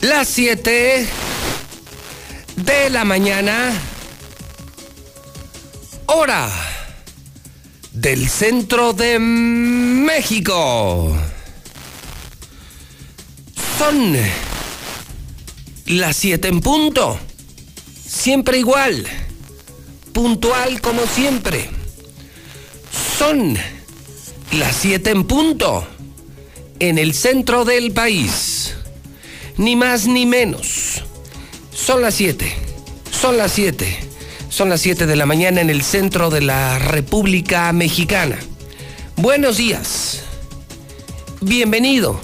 Las 7 de la mañana, hora del centro de México. Son las 7 en punto, siempre igual, puntual como siempre. Son las 7 en punto, en el centro del país. Ni más ni menos. Son las 7. Son las 7. Son las 7 de la mañana en el centro de la República Mexicana. Buenos días. Bienvenido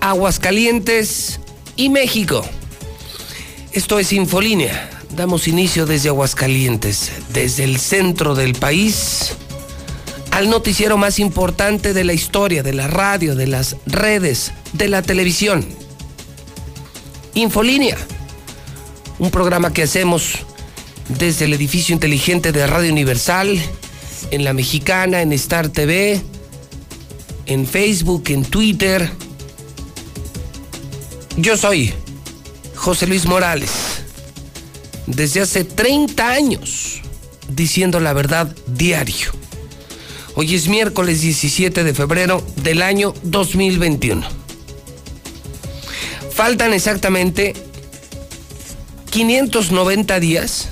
Aguascalientes y México. Esto es Infolínea. Damos inicio desde Aguascalientes, desde el centro del país al noticiero más importante de la historia, de la radio, de las redes, de la televisión. Infolínea, un programa que hacemos desde el edificio inteligente de Radio Universal, en La Mexicana, en Star TV, en Facebook, en Twitter. Yo soy José Luis Morales, desde hace 30 años, diciendo la verdad diario Hoy es miércoles 17 de febrero del año 2021. Faltan exactamente 590 días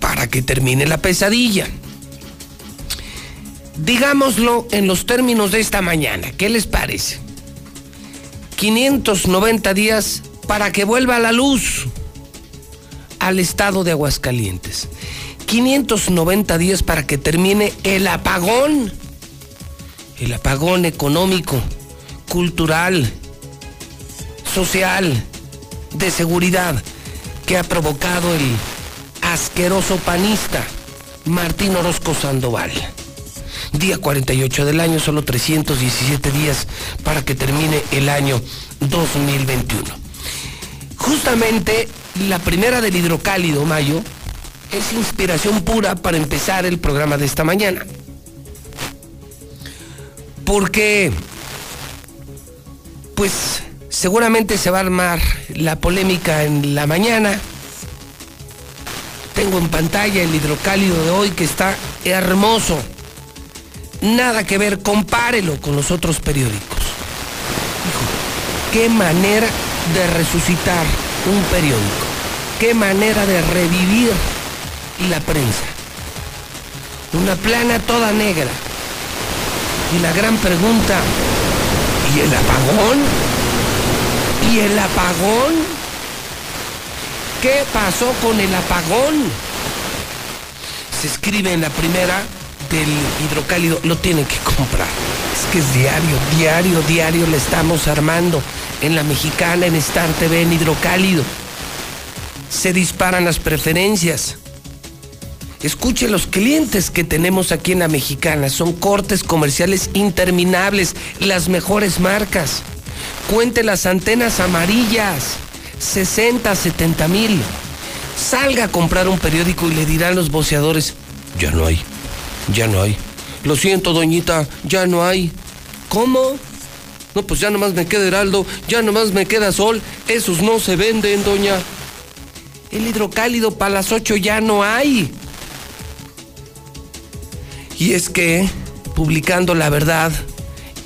para que termine la pesadilla. Digámoslo en los términos de esta mañana. ¿Qué les parece? 590 días para que vuelva la luz al estado de Aguascalientes. 590 días para que termine el apagón. El apagón económico, cultural, social, de seguridad que ha provocado el asqueroso panista Martín Orozco Sandoval. Día 48 del año, solo 317 días para que termine el año 2021. Justamente la primera del hidrocálido, Mayo, es inspiración pura para empezar el programa de esta mañana. Porque, pues, seguramente se va a armar la polémica en la mañana. Tengo en pantalla el hidrocálido de hoy que está hermoso. Nada que ver, compárelo con los otros periódicos. qué manera de resucitar un periódico. Qué manera de revivir y la prensa. Una plana toda negra. Y la gran pregunta, ¿y el apagón? ¿Y el apagón? ¿Qué pasó con el apagón? Se escribe en la primera del hidrocálido, lo tiene que comprar. Es que es diario, diario, diario le estamos armando en la mexicana, en Star TV, en hidrocálido. Se disparan las preferencias. Escuche los clientes que tenemos aquí en la mexicana. Son cortes comerciales interminables, las mejores marcas. Cuente las antenas amarillas, 60, 70 mil. Salga a comprar un periódico y le dirán los boceadores, ya no hay, ya no hay. Lo siento, doñita, ya no hay. ¿Cómo? No, pues ya nomás me queda Heraldo, ya nomás me queda Sol. Esos no se venden, doña. El hidrocálido para las 8 ya no hay. Y es que, publicando la verdad,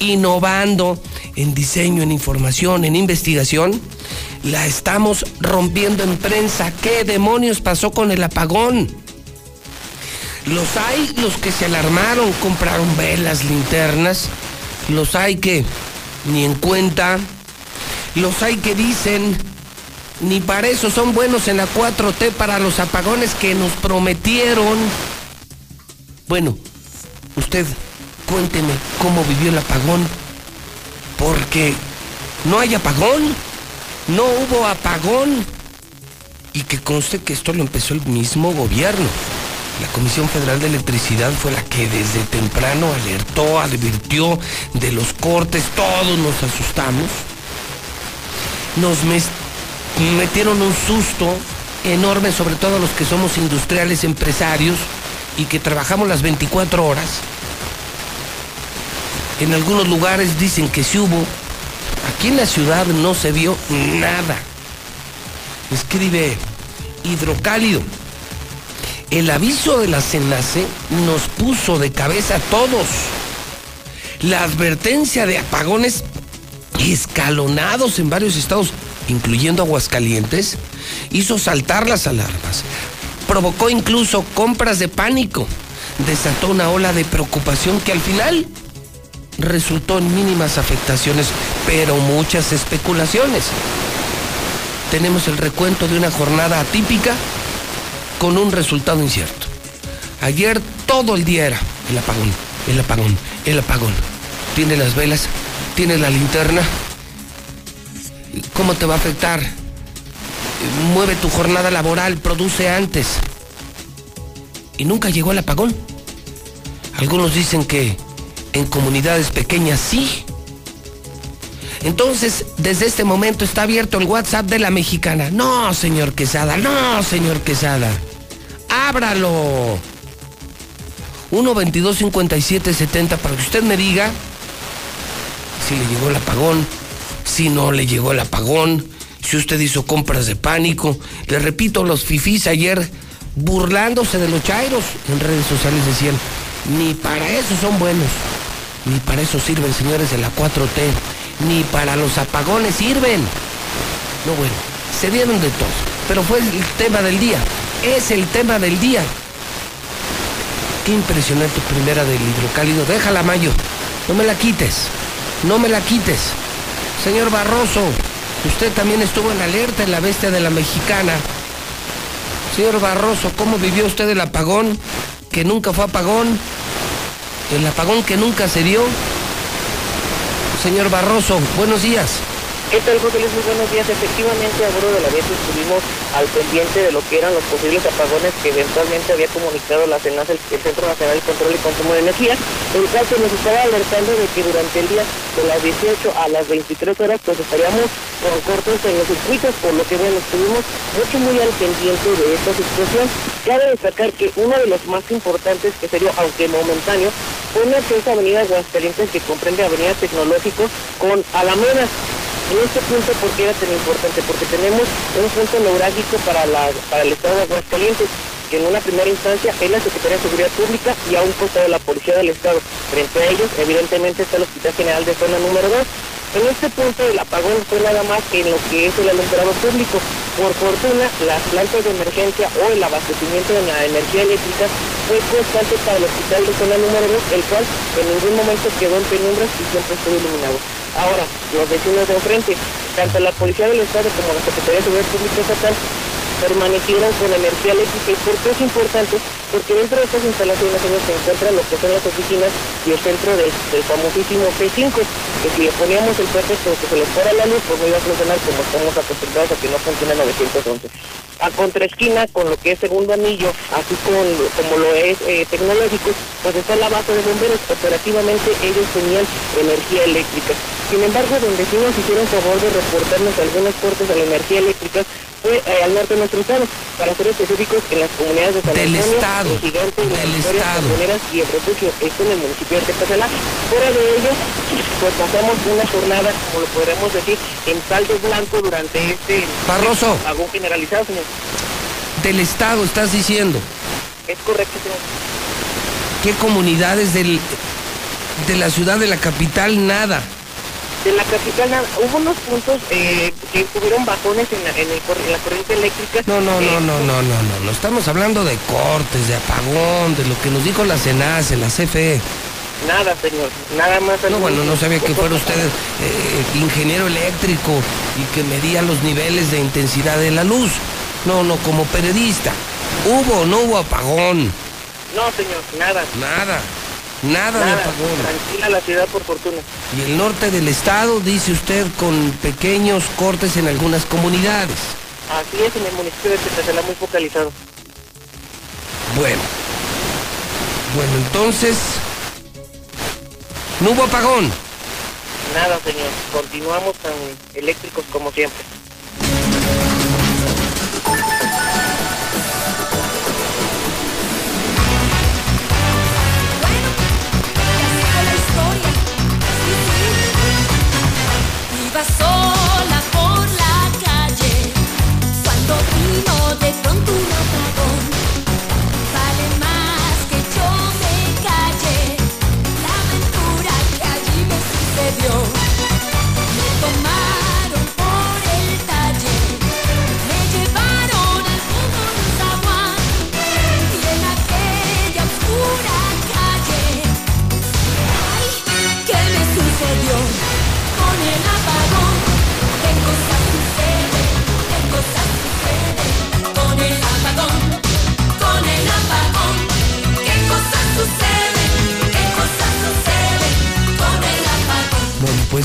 innovando en diseño, en información, en investigación, la estamos rompiendo en prensa. ¿Qué demonios pasó con el apagón? Los hay los que se alarmaron, compraron velas, linternas. Los hay que ni en cuenta. Los hay que dicen, ni para eso son buenos en la 4T para los apagones que nos prometieron. Bueno, usted cuénteme cómo vivió el apagón, porque no hay apagón, no hubo apagón, y que conste que esto lo empezó el mismo gobierno. La Comisión Federal de Electricidad fue la que desde temprano alertó, advirtió de los cortes, todos nos asustamos. Nos metieron un susto enorme, sobre todo los que somos industriales, empresarios, y que trabajamos las 24 horas, En algunos lugares dicen que sí hubo. Aquí en la ciudad no se vio nada. Escribe hidrocálido. El aviso de la CENACE nos puso de cabeza a todos. La advertencia de apagones escalonados en varios estados, incluyendo Aguascalientes, hizo saltar las alarmas. Provocó incluso compras de pánico. Desató una ola de preocupación que al final resultó en mínimas afectaciones, pero muchas especulaciones. Tenemos el recuento de una jornada atípica con un resultado incierto. Ayer todo el día era el apagón, el apagón, el apagón. Tiene las velas, tiene la linterna. ¿Cómo te va a afectar? Mueve tu jornada laboral, produce antes. Y nunca llegó el apagón. Algunos dicen que en comunidades pequeñas sí. Entonces, desde este momento está abierto el WhatsApp de la mexicana. No, señor Quesada, no, señor Quesada. Ábralo. 1 22 57 70 para que usted me diga si le llegó el apagón, si no le llegó el apagón, si usted hizo compras de pánico. Le repito, los fifís ayer burlándose de los chairos en redes sociales decían, ni para eso son buenos. Ni para eso sirven, señores de la 4T. Ni para los apagones sirven. No, bueno, se dieron de todo. Pero fue el tema del día. Es el tema del día. Qué impresionante primera del hidrocálido. Déjala, Mayo. No me la quites. No me la quites. Señor Barroso, usted también estuvo en alerta en la bestia de la mexicana. Señor Barroso, ¿cómo vivió usted el apagón? Que nunca fue apagón el apagón que nunca se dio. Señor Barroso, buenos días. ¿Qué tal, José Luis? Muy buenos días. Efectivamente, a bordo de la vez estuvimos al pendiente de lo que eran los posibles apagones que eventualmente había comunicado la CENAS, el, Centro Nacional de Control y Consumo de Energía, el cual se nos estaba alertando de que durante el día de las 18 a las 23 horas pues estaríamos con cortes en los circuitos, por lo que bueno, estuvimos mucho muy al pendiente de esta situación. Cabe destacar que uno de los más importantes que sería, aunque momentáneo, fue una esa avenida Aguascalientes que comprende Avenida Tecnológico con Alameda en este punto, ¿por qué era tan importante? Porque tenemos un punto neurálgico para, la, para el Estado de Aguascalientes, que en una primera instancia es la Secretaría de Seguridad Pública y a un costado la Policía del Estado. Frente a ellos, evidentemente, está el Hospital General de Zona número 2. En este punto el apagón fue nada más en lo que es el alumbrado público. Por fortuna, las plantas de emergencia o el abastecimiento de la energía eléctrica fue constante para el hospital de zona número 2, el cual en ningún momento quedó en penumbras y siempre estuvo iluminado. Ahora, los vecinos de enfrente, tanto la Policía del Estado como la Secretaría de Seguridad Pública Estatal, permanecieron con energía eléctrica. ¿Y por qué es importante? Porque dentro de estas instalaciones se encuentran lo que son las oficinas y el centro del, famosísimo P5, que si le poníamos el pretexto que se les fuera la luz, pues no iba a funcionar como estamos acostumbrados a que no funciona 911. A contraesquina, con lo que es segundo anillo, así con, como lo es eh, tecnológico, pues está la base de bomberos. Operativamente ellos tenían energía eléctrica. Sin embargo, donde sí nos hicieron favor de reportarnos algunos cortes a la energía eléctrica fue eh, al norte de nuestro estado, para ser específicos en las comunidades de San del Antonio, estado, Gigante, del estado. y el refugio, esto en el municipio de Tepazalá. Fuera de ello, pues pasamos una jornada, como lo podremos decir, en saldo blanco durante este Barroso. generalizado, señor. Del estado estás diciendo. Es correcto, señor. ¿Qué comunidades del, de la ciudad de la capital? Nada. De la capital nada. hubo unos puntos eh, que tuvieron bajones en la, en, el, en la corriente eléctrica. No, no, no, Eh, no, no, no, no, no. Estamos hablando de cortes, de apagón, de lo que nos dijo la CENACE, la CFE. Nada, señor. Nada más. No, bueno, no sabía que fuera usted eh, ingeniero eléctrico y que medía los niveles de intensidad de la luz. No, no, como periodista. ¿Hubo o no hubo apagón? No, señor, nada. Nada, nada, de Nada. apagón. Tranquila la ciudad, por fortuna. Y el norte del estado, dice usted, con pequeños cortes en algunas comunidades. Así es, en el municipio de Tetazalá muy focalizado. Bueno. Bueno, entonces... No hubo apagón. Nada, señor. Continuamos tan eléctricos como siempre. passou.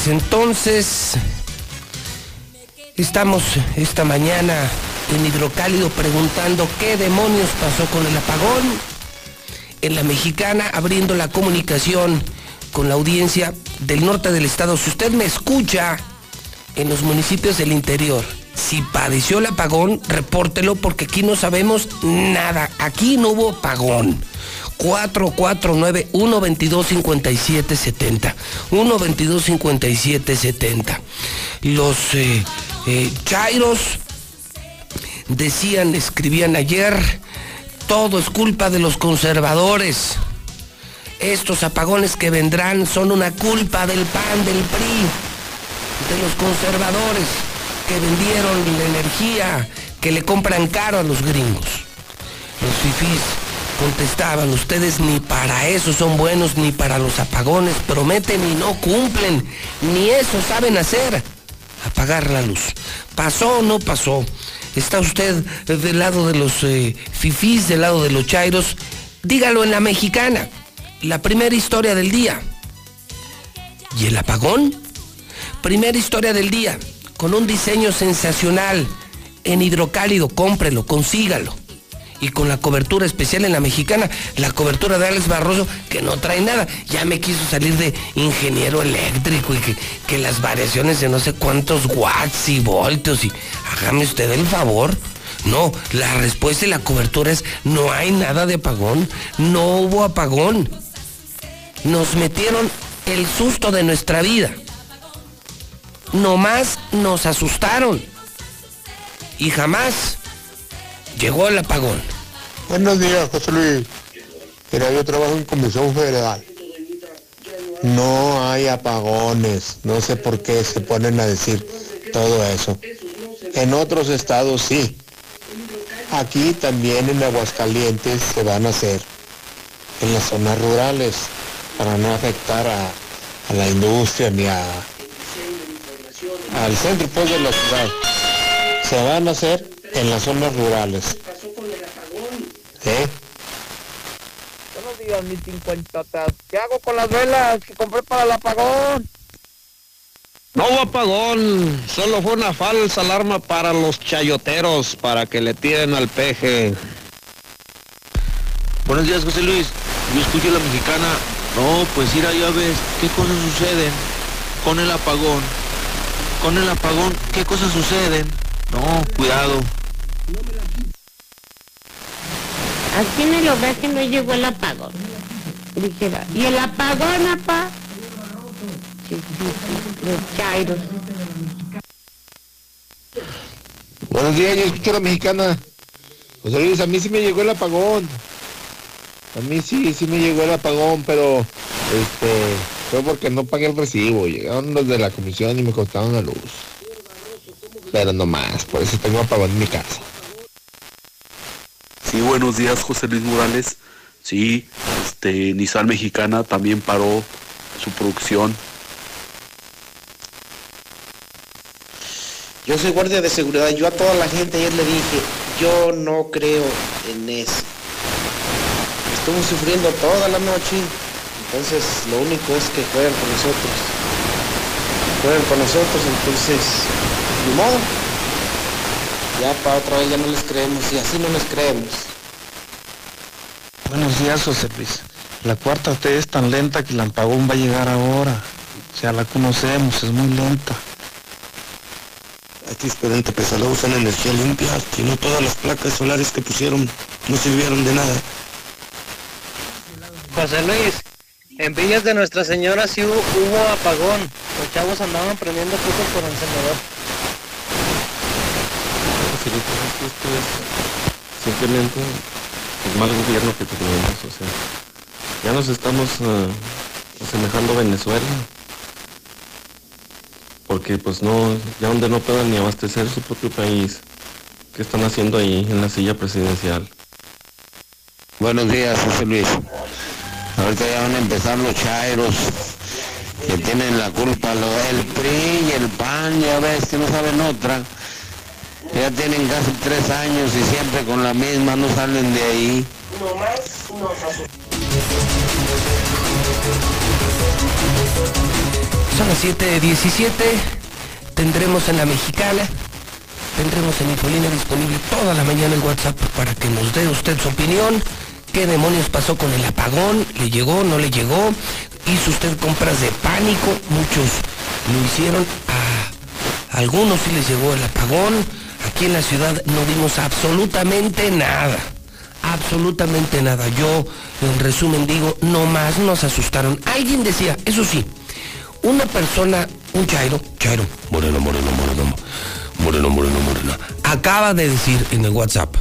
Pues entonces, estamos esta mañana en Hidrocálido preguntando qué demonios pasó con el apagón. En la mexicana, abriendo la comunicación con la audiencia del norte del estado. Si usted me escucha en los municipios del interior, si padeció el apagón, repórtelo porque aquí no sabemos nada. Aquí no hubo apagón. 449-122-5770. 122-5770. Los eh, eh, Chairos decían, escribían ayer, todo es culpa de los conservadores. Estos apagones que vendrán son una culpa del PAN, del PRI, de los conservadores que vendieron la energía que le compran caro a los gringos. Los fifís contestaban, ustedes ni para eso son buenos, ni para los apagones, prometen y no cumplen, ni eso saben hacer, apagar la luz. ¿Pasó o no pasó? ¿Está usted del lado de los eh, fifís, del lado de los chairos? Dígalo en la mexicana, la primera historia del día. ¿Y el apagón? Primera historia del día, con un diseño sensacional, en hidrocálido, cómprelo, consígalo y con la cobertura especial en la mexicana, la cobertura de Alex Barroso, que no trae nada. Ya me quiso salir de ingeniero eléctrico y que, las variaciones de no sé cuántos watts y voltios y hágame usted el favor. No, la respuesta y la cobertura es no hay nada de apagón, no hubo apagón. Nos metieron el susto de nuestra vida. Nomás nos asustaron. Y jamás llegó el apagón. Buenos días, José Luis. Mira, yo trabajo en Comisión Federal. No hay apagones. No sé por qué se ponen a decir todo eso. En otros estados sí. Aquí también en Aguascalientes se van a hacer. En las zonas rurales. Para no afectar a, la industria ni a, al centro pues, de la ciudad. Se van a hacer en las zonas rurales. ¿Eh? Buenos días, mis cincuentotas. ¿Qué hago con las velas que compré para el apagón? No hubo apagón, solo fue una falsa alarma para los chayoteros, para que le tiren al peje. Buenos días, José Luis. Yo escucho la mexicana. No, pues ir ya ves qué cosas suceden con el apagón. Con el apagón, ¿qué cosas suceden? No, cuidado. Aquí en el hogar que no llegó el apagón. Dijera, ¿y el apagón, apá? Sí, sí, los chairos. Buenos días, yo escucho a la mexicana. José Luis, a mí sí me llegó el apagón. A mí sí, sí me llegó el apagón, pero este fue porque no pagué el recibo. Llegaron los de la comisión y me cortaron la luz. Pero no más, por eso tengo apagón en mi casa. Sí, buenos días, José Luis Morales. Sí, este, Nissan Mexicana también paró su producción. Yo soy guardia de seguridad. Yo a toda la gente ayer le dije, yo no creo en eso. Estuvo sufriendo toda la noche. Entonces lo único es que juegan con nosotros. Juegan con nosotros, entonces, ni modo. Ya para otra vez ya no les creemos y así no les creemos. Buenos días, José Luis. La cuarta T es tan lenta que el apagón va a llegar ahora. Ya la conocemos, es muy lenta. Aquí esperante Pesaló usan energía limpia, que no todas las placas solares que pusieron no sirvieron de nada. José Luis, en Villas de Nuestra Señora sí hubo, hubo apagón. Los chavos andaban prendiendo focos por encendedor. Simplemente el mal gobierno que tenemos, o sea, ya nos estamos eh, asemejando a Venezuela, porque pues no, ya donde no puedan ni abastecer su propio país, ¿qué están haciendo ahí en la silla presidencial? Buenos días, José Luis. Ahorita ya van a empezar los chairos que tienen la culpa, lo del PRI y el PAN, ya ves que no saben otra. Ya tienen casi tres años y siempre con la misma, no salen de ahí. Son las 7.17 tendremos en la mexicana, tendremos en Infolina disponible toda la mañana el WhatsApp para que nos dé usted su opinión. ¿Qué demonios pasó con el apagón? ¿Le llegó? ¿No le llegó? ¿Hizo usted compras de pánico? Muchos lo hicieron. A algunos sí les llegó el apagón. Aquí en la ciudad no vimos absolutamente nada. Absolutamente nada. Yo, en resumen, digo, no más nos asustaron. Alguien decía, eso sí, una persona, un chairo, chairo, moreno, moreno, moreno, moreno, moreno, moreno, acaba de decir en el WhatsApp,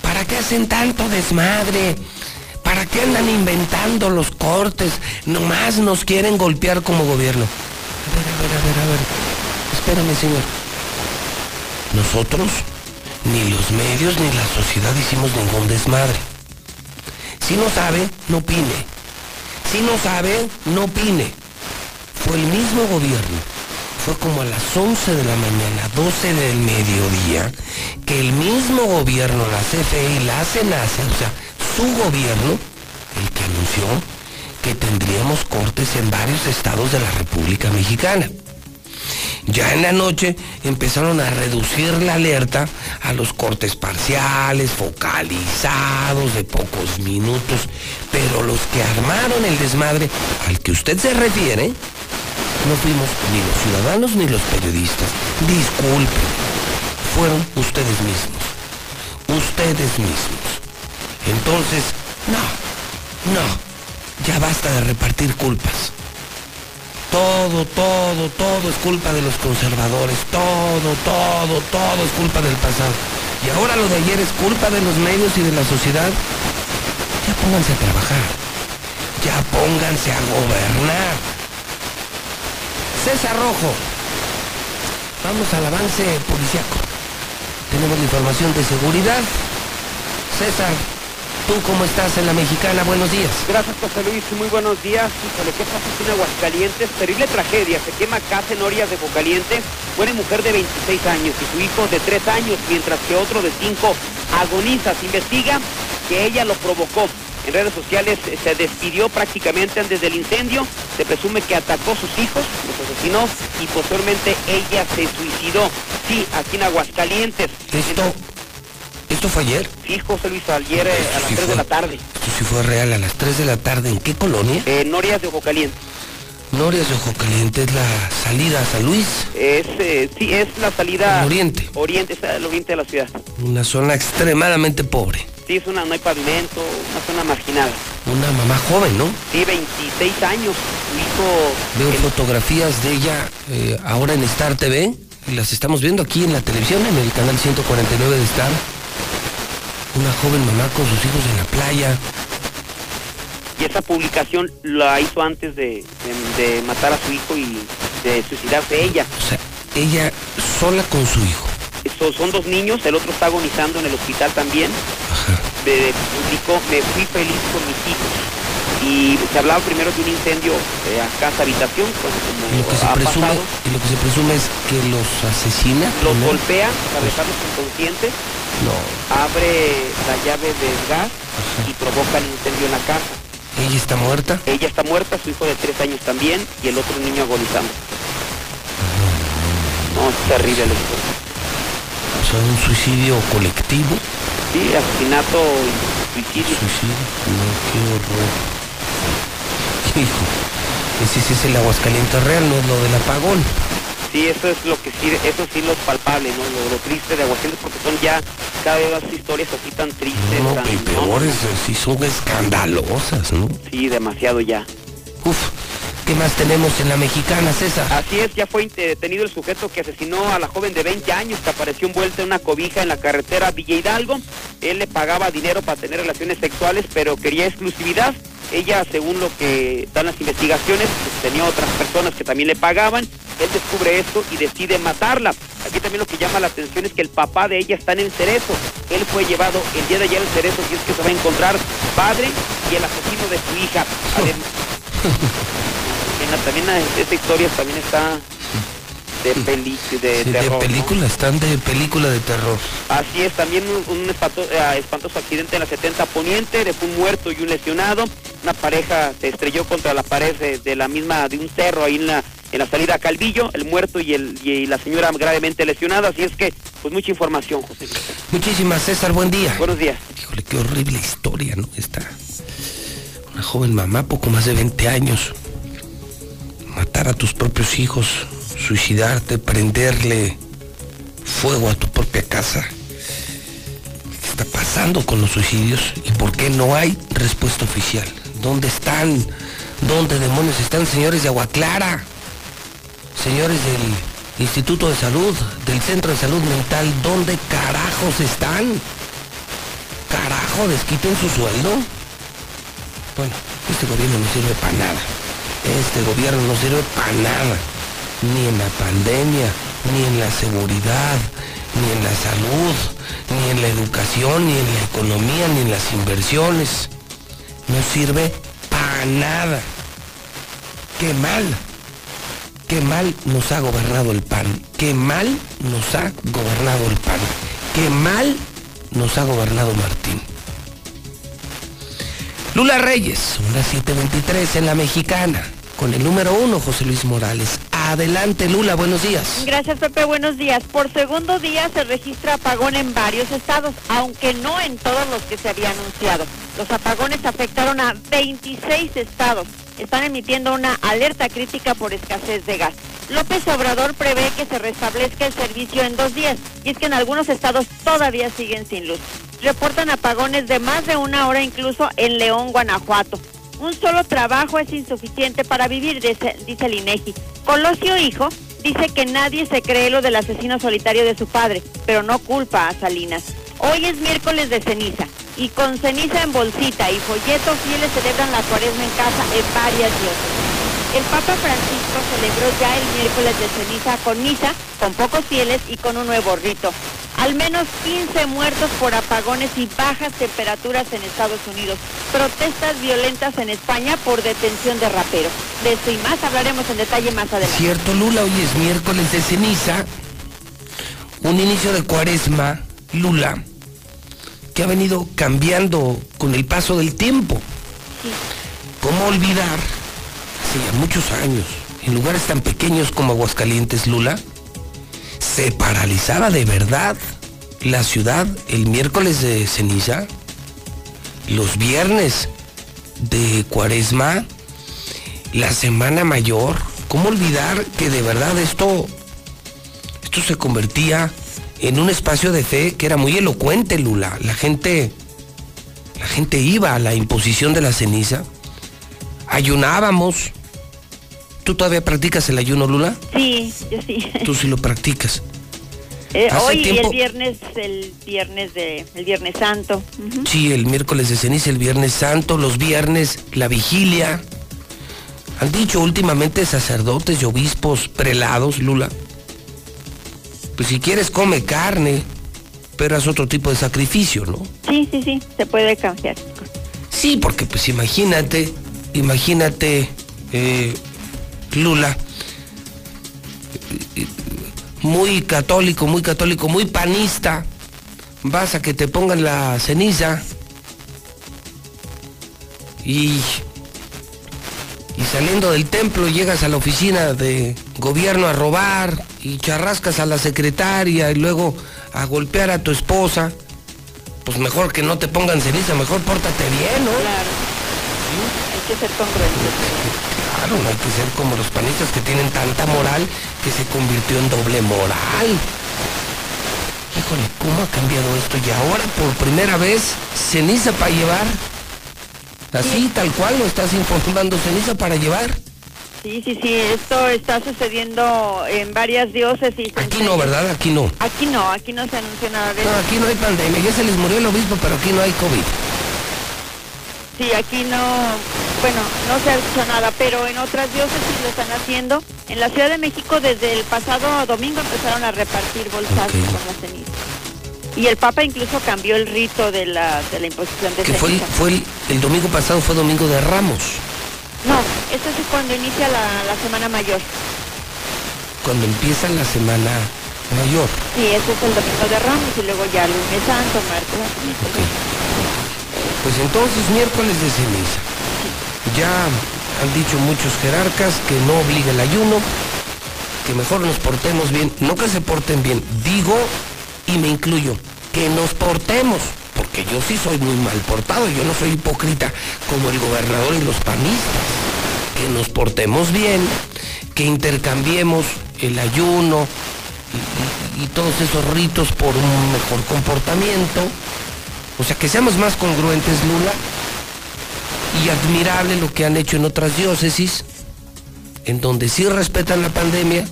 ¿para qué hacen tanto desmadre? ¿Para qué andan inventando los cortes? Nomás nos quieren golpear como gobierno. A ver, a ver, a ver, a ver. Espérame, señor. Nosotros, ni los medios ni la sociedad hicimos ningún desmadre. Si no sabe, no opine. Si no sabe, no opine. Fue el mismo gobierno. Fue como a las 11 de la mañana, 12 del mediodía, que el mismo gobierno, la CFE la CENACE, o sea, su gobierno, el que anunció que tendríamos cortes en varios estados de la República Mexicana. Ya en la noche empezaron a reducir la alerta a los cortes parciales, focalizados, de pocos minutos, pero los que armaron el desmadre al que usted se refiere, no fuimos ni los ciudadanos ni los periodistas. Disculpen, fueron ustedes mismos. Ustedes mismos. Entonces, no, no, ya basta de repartir culpas. Todo, todo, todo es culpa de los conservadores. Todo, todo, todo es culpa del pasado. Y ahora lo de ayer es culpa de los medios y de la sociedad. Ya pónganse a trabajar. Ya pónganse a gobernar. César Rojo. Vamos al avance policiaco. Tenemos la información de seguridad. César, ¿tú cómo estás en la mexicana? Buenos días. Gracias, José Luis. Muy buenos días. Híjole, ¿qué pasa aquí en Aguascalientes? Terrible tragedia. Se quema casa en Orias de Bocaliente. Muere mujer de 26 años y su hijo de 3 años, mientras que otro de 5 agoniza. Se investiga que ella lo provocó. En redes sociales eh, se despidió prácticamente antes del incendio. Se presume que atacó a sus hijos, los asesinó y posteriormente ella se suicidó. Sí, aquí en Aguascalientes. Esto, ¿Esto fue ayer? Sí, José Luis, ayer eh, a las 3 de la tarde. Esto sí fue real, a las 3 de la tarde. ¿En qué colonia? Eh, Norias de Ojo Caliente. Norias de Ojo Caliente es la salida a San Luis. Es, eh, sí, es la salida... Al oriente. Oriente, es el oriente de la ciudad. Una zona extremadamente pobre. Sí, es una, no hay pavimento, una zona marginada. Una mamá joven, ¿no? Sí, 26 años. Su hijo... Veo fotografías de ella eh, ahora en Star TV. Las estamos viendo aquí en la televisión, en el canal 149 de Star. Una joven mamá con sus hijos en la playa. Y esa publicación la hizo antes de, de- de matar a su hijo y de suicidarse ella. O sea, ella sola con su hijo. Son dos niños, el otro está agonizando en el hospital también. Me publicó, me fui feliz con mis hijos. Y se hablaba primero de un incendio eh, a casa habitación, pues como lo que se ha presume, pasado. y lo que se presume es que los asesina. Los ¿no? golpea para dejarlos inconscientes, No, abre la llave del gas y provoca el incendio en la casa. ella está muerta. Ella está muerta, su hijo de tres años también, y el otro niño agonizando. No, es terrible la historia. O sea, un suicidio colectivo. Sí, asesinato y suicidio. Suicidio. No, qué horror. Hijo, ese sí es el Aguascalientes real, no es lo del apagón. Sí, eso es lo que sí, eso sí lo palpable, ¿no? Lo, lo triste de Aguascalientes, porque son ya cada vez más historias así tan tristes, No, tan, y peores, eh, sí son escandalosas, ¿no? Sí, demasiado ya. Uf, ¿qué más tenemos en la mexicana, César? Así es, ya fue detenido el sujeto que asesinó a la joven de 20 años que apareció envuelta en una cobija en la carretera Villa Hidalgo. Él le pagaba dinero para tener relaciones sexuales, pero quería exclusividad. Ella, según lo que dan las investigaciones, pues, tenía otras personas que también le pagaban. Él descubre esto y decide matarla. Aquí también lo que llama la atención es que el papá de ella está en el cerezo. Él fue llevado el día de ayer al cerezo y es que se va a encontrar padre y el asesino de su hija. Adem- también esta historia también está de, peli, de Sí, de terror. ¿no? película, están de película de terror. Así es, también un, eh, espantoso accidente en la 70 Poniente, dejó un muerto y un lesionado. Una pareja se estrelló contra la pared de, de la misma, de un cerro ahí en la en la salida a Calvillo, el muerto y, el, y la señora gravemente lesionada. Así es que, pues mucha información, José. Muchísimas, César, buen día. Buenos días. Híjole, qué horrible historia, ¿no? Esta. Una joven mamá, poco más de 20 años. Matar a tus propios hijos, suicidarte, prenderle fuego a tu propia casa. ¿Qué está pasando con los suicidios? ¿Y por qué no hay respuesta oficial? ¿Dónde están? ¿Dónde demonios están, señores de Agua Clara? Señores del Instituto de Salud, del Centro de Salud Mental, ¿dónde carajos están? Carajo, desquiten su sueldo. Bueno, este gobierno no sirve para nada. Este gobierno no sirve para nada. Ni en la pandemia, ni en la seguridad, ni en la salud, ni en la educación, ni en la economía, ni en las inversiones. No sirve para nada. Qué mal. Qué mal nos ha gobernado el PAN. Qué mal nos ha gobernado el PAN. Qué mal nos ha gobernado Martín. Lula Reyes, unas 723 en la mexicana, con el número uno, José Luis Morales. Adelante, Lula, buenos días. Gracias, Pepe. Buenos días. Por segundo día se registra apagón en varios estados, aunque no en todos los que se había anunciado. Los apagones afectaron a 26 estados. Están emitiendo una alerta crítica por escasez de gas. López Obrador prevé que se restablezca el servicio en dos días, y es que en algunos estados todavía siguen sin luz. Reportan apagones de más de una hora incluso en León, Guanajuato. Un solo trabajo es insuficiente para vivir, dice, dice el INEGI. Colosio Hijo dice que nadie se cree lo del asesino solitario de su padre, pero no culpa a Salinas. Hoy es miércoles de ceniza y con ceniza en bolsita y folleto fieles celebran la cuaresma en casa en varias diócesis. El Papa Francisco celebró ya el miércoles de ceniza con misa, con pocos fieles y con un nuevo rito. Al menos 15 muertos por apagones y bajas temperaturas en Estados Unidos. Protestas violentas en España por detención de raperos. De esto y más hablaremos en detalle más adelante. Cierto, Lula, hoy es miércoles de ceniza. Un inicio de cuaresma, Lula, que ha venido cambiando con el paso del tiempo. ¿Cómo olvidar, hace ya muchos años, en lugares tan pequeños como Aguascalientes, Lula, se paralizaba de verdad la ciudad el miércoles de ceniza, los viernes de cuaresma, la semana mayor. ¿Cómo olvidar que de verdad esto, esto se convertía en un espacio de fe que era muy elocuente, Lula? La gente, la gente iba a la imposición de la ceniza, ayunábamos. ¿Tú todavía practicas el ayuno, Lula? Sí, yo sí. Tú sí lo practicas. Eh, hoy y el viernes, el viernes de, el viernes santo. Sí, el miércoles de ceniza, el viernes santo, los viernes, la vigilia. Han dicho últimamente sacerdotes y obispos prelados, Lula. Pues si quieres come carne, pero es otro tipo de sacrificio, ¿no? Sí, sí, sí, se puede cambiar. Sí, porque pues imagínate, imagínate, eh, Lula, muy católico, muy católico, muy panista, vas a que te pongan la ceniza y, y saliendo del templo llegas a la oficina de gobierno a robar y charrascas a la secretaria y luego a golpear a tu esposa, pues mejor que no te pongan ceniza, mejor pórtate bien, ¿no? Claro. Hay que ser congruentes. Claro, no hay que ser como los panistas que tienen tanta moral que se convirtió en doble moral. Híjole, ¿cómo ha cambiado esto? Y ahora por primera vez, ceniza para llevar. Así, tal cual, lo estás informando, ceniza para llevar. Sí, sí, sí, esto está sucediendo en varias diócesis. Aquí no, ¿verdad? Aquí no. Aquí no, aquí no se anunció nada de No, eso. aquí no hay pandemia, ya se les murió el obispo, pero aquí no hay COVID. Sí, aquí no, bueno, no se ha dicho nada, pero en otras diócesis lo están haciendo. En la Ciudad de México desde el pasado domingo empezaron a repartir bolsas con la ceniza. Y el Papa incluso cambió el rito de la, de la imposición de Que fue, ceniza. fue el, el domingo pasado, fue domingo de Ramos, No, eso es cuando inicia la, la Semana Mayor. cuando empieza la semana mayor. Sí, ese es el domingo de Ramos y luego ya lunes santo, martes, miércoles. Pues entonces miércoles de ceniza. Ya han dicho muchos jerarcas que no obliga el ayuno, que mejor nos portemos bien, no que se porten bien, digo y me incluyo, que nos portemos, porque yo sí soy muy mal portado, yo no soy hipócrita como el gobernador y los panistas, que nos portemos bien, que intercambiemos el ayuno y, y- y todos esos ritos por un mejor comportamiento, o sea, que seamos más congruentes, Lula, y admirable lo que han hecho en otras diócesis, en donde sí respetan la pandemia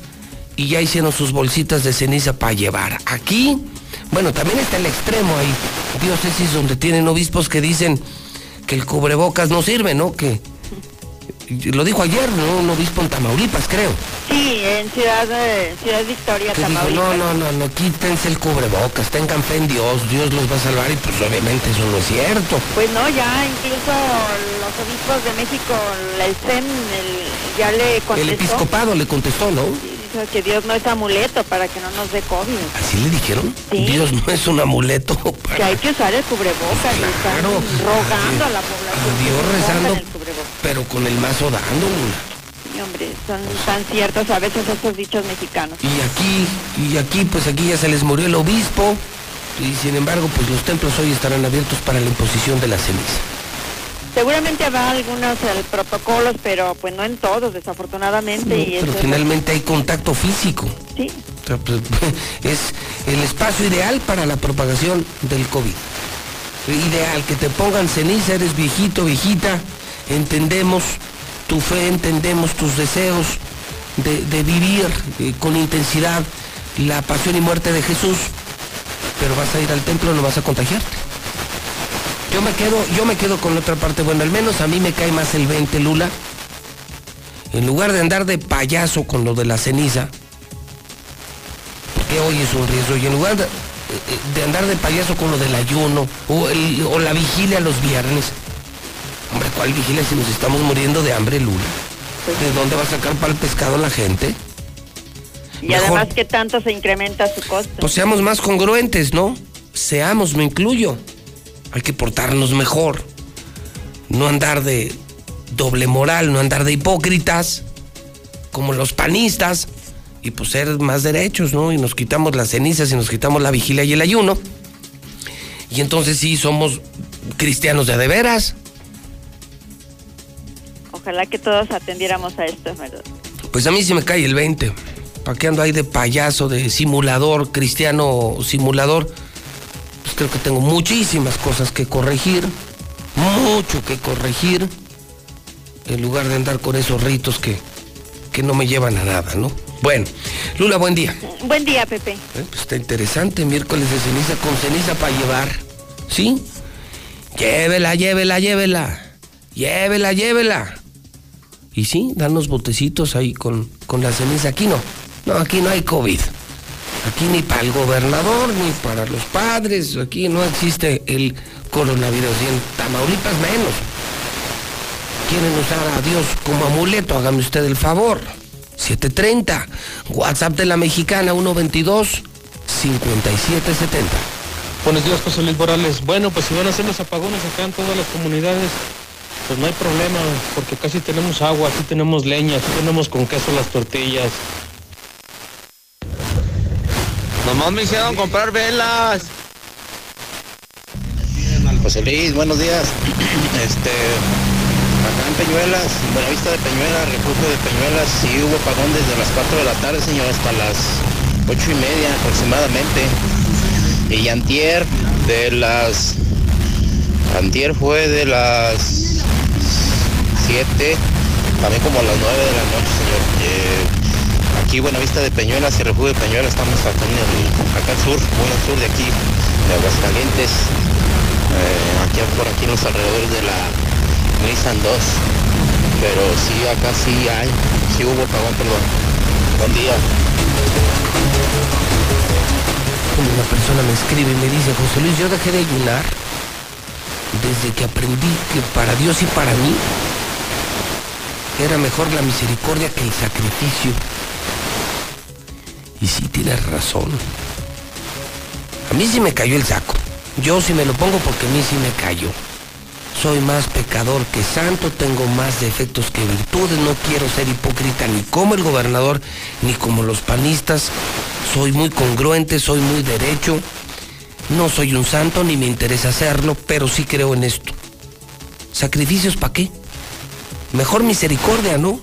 y ya hicieron sus bolsitas de ceniza para llevar. Aquí, bueno, también está el extremo, hay diócesis donde tienen obispos que dicen que el cubrebocas no sirve, ¿no? Que lo dijo ayer, ¿no? Un obispo en Tamaulipas, creo. Sí, en Ciudad, de- Ciudad Victoria, Que dijo, Tamaulipas. no, no, no, no, quítense el cubrebocas, tengan fe en Dios, Dios los va a salvar y pues obviamente eso no es cierto. Pues no, ya incluso los obispos de México, el CEN, el- ya le El contestó. episcopado le contestó, ¿no? Dice que Dios no es amuleto para que no nos dé COVID. ¿Así le dijeron? Sí. Dios no es un amuleto. Que hay que usar el cubrebocas. y están Claro. rogando a la población. Dios rezando, pero con el mazo dando. Hombre, son tan ciertos a veces estos dichos mexicanos. Y aquí, y aquí, pues aquí ya se les murió el obispo. Y sin embargo, pues los templos hoy estarán abiertos para la imposición de la ceniza. Seguramente habrá algunos eh, protocolos, pero pues no en todos, desafortunadamente. y Pero eso es- finalmente hay contacto físico. Sí. O sea, pues, es el espacio ideal para la propagación del COVID. Ideal, que te pongan ceniza, eres viejito, viejita, entendemos tu fe, entendemos tus deseos de, de vivir eh, con intensidad la pasión y muerte de Jesús, pero vas a ir al templo, no vas a contagiarte. Yo me quedo, yo me quedo con la otra parte, bueno, al menos a mí me cae más el 20 Lula. En lugar de andar de payaso con lo de la ceniza, que hoy es un riesgo, y en lugar de, de andar de payaso con lo del ayuno o, el- o la vigilia los viernes, hombre, ¿cuál vigilia si nos estamos muriendo de hambre, Lula? ¿De dónde va a sacar para el pescado la gente? Y Mejor- además que tanto se incrementa su costo. Pues seamos más congruentes, ¿no? Seamos, me incluyo. Hay que portarnos mejor. No andar de doble moral, no andar de hipócritas, como los panistas, y pues ser más derechos, ¿no? Y nos quitamos las cenizas y nos quitamos la vigilia y el ayuno. Y entonces sí somos cristianos de de veras. Ojalá que todos atendiéramos a esto, ¿verdad? Pues a mí sí me cae el 20. ¿Para qué ando ahí de payaso, de simulador, cristiano simulador? Creo que tengo muchísimas cosas que corregir, mucho que corregir, en lugar de andar con esos ritos que, que no me llevan a nada, ¿no? Bueno, Lula, buen día. Buen día, Pepe. Eh, pues está interesante, miércoles de ceniza con ceniza para llevar. ¿Sí? Llévela, llévela, llévela. Llévela, llévela. Y sí, dan los botecitos ahí con, con la ceniza. Aquí no. No, aquí no hay COVID. Aquí ni para el gobernador, ni para los padres. Aquí no existe el coronavirus. Y en Tamaulipas menos. Quieren usar a Dios como amuleto, hágame usted el favor. 730. WhatsApp de la mexicana 122 5770. Buenos días, José Luis Morales. Bueno, pues si van a hacer los apagones acá en todas las comunidades, pues no hay problema, porque casi tenemos agua, aquí tenemos leña, aquí tenemos con queso las tortillas. Nomás me hicieron comprar velas. José Luis, buenos días. Este, acá en Peñuelas, Buenavista de Peñuelas, refugio de Peñuelas, sí hubo apagón desde las 4 de la tarde, señor, hasta las 8 y media aproximadamente. Y antier, de las... Antier fue de las 7, también como a las 9 de la noche, señor. Eh, aquí Buenavista de Peñuelas y refugio de Peñuelas, estamos acá, al sur, muy al sur de aquí, de Aguascalientes. Eh, aquí por aquí los alrededores de la Nissan 2 pero sí acá sí hay sí hubo apagón perdón buen día una persona me escribe y me dice, José Luis, yo dejé de ayunar desde que aprendí que para Dios y para mí era mejor la misericordia que el sacrificio. Y sí tienes razón. A mí sí me cayó el saco. Yo sí me lo pongo porque a mí sí me cayó. soy más pecador que santo, tengo más defectos que virtudes, no quiero ser hipócrita ni como el gobernador ni como los panistas, soy muy congruente, soy muy derecho, no soy un santo ni me interesa hacerlo, pero sí creo en esto. ¿Sacrificios para qué? Mejor misericordia, ¿no?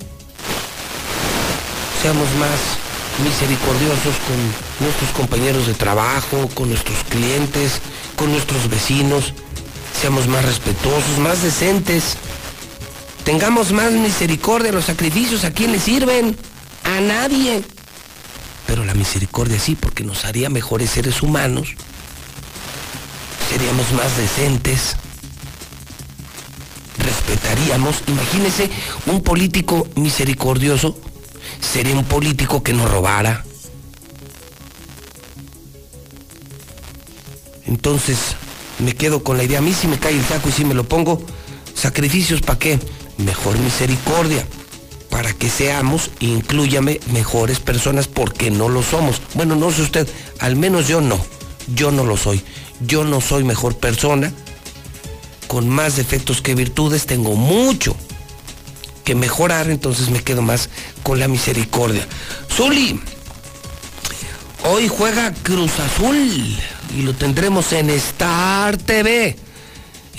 Seamos más misericordiosos con nuestros compañeros de trabajo, con nuestros clientes, con nuestros vecinos. Seamos más respetuosos, más decentes. Tengamos más misericordia. Los sacrificios a quién le sirven? A nadie. Pero la misericordia sí, porque nos haría mejores seres humanos. Seríamos más decentes. Respetaríamos. Imagínese un político misericordioso. Sería un político que no robara. Entonces, me quedo con la idea. A mí si me cae el saco y si me lo pongo, sacrificios para qué? Mejor misericordia. Para que seamos, incluyame, mejores personas porque no lo somos. Bueno, no sé usted, al menos yo no. Yo no lo soy. Yo no soy mejor persona. Con más defectos que virtudes, tengo mucho mejorar, entonces me quedo más con la misericordia. Zuli, hoy juega Cruz Azul y lo tendremos en Star TV.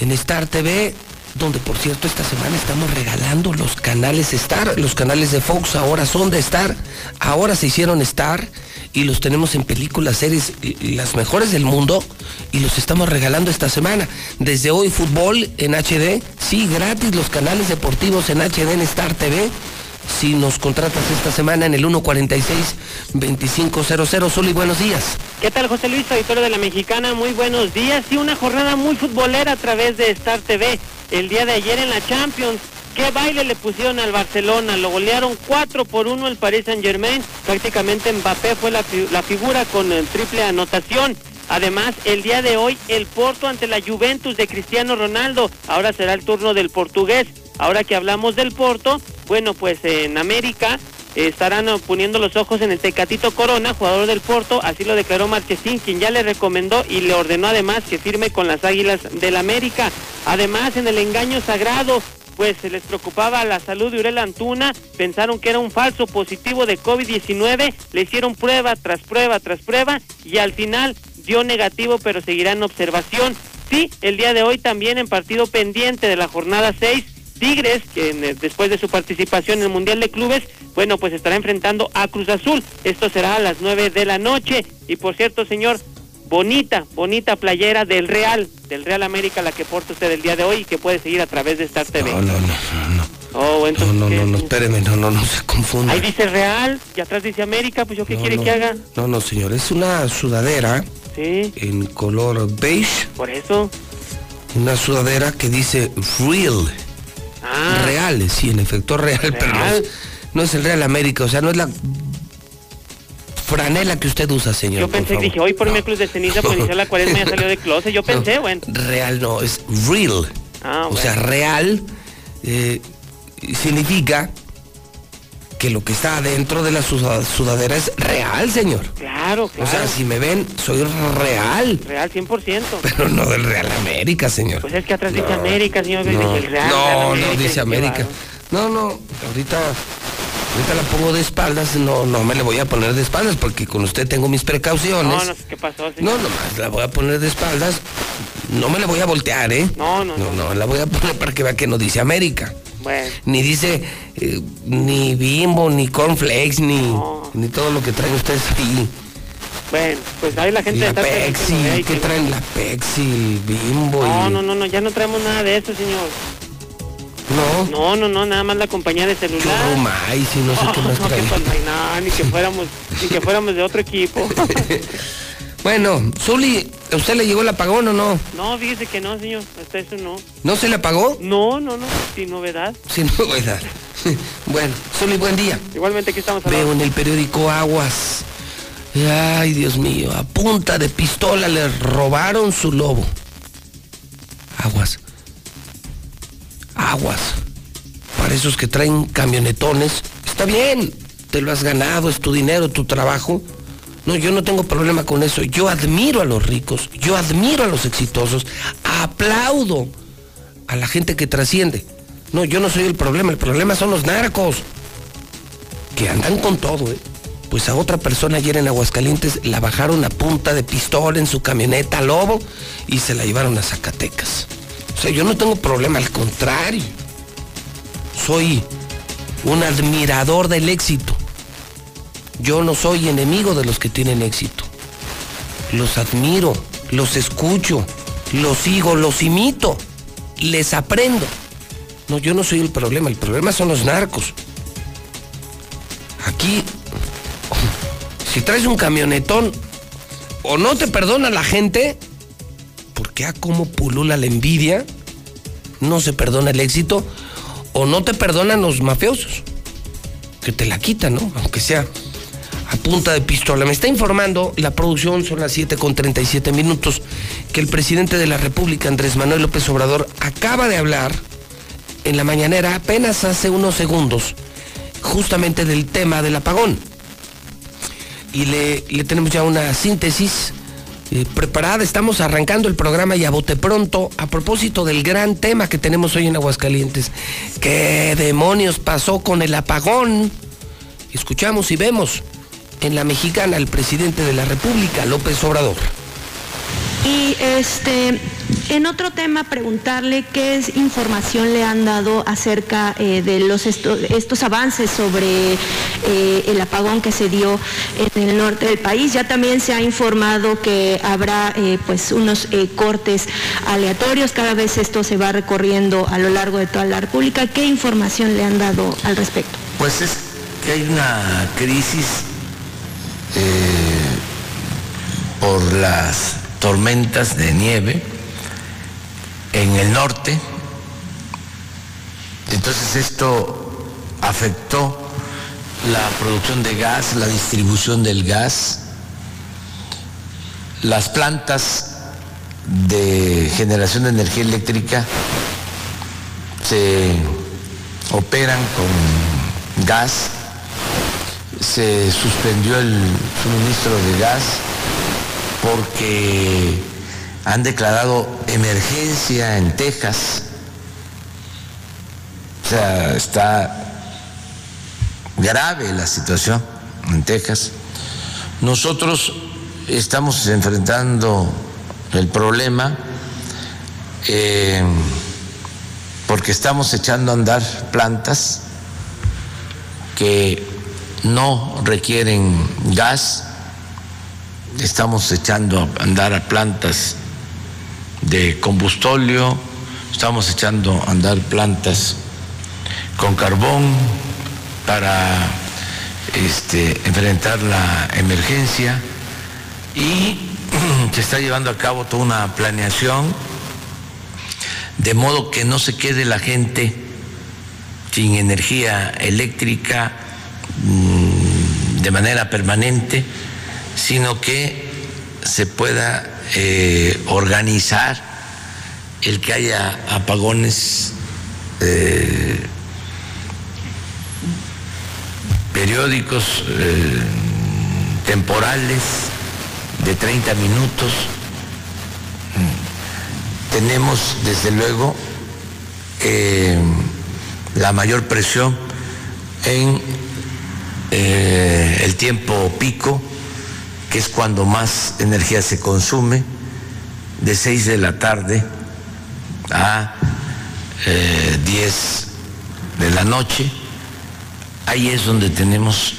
En Star TV, donde por cierto esta semana estamos regalando los canales Star. Los canales de Fox ahora son de Star, ahora se hicieron Star y los tenemos en películas, series, las mejores del mundo y los estamos regalando esta semana. Desde hoy fútbol en HD, sí, gratis los canales deportivos en HD en Star TV. Si nos contratas esta semana en el 146-2500, Zuli, buenos días. ¿Qué tal, José Luis, auditorio de la Mexicana? Muy buenos días. Y una jornada muy futbolera a través de Star TV. El día de ayer en la Champions, ¿Qué baile le pusieron al Barcelona? Lo golearon 4 por 1 el Paris Saint Germain. Prácticamente Mbappé fue la, la figura con el triple anotación. Además, el día de hoy, el Porto ante la Juventus de Cristiano Ronaldo. Ahora será el turno del portugués. Ahora que hablamos del Porto, bueno, pues en América eh, estarán poniendo los ojos en el Tecatito Corona, jugador del Porto, así lo declaró Marchesín, quien ya le recomendó y le ordenó además que firme con las Águilas del América. Además, en el engaño sagrado, pues se les preocupaba la salud de Uriel Antuna, pensaron que era un falso positivo de COVID-19, le hicieron prueba tras prueba tras prueba y al final dio negativo, pero seguirá en observación. Sí, el día de hoy también en partido pendiente de la jornada 6, Tigres, que después de su participación en el Mundial de Clubes, bueno, pues estará enfrentando a Cruz Azul. Esto será a las 9 de la noche. Y por cierto, señor, bonita, bonita playera del Real, del Real América, la que porta usted el día de hoy y que puede seguir a través de Star TV. No, no, no, no. no. Oh, entonces, no, no, no, no, espéreme, no, no, no se confunda. Ahí dice Real y atrás dice América, pues yo qué No, quiere no. que haga. No, no, señor, es una sudadera Sí, en color beige, por eso. una sudadera que dice real. Ah, Real, sí, en efecto real, pero no es, no es el Real América, o sea, no es la franela que usted usa, señor. yo pensé, dije, hoy por miércoles de ceniza, pues iniciar la cuaresma ya salió de closet. Yo pensé, bueno. Real no, es real. Ah, O sea, real eh, significa que lo que está adentro de la suda- sudadera es real, señor. Claro, claro. O sea, si me ven, soy real, Real 100%. pero no del Real América, señor. Pues es que atrás dice América, señor. No, el Real, no, Real no, dice América. No, no, ahorita, ahorita la pongo de espaldas, no, no me le voy a poner de espaldas porque con usted tengo mis precauciones. No, no sé qué pasó, No, señor. nomás la voy a poner de espaldas. No me la voy a voltear, ¿eh? No, no, No, no, la voy a poner para que vea que no dice América. Bueno, Ni dice eh, ni bimbo, ni cornflakes, ni, ni todo lo que traen ustedes ahí. bueno, pues ahí la gente La está Pepsi, ¿qué traen? La el bimbo No, y... no, no, no, ya no traemos nada de eso, señor. No. No, no, no, nada más la compañía de celular. Churrumais y no sé qué más No, que pues, no ni que fuéramos, ni que fuéramos de otro equipo. Bueno, Zuli, ¿a usted le llegó el apagón o no? No, fíjese que no, señor, hasta eso no. ¿No se le apagó? No, no, no, sin novedad. Sin novedad. Bueno, Zuli, buen día. Igualmente aquí estamos hablando. Veo en el periódico Aguas. Ay, Dios mío, a punta de pistola le robaron su lobo. Aguas. Aguas. Para esos que traen camionetones, está bien, te lo has ganado, es tu dinero, tu trabajo. No, yo no tengo problema con eso. Yo admiro a los ricos, yo admiro a los exitosos, aplaudo a la gente que trasciende. No, yo no soy el problema, el problema son los narcos, que andan con todo, ¿eh? Pues a otra persona ayer en Aguascalientes la bajaron a punta de pistola en su camioneta Lobo y se la llevaron a Zacatecas. O sea, yo no tengo problema, al contrario. Soy un admirador del éxito. Yo no soy enemigo de los que tienen éxito. Los admiro, los escucho, los sigo, los imito, les aprendo. No, yo no soy el problema, el problema son los narcos. Aquí, si traes un camionetón, o no te perdona la gente, porque a cómo pulula la envidia, no se perdona el éxito, o no te perdonan los mafiosos, que te la quitan, ¿no? Aunque sea a punta de pistola. Me está informando la producción, son las 7 con 37 minutos, que el presidente de la República, Andrés Manuel López Obrador, acaba de hablar en la mañanera apenas hace unos segundos, justamente del tema del apagón. Y le, le tenemos ya una síntesis eh, preparada, estamos arrancando el programa y a bote pronto a propósito del gran tema que tenemos hoy en Aguascalientes. ¿Qué demonios pasó con el apagón? Escuchamos y vemos en la mexicana al presidente de la República, López Obrador. Y este, en otro tema, preguntarle qué es información le han dado acerca eh, de los estos avances sobre eh, el apagón que se dio en el norte del país. Ya también se ha informado que habrá eh, pues unos cortes aleatorios. Cada vez esto se va recorriendo a lo largo de toda la República. ¿Qué información le han dado al respecto? Pues es que hay una crisis por las tormentas de nieve en el norte. Entonces esto afectó la producción de gas, la distribución del gas, las plantas de generación de energía eléctrica se operan con gas, se suspendió el suministro de gas, porque han declarado emergencia en Texas. O sea, está grave la situación en Texas. Nosotros estamos enfrentando el problema eh, porque estamos echando a andar plantas que no requieren gas, estamos echando a andar a plantas de combustóleo, estamos echando a andar plantas con carbón para este, enfrentar la emergencia y se está llevando a cabo toda una planeación de modo que no se quede la gente sin energía eléctrica mm, de manera permanente sino que se pueda eh, organizar el que haya apagones eh, periódicos eh, temporales de 30 minutos. Tenemos desde luego la mayor presión en el tiempo pico que es cuando más energía se consume, de 6 de la tarde a 10 eh, de la noche. Ahí es donde tenemos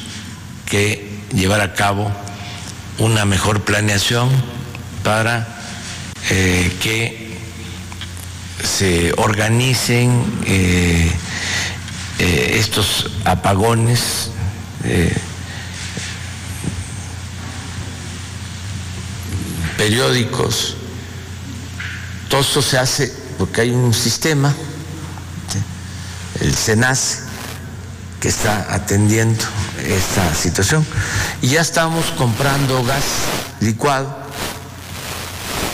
que llevar a cabo una mejor planeación para eh, que se organicen eh, estos apagones periódicos, todo eso se hace porque hay un sistema, el SENAS, que está atendiendo esta situación. Y ya estamos comprando gas licuado.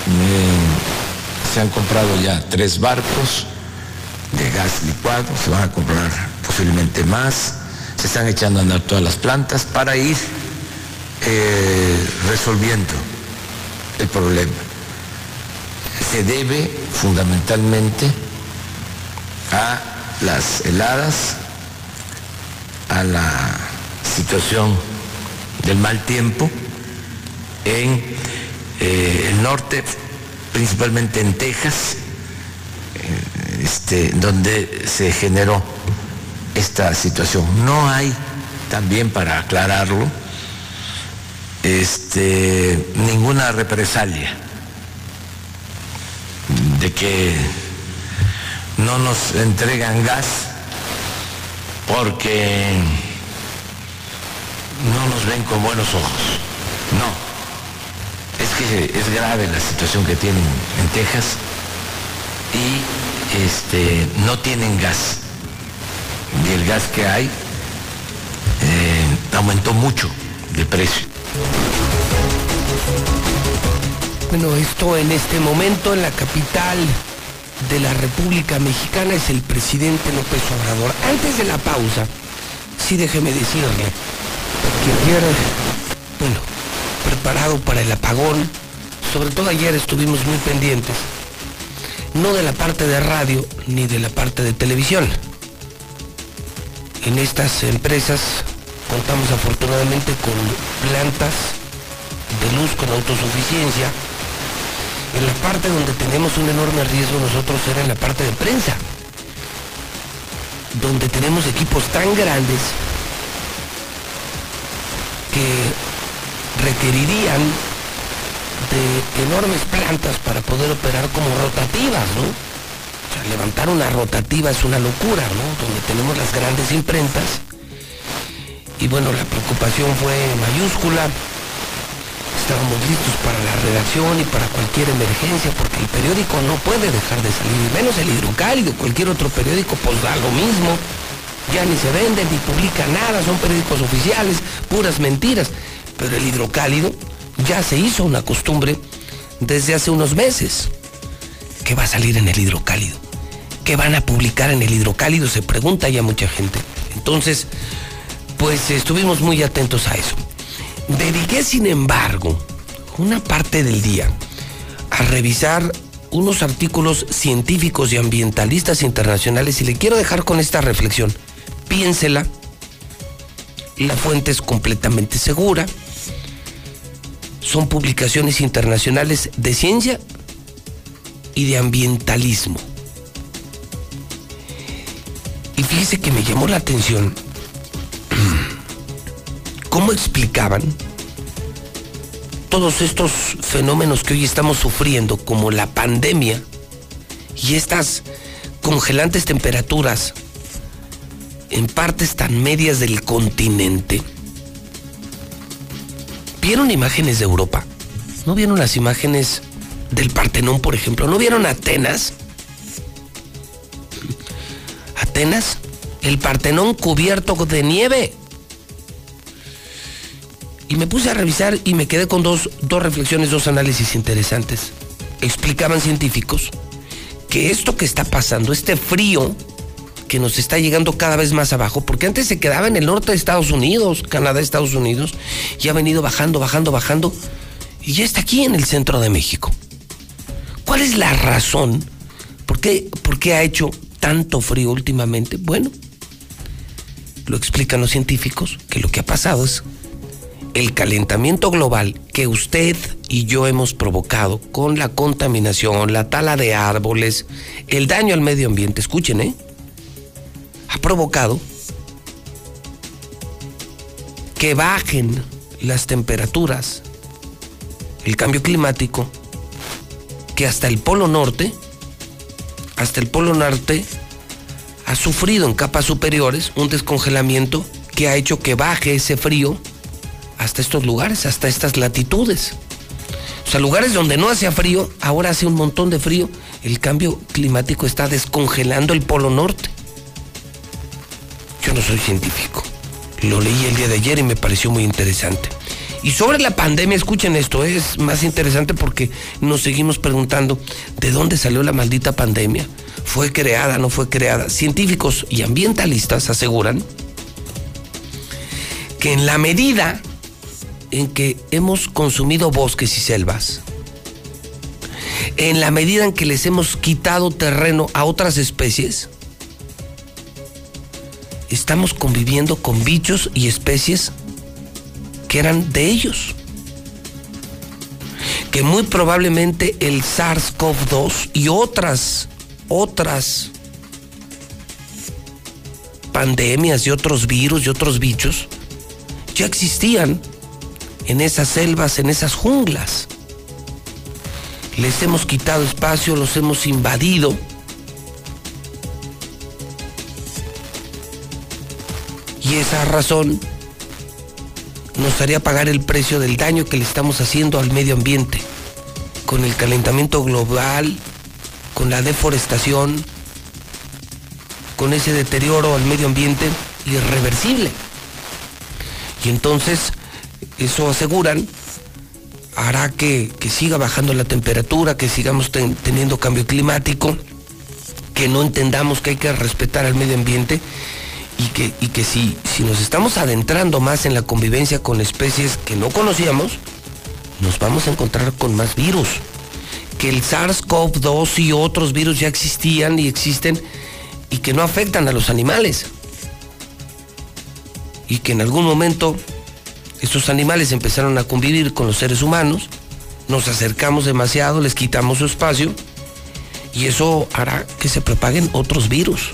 Eh, se han comprado ya tres barcos de gas licuado, se van a comprar posiblemente más, se están echando a andar todas las plantas para ir eh, resolviendo el problema. Se debe fundamentalmente a las heladas, a la situación del mal tiempo en eh, el norte, principalmente en Texas, eh, este, donde se generó esta situación. No hay, también para aclararlo, este, ninguna represalia de que no nos entregan gas porque no nos ven con buenos ojos. No. Es que es grave la situación que tienen en Texas y este, no tienen gas. Y el gas que hay eh, aumentó mucho de precio. Bueno, esto en este momento en la capital de la República Mexicana es el presidente López Obrador. Antes de la pausa, sí déjeme decirle que ayer, bueno, preparado para el apagón, sobre todo ayer estuvimos muy pendientes, no de la parte de radio ni de la parte de televisión. En estas empresas contamos afortunadamente con plantas de luz con autosuficiencia. En la parte donde tenemos un enorme riesgo nosotros era en la parte de prensa, donde tenemos equipos tan grandes que requerirían de enormes plantas para poder operar como rotativas, ¿no? O sea, levantar una rotativa es una locura, ¿no? Donde tenemos las grandes imprentas. Y bueno, la preocupación fue mayúscula. Estábamos listos para la redacción y para cualquier emergencia, porque el periódico no puede dejar de salir, menos el hidrocálido, cualquier otro periódico, pues da lo mismo. Ya ni se venden ni publican nada, son periódicos oficiales, puras mentiras. Pero el hidrocálido ya se hizo una costumbre desde hace unos meses. ¿Qué va a salir en el hidrocálido? ¿Qué van a publicar en el hidrocálido? Se pregunta ya mucha gente. Entonces, pues estuvimos muy atentos a eso. Dediqué, sin embargo, una parte del día a revisar unos artículos científicos y ambientalistas internacionales y le quiero dejar con esta reflexión. Piénsela. La fuente es completamente segura. Son publicaciones internacionales de ciencia y de ambientalismo. Y fíjese que me llamó la atención cómo explicaban todos estos fenómenos que hoy estamos sufriendo, como la pandemia y estas congelantes temperaturas en partes tan medias del continente. ¿Vieron imágenes de Europa? ¿No vieron las imágenes del Partenón, por ejemplo? ¿No vieron Atenas? Atenas, el Partenón cubierto de nieve. Y me puse a revisar y me quedé con dos, dos reflexiones, dos análisis interesantes. Explicaban científicos que esto que está pasando, este frío que nos está llegando cada vez más abajo, porque antes se quedaba en el norte de Estados Unidos, Canadá, Estados Unidos, y ha venido bajando, bajando, bajando, y ya está aquí en el centro de México. ¿Cuál es la razón? ¿Por qué, por qué ha hecho tanto frío últimamente? Bueno, lo explican los científicos, que lo que ha pasado es el calentamiento global que usted y yo hemos provocado con la contaminación, la tala de árboles, el daño al medio ambiente, escuchen, ¿eh? Ha provocado que bajen las temperaturas, el cambio climático, que hasta el Polo Norte, hasta el Polo Norte, ha sufrido en capas superiores un descongelamiento que ha hecho que baje ese frío hasta estos lugares, hasta estas latitudes. O sea, lugares donde no hacía frío, ahora hace un montón de frío. El cambio climático está descongelando el Polo Norte. Yo no soy científico. Lo leí el día de ayer y me pareció muy interesante. Y sobre la pandemia, escuchen esto, es más interesante porque nos seguimos preguntando, ¿de dónde salió la maldita pandemia? ¿Fue creada, no fue creada? Científicos y ambientalistas aseguran que en la medida en que hemos consumido bosques y selvas, en la medida en que les hemos quitado terreno a otras especies, estamos conviviendo con bichos y especies que eran de ellos. Que muy probablemente el SARS-CoV-2 y otras, otras pandemias y otros virus y otros bichos ya existían en esas selvas, en esas junglas. Les hemos quitado espacio, los hemos invadido. Y esa razón nos haría pagar el precio del daño que le estamos haciendo al medio ambiente, con el calentamiento global, con la deforestación, con ese deterioro al medio ambiente irreversible. Y entonces, eso aseguran, hará que, que siga bajando la temperatura, que sigamos ten- teniendo cambio climático, que no entendamos que hay que respetar al medio ambiente y que, y que si, si nos estamos adentrando más en la convivencia con especies que no conocíamos, nos vamos a encontrar con más virus. Que el SARS-CoV-2 y otros virus ya existían y existen y que no afectan a los animales. Y que en algún momento estos animales empezaron a convivir con los seres humanos, nos acercamos demasiado, les quitamos su espacio y eso hará que se propaguen otros virus.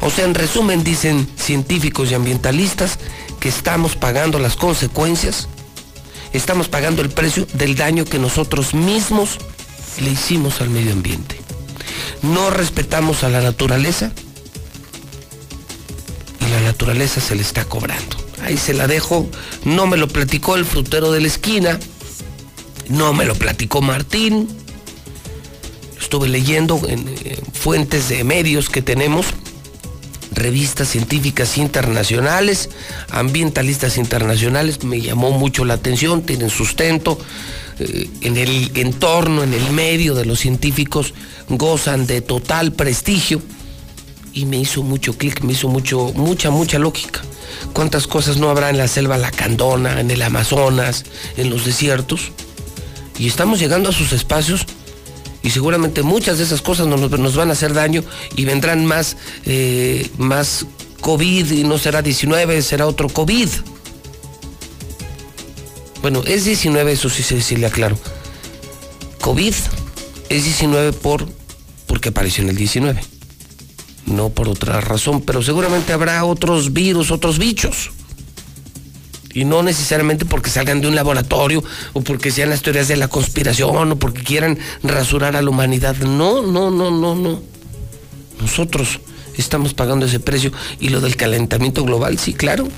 O sea, en resumen, dicen científicos y ambientalistas que estamos pagando las consecuencias, estamos pagando el precio del daño que nosotros mismos le hicimos al medio ambiente. No respetamos a la naturaleza y la naturaleza se le está cobrando. Ahí se la dejo, no me lo platicó el frutero de la esquina, no me lo platicó Martín, estuve leyendo en fuentes de medios que tenemos, revistas científicas internacionales, ambientalistas internacionales, me llamó mucho la atención, tienen sustento, eh, en el entorno, en el medio de los científicos, gozan de total prestigio. Y me hizo mucho clic, me hizo mucho, mucha, mucha lógica. ¿Cuántas cosas no habrá en la selva lacandona, en el Amazonas, en los desiertos? Y estamos llegando a sus espacios y seguramente muchas de esas cosas nos, nos van a hacer daño y vendrán más, eh, más COVID y no será 19, será otro COVID. Bueno, es 19, eso sí, sí, sí le aclaro. COVID es 19 por, porque apareció en el 19. No por otra razón, pero seguramente habrá otros virus, otros bichos. Y no necesariamente porque salgan de un laboratorio o porque sean las teorías de la conspiración o porque quieran rasurar a la humanidad. No, no, no, no, no. Nosotros estamos pagando ese precio. Y lo del calentamiento global, sí, claro.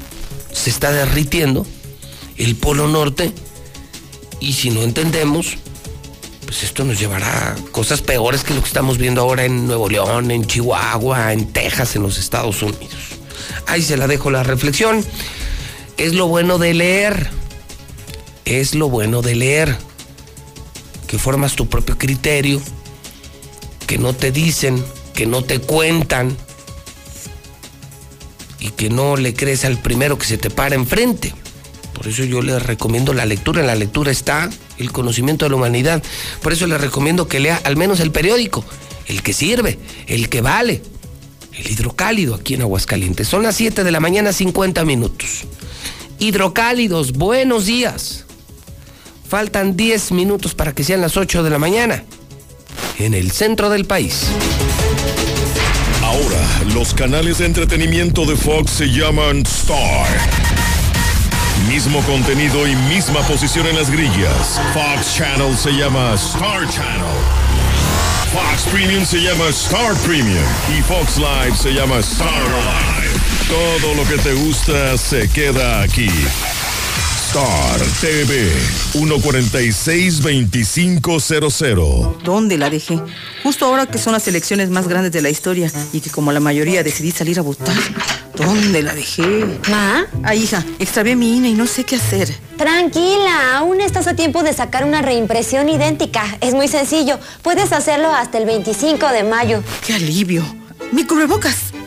Se está derritiendo el polo norte. Y si no entendemos, pues esto nos llevará a cosas peores que lo que estamos viendo ahora en Nuevo León, en Chihuahua, en Texas, en los Estados Unidos. Ahí se la dejo la reflexión. Es lo bueno de leer. Es lo bueno de leer. Que formas tu propio criterio. Que no te dicen, que no te cuentan. Y que no le crees al primero que se te para enfrente. Por eso yo les recomiendo la lectura. En la lectura está el conocimiento de la humanidad. Por eso les recomiendo que lea al menos el periódico. El que sirve, el que vale. El hidrocálido aquí en Aguascalientes. Son las 7 de la mañana, 50 minutos. Hidrocálidos, buenos días. Faltan 10 minutos para que sean las 8 de la mañana. En el centro del país. Ahora, los canales de entretenimiento de Fox se llaman Star. Mismo contenido y misma posición en las grillas. Fox Channel se llama Star Channel. Fox Premium se llama Star Premium. Y Fox Live se llama Star Live. Todo lo que te gusta se queda aquí. Star TV 146-2500. ¿Dónde la dejé? Justo ahora que son las elecciones más grandes de la historia y que como la mayoría decidí salir a votar. ¿Dónde la dejé? ¿Ma? Ah, hija, extravié mi INE y no sé qué hacer. Tranquila, aún estás a tiempo de sacar una reimpresión idéntica. Es muy sencillo. Puedes hacerlo hasta el 25 de mayo. ¡Qué alivio! ¡Mi cubrebocas!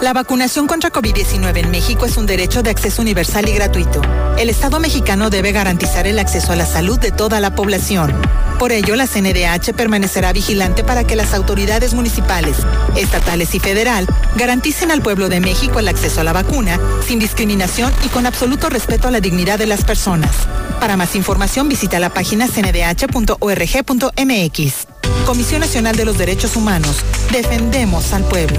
La vacunación contra COVID-19 en México es un derecho de acceso universal y gratuito. El Estado mexicano debe garantizar el acceso a la salud de toda la población. Por ello, la CNDH permanecerá vigilante para que las autoridades municipales, estatales y federal garanticen al pueblo de México el acceso a la vacuna sin discriminación y con absoluto respeto a la dignidad de las personas. Para más información visita la página cndh.org.mx. Comisión Nacional de los Derechos Humanos. Defendemos al pueblo.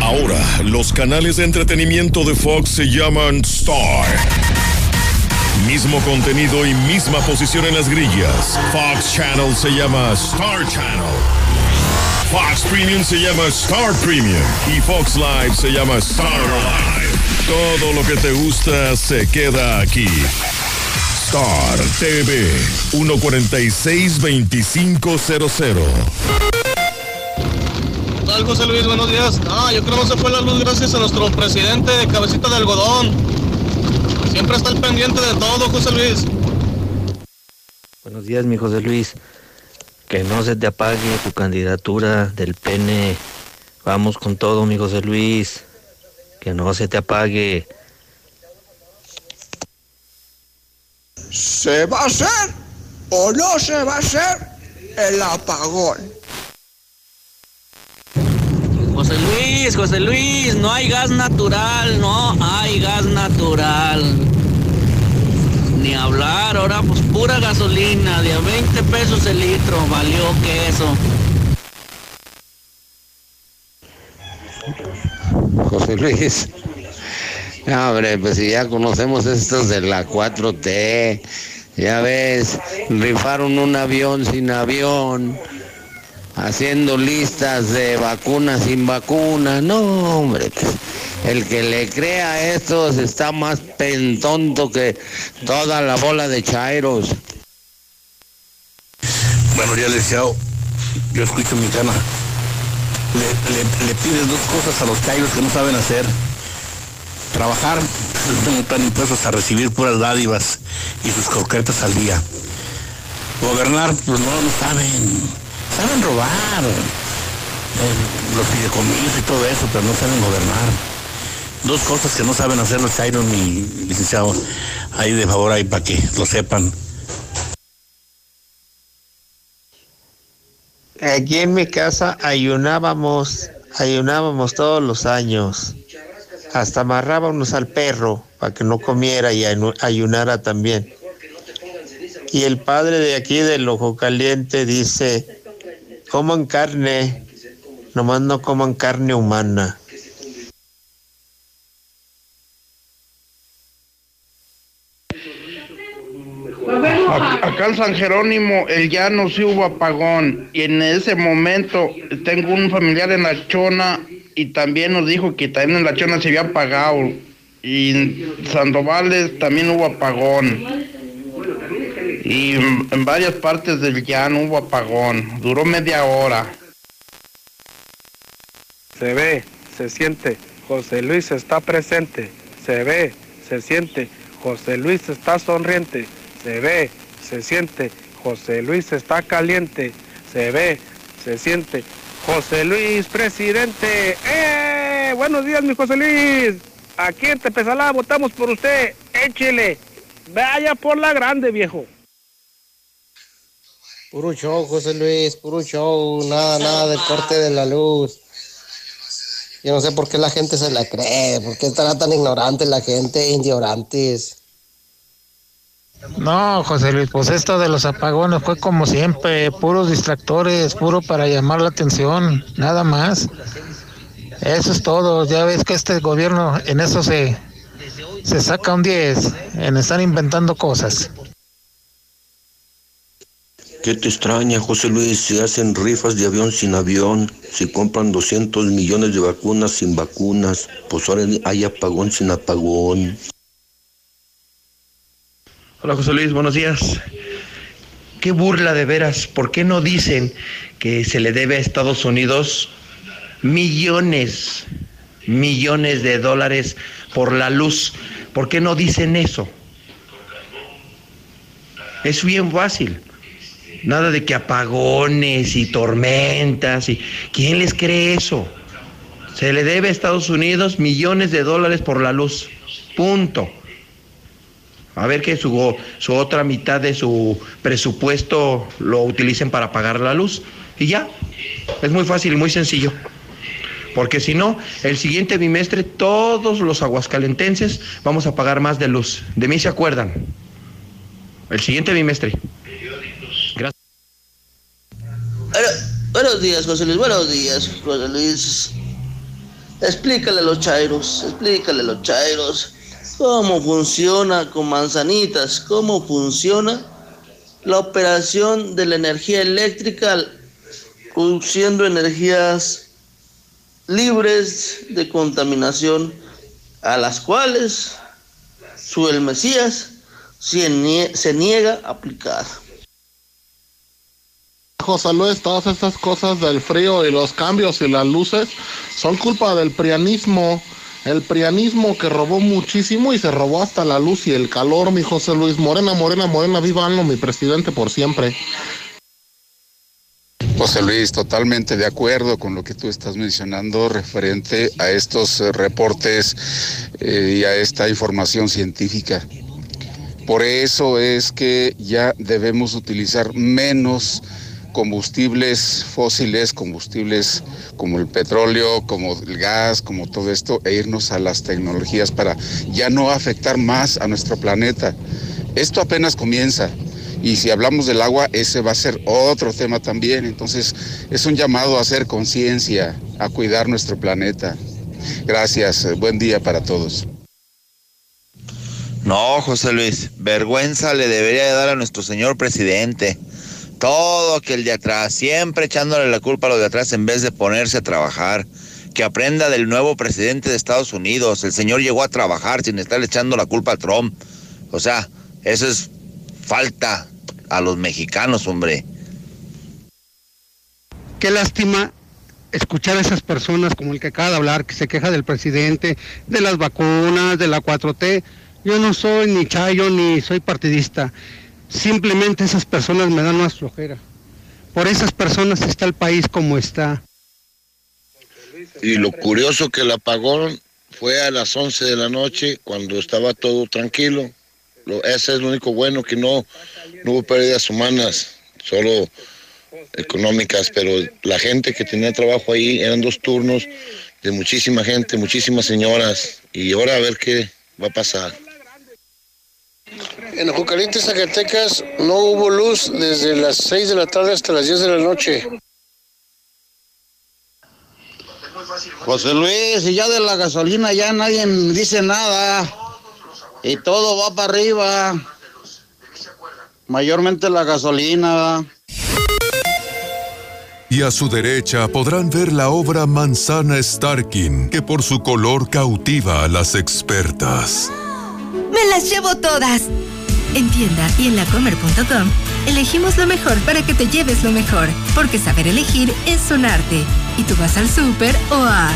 Ahora, los canales de entretenimiento de Fox se llaman Star. Mismo contenido y misma posición en las grillas. Fox Channel se llama Star Channel. Fox Premium se llama Star Premium. Y Fox Live se llama Star Live. Todo lo que te gusta se queda aquí. Star TV 146-2500. ¿Qué tal, José Luis? Buenos días. Ah, yo creo que no se fue la luz gracias a nuestro presidente, cabecita de algodón. Siempre está al pendiente de todo, José Luis. Buenos días, mi José Luis. Que no se te apague tu candidatura del pene. Vamos con todo, mi José Luis. Que no se te apague. ¿Se va a hacer o no se va a hacer el apagón? José Luis, José Luis, no hay gas natural, no hay gas natural. Ni hablar, ahora pues pura gasolina, de a 20 pesos el litro, valió queso. José Luis. No, hombre, pues si ya conocemos estos de la 4T, ya ves, rifaron un avión sin avión. Haciendo listas de vacunas sin vacunas. No, hombre, el que le crea a estos está más pentonto que toda la bola de chairos. Bueno, ya deseado, yo escucho mi cana. Le, le, pides dos cosas a los chairos que no saben hacer. Trabajar, no están impuestos a recibir puras dádivas y sus croquetas al día. Gobernar, pues no lo saben. Saben robar. Eh, los fideicomisos y todo eso, pero no saben gobernar. Dos cosas que no saben hacer los chairos ni licenciados. Ahí de favor, ahí para que lo sepan. Aquí en mi casa ayunábamos, ayunábamos todos los años. Hasta amarrábamos al perro para que no comiera y ayunara también. Y el padre de aquí del ojo caliente dice, coman carne, nomás no coman carne humana. Acá en San Jerónimo, el llano sí hubo apagón. Y en ese momento tengo un familiar en la chona y también nos dijo que también en la chona se había apagado. Y en Sandovales también hubo apagón y en, varias partes del llano hubo apagón, duró media hora. Se ve, se siente, José Luis está presente, se ve, se siente, José Luis está sonriente, se ve, se siente, José Luis está caliente, se ve, se siente, José Luis presidente. ¡Eh! Buenos días, mi José Luis. Aquí en Tepezalá votamos por usted. Échele. Vaya por la grande, viejo. Puro show, José Luis, puro show. Nada, nada del corte de la luz. Yo no sé por qué la gente se la cree, por qué estará tan ignorante la gente, ignorantes. No, José Luis, pues esto de los apagones fue como siempre, puros distractores, puro para llamar la atención, nada más. Eso es todo. Ya ves que este gobierno en eso se, se saca un 10, en estar inventando cosas. ¿Qué te extraña, José Luis, si hacen rifas de avión sin avión, si compran 200 millones de vacunas sin vacunas, pues ahora hay apagón sin apagón? Hola José Luis, buenos días. Qué burla de veras. ¿Por qué no dicen que se le debe a Estados Unidos millones, millones de dólares por la luz? ¿Por qué no dicen eso? Es bien fácil. Nada de que apagones y tormentas y ¿quién les cree eso? Se le debe a Estados Unidos millones de dólares por la luz. Punto. A ver que su, su otra mitad de su presupuesto lo utilicen para pagar la luz. Y ya, es muy fácil y muy sencillo. Porque si no, el siguiente bimestre todos los aguascalentenses vamos a pagar más de luz. De mí se acuerdan. El siguiente bimestre. Buenos días, José Luis. Buenos días, José Luis. Explícale a los chairos, explícale a los chairos cómo funciona con manzanitas, cómo funciona la operación de la energía eléctrica produciendo energías libres de contaminación a las cuales su el Mesías se niega a aplicar. José Luis, todas estas cosas del frío y los cambios y las luces son culpa del prianismo el prianismo que robó muchísimo y se robó hasta la luz y el calor, mi José Luis. Morena, morena, morena, viva mi presidente por siempre. José Luis, totalmente de acuerdo con lo que tú estás mencionando referente a estos eh, reportes eh, y a esta información científica. Por eso es que ya debemos utilizar menos combustibles fósiles, combustibles como el petróleo, como el gas, como todo esto, e irnos a las tecnologías para ya no afectar más a nuestro planeta. Esto apenas comienza. Y si hablamos del agua, ese va a ser otro tema también. Entonces, es un llamado a hacer conciencia, a cuidar nuestro planeta. Gracias, buen día para todos. No, José Luis, vergüenza le debería dar a nuestro señor presidente Todo que el de atrás, siempre echándole la culpa a los de atrás en vez de ponerse a trabajar. Que aprenda del nuevo presidente de Estados Unidos. El señor llegó a trabajar sin estar echando la culpa a Trump. O sea, eso es falta a los mexicanos, hombre. Qué lástima escuchar a esas personas como el que acaba de hablar, que se queja del presidente, de las vacunas, de la 4T. Yo no soy ni chayo ni soy partidista. Simplemente esas personas me dan más flojera. Por esas personas está el país como está. Y lo curioso que el apagón fue a las 11 de la noche cuando estaba todo tranquilo. Lo, ese es lo único bueno que no, no hubo pérdidas humanas, solo económicas, pero la gente que tenía trabajo ahí eran dos turnos de muchísima gente, muchísimas señoras, y ahora a ver qué va a pasar. En Jucaliente, Zacatecas, no hubo luz desde las 6 de la tarde hasta las 10 de la noche. José Luis, y ya de la gasolina ya nadie dice nada. Y todo va para arriba. Mayormente la gasolina. Y a su derecha podrán ver la obra Manzana Starkin, que por su color cautiva a las expertas. ¡Me las llevo todas! En tienda y en lacomer.com elegimos lo mejor para que te lleves lo mejor, porque saber elegir es un arte. Y tú vas al súper o a...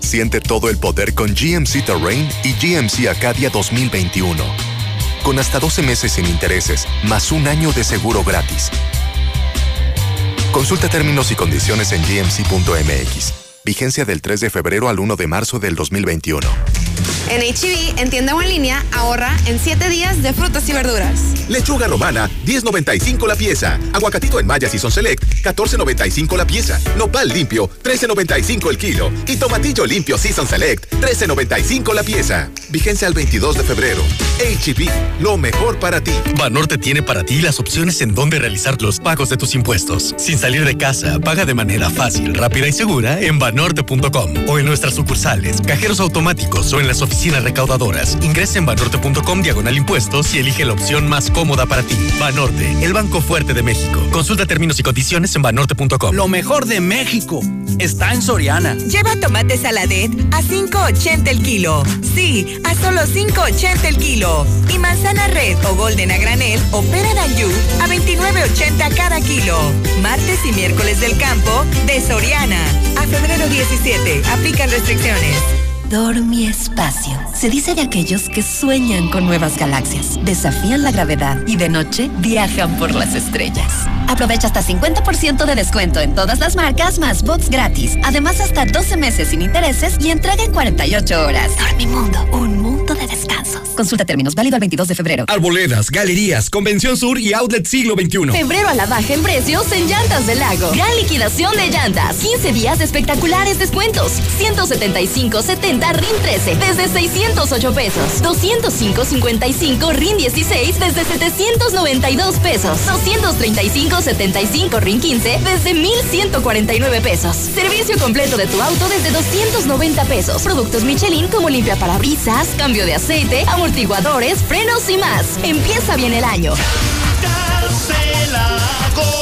Siente todo el poder con GMC Terrain y GMC Acadia 2021. Con hasta 12 meses sin intereses, más un año de seguro gratis. Consulta términos y condiciones en gmc.mx. Vigencia del 3 de febrero al 1 de marzo del 2021. En HB, en tienda o en línea, ahorra en 7 días de frutas y verduras. Lechuga romana, 10.95 la pieza. Aguacatito en Maya Season Select, 14.95 la pieza. Nopal limpio, 13.95 el kilo. Y tomatillo limpio Season Select, 13.95 la pieza. Vigencia al 22 de febrero. HB, lo mejor para ti. Banorte tiene para ti las opciones en donde realizar los pagos de tus impuestos. Sin salir de casa, paga de manera fácil, rápida y segura en banorte.com o en nuestras sucursales, cajeros automáticos o en las oficinas recaudadoras. Ingresa en banorte.com diagonal impuestos y elige la opción más cómoda para ti. Banorte, el banco fuerte de México. Consulta términos y condiciones en banorte.com. Lo mejor de México está en Soriana. Lleva tomate saladet a 5.80 el kilo. Sí, a solo 5.80 el kilo. Y manzana red o golden a granel o pera d'Anjou a 29.80 cada kilo. Martes y miércoles del campo de Soriana. A febrero 17. Aplican restricciones. Dormi Espacio. Se dice de aquellos que sueñan con nuevas galaxias, desafían la gravedad y de noche viajan por las estrellas. Aprovecha hasta 50% de descuento en todas las marcas más bots gratis. Además, hasta 12 meses sin intereses y entrega en 48 horas. Dormimundo, un mundo de descansos. Consulta términos, válido el 22 de febrero. Arboledas, galerías, Convención Sur y Outlet Siglo XXI. Febrero a la baja en precios en Llantas del Lago. Gran liquidación de llantas. 15 días de espectaculares descuentos. 175.70 RIN 13 desde 608 pesos. 205.55 RIN 16 desde 792 pesos. 235.75 RIN 15 desde 1.149 pesos. Servicio completo de tu auto desde 290 pesos. Productos Michelin como limpia parabrisas, cambio de aceite, amortiguadores, frenos y más. Empieza bien el año. No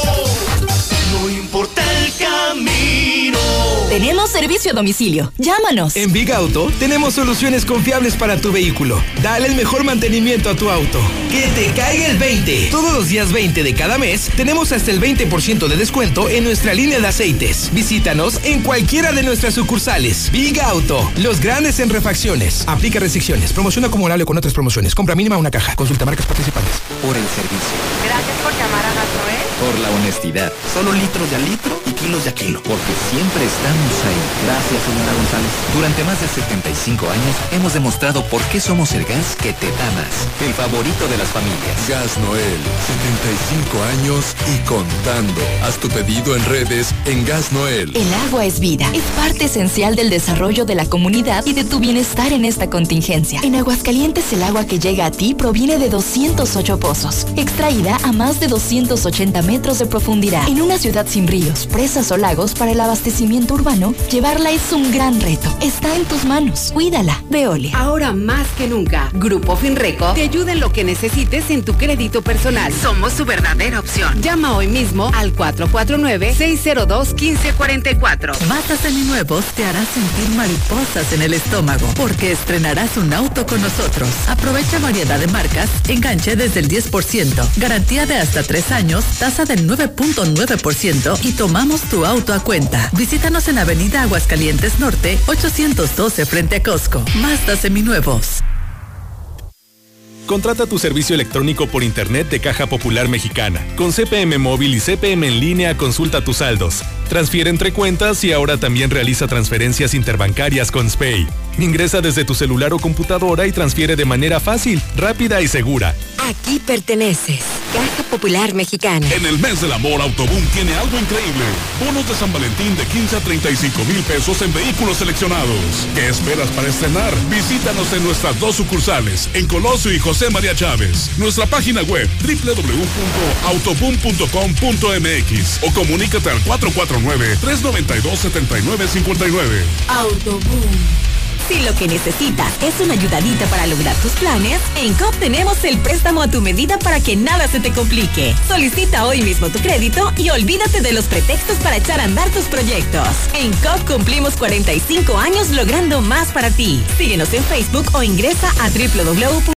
Tenemos servicio a domicilio. Llámanos. En Big Auto tenemos soluciones confiables para tu vehículo. Dale el mejor mantenimiento a tu auto. Que te caiga el 20. Todos los días 20 de cada mes tenemos hasta el 20% de descuento en nuestra línea de aceites. Visítanos en cualquiera de nuestras sucursales. Big Auto, los grandes en refacciones. Aplica restricciones. Promoción acumulable con otras promociones. Compra mínima una caja. Consulta marcas participantes. Por el servicio. Gracias por llamar a Gastroel. Por la honestidad. Solo litros de a litro y kilos de a kilo. Porque siempre estamos ahí. Gracias, señora González. Durante más de 75 años hemos demostrado por qué somos el gas que te da más. El favorito de las familias. Gas Noel, 75 años y contando. Haz tu pedido en redes en Gas Noel. El agua es vida. Es parte esencial del desarrollo de la comunidad y de tu bienestar en esta contingencia. En Aguascalientes el agua que llega a ti proviene de 208 pozos, extraída a más de 280 metros de profundidad. En una ciudad sin ríos, presas o lagos, para el abastecimiento urbano, llevarla es un gran reto. Está en tus manos. Cuídala. Veolia. Ahora más que nunca, Grupo Finreco te ayuda en lo que necesites en tu crédito personal. Somos su verdadera opción. Llama hoy mismo al 449-602-1544. Matas seminuevos te hará sentir mariposas en el estómago porque estrenarás un auto con nosotros. Aprovecha variedad de marcas, enganche desde el 10%, garantía de hasta 3 años, tasa del 9.9% y tomamos tu auto a cuenta. Visítanos en Avenida Aguascalientes Norte, 812 frente a Costco. Mazda seminuevos. Contrata tu servicio electrónico por Internet de Caja Popular Mexicana. Con CPM Móvil y CPM en línea, consulta tus saldos. Transfiere entre cuentas y ahora también realiza transferencias interbancarias con SPAY. Ingresa desde tu celular o computadora y transfiere de manera fácil, rápida y segura. Aquí perteneces. Caja Popular Mexicana. En el mes del amor, Autoboom tiene algo increíble. Bonos de San Valentín de 15 a 35 mil pesos en vehículos seleccionados. ¿Qué esperas para estrenar? Visítanos en nuestras dos sucursales, en Colosio y José María Chávez. Nuestra página web www.autoboom.com.mx o comunícate al 449-392-7959. Autoboom. Si lo que necesitas es una ayudadita para lograr tus planes, en COP tenemos el préstamo a tu medida para que nada se te complique. Solicita hoy mismo tu crédito y olvídate de los pretextos para echar a andar tus proyectos. En COP cumplimos 45 años logrando más para ti. Síguenos en Facebook o ingresa a www.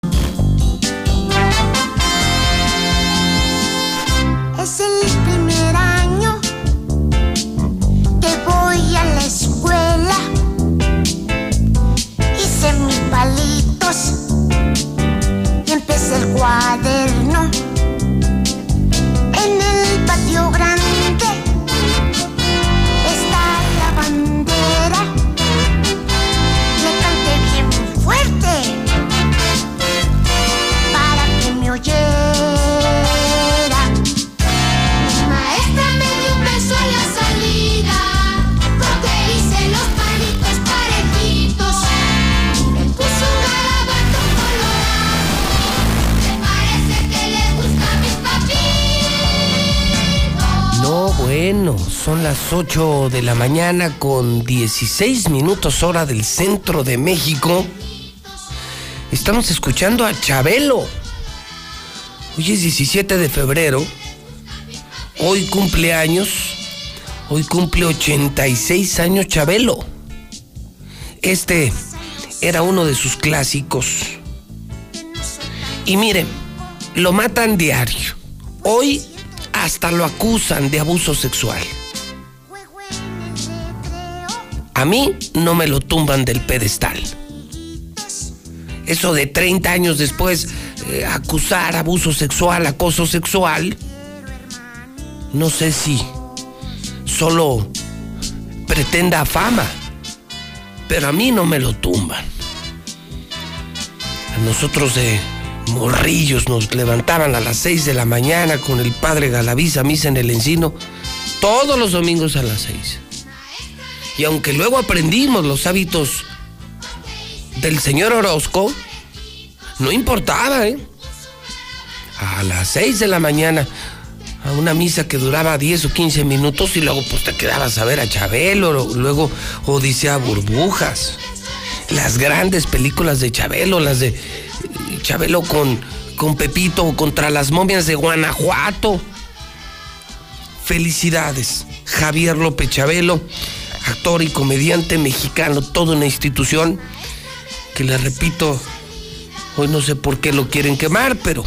Son las 8 de la mañana con 16 minutos hora del centro de México. Estamos escuchando a Chabelo. Hoy es 17 de febrero. Hoy cumple años. Hoy cumple 86 años Chabelo. Este era uno de sus clásicos. Y miren, lo matan diario. Hoy hasta lo acusan de abuso sexual. A mí no me lo tumban del pedestal. Eso de 30 años después eh, acusar abuso sexual, acoso sexual, no sé si solo pretenda fama, pero a mí no me lo tumban. A nosotros de morrillos nos levantaban a las 6 de la mañana con el padre Galaviz a misa en el encino, todos los domingos a las 6. Y aunque luego aprendimos los hábitos del señor Orozco, no importaba, ¿eh? A las 6 de la mañana, a una misa que duraba 10 o 15 minutos y luego pues te quedabas a ver a Chabelo, luego Odisea Burbujas, las grandes películas de Chabelo, las de Chabelo con, con Pepito contra las momias de Guanajuato. Felicidades, Javier López Chabelo, actor y comediante mexicano, toda una institución que le repito, hoy no sé por qué lo quieren quemar, pero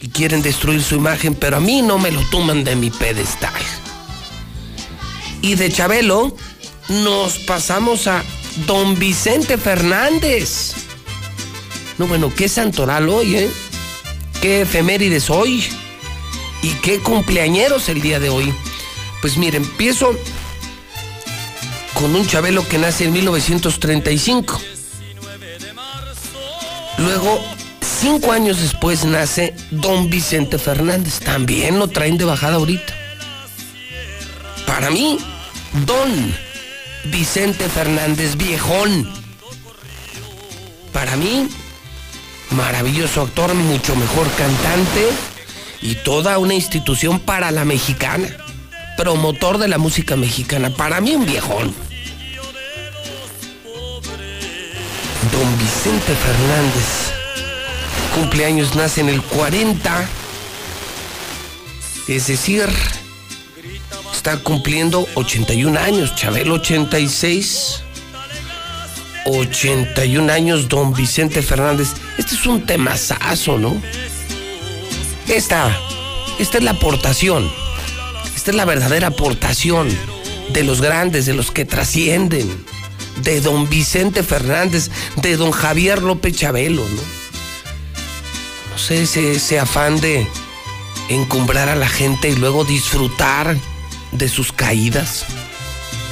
y quieren destruir su imagen, pero a mí no me lo toman de mi pedestal. Y de Chabelo nos pasamos a Don Vicente Fernández. No, bueno, qué santoral hoy, ¿eh? Qué efemérides hoy. Y qué cumpleañeros el día de hoy. Pues mire, empiezo con un Chabelo que nace en 1935. Luego, cinco años después, nace Don Vicente Fernández. También lo traen de bajada ahorita. Para mí, Don Vicente Fernández Viejón. Para mí, maravilloso actor, mucho mejor cantante y toda una institución para la mexicana, promotor de la música mexicana, para mí un viejón. Don Vicente Fernández, cumpleaños nace en el 40, es decir, está cumpliendo 81 años, Chabelo 86. 81 años, don Vicente Fernández. Este es un temazazo, ¿no? Esta, esta es la aportación. Esta es la verdadera aportación de los grandes, de los que trascienden. De don Vicente Fernández, de don Javier López Chabelo, ¿no? No sé, ese, afán de encumbrar a la gente y luego disfrutar de sus caídas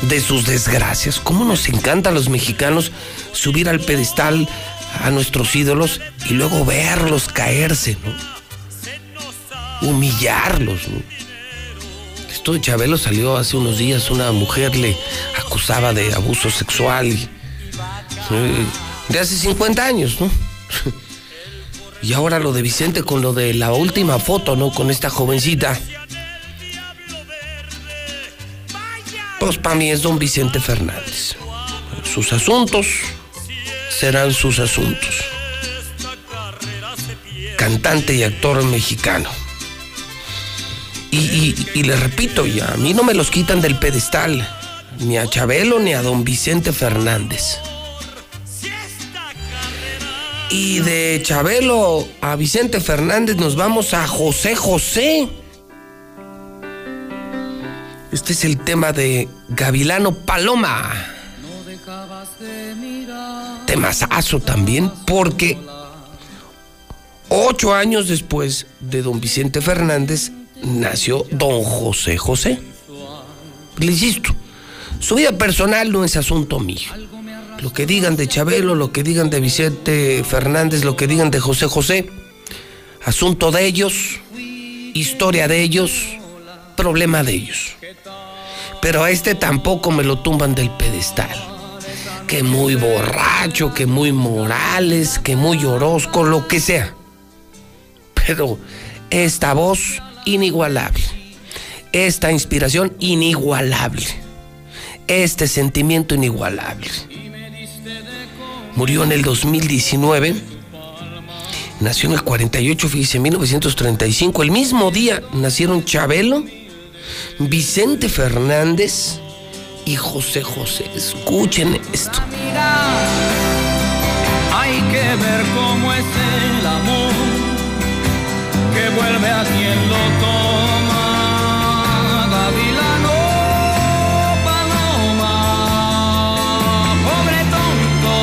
de sus desgracias. ¿Cómo nos encanta a los mexicanos subir al pedestal a nuestros ídolos y luego verlos caerse, ¿no? Humillarlos, ¿no? Esto Chabelo salió hace unos días, una mujer le acusaba de abuso sexual eh, de hace 50 años, ¿no? Y ahora lo de Vicente con lo de la última foto, ¿no? Con esta jovencita. Pues para mí es don Vicente Fernández. Sus asuntos serán sus asuntos. Cantante y actor mexicano. Y, y- y le repito, y a mí no me los quitan del pedestal, ni a Chabelo ni a don Vicente Fernández. Y de Chabelo a Vicente Fernández nos vamos a José José. Este es el tema de Gavilano Paloma. Temazazo también, porque ocho años después de don Vicente Fernández nació don José José. Le insisto, su vida personal no es asunto mío. Lo que digan de Chabelo, lo que digan de Vicente Fernández, lo que digan de José José, asunto de ellos, historia de ellos, problema de ellos. Pero a este tampoco me lo tumban del pedestal. Que muy borracho, que muy Morales, que muy Orozco, lo que sea. Pero esta voz inigualable, esta inspiración inigualable, este sentimiento inigualable. Murió en el 2019, nació en el 48, fíjese, 1935. El mismo día nacieron Chabelo, Vicente Fernández y José José. Escuchen esto. Hay que ver cómo es el amor vuelve a toma. Gavilano, paloma, pobre tonto,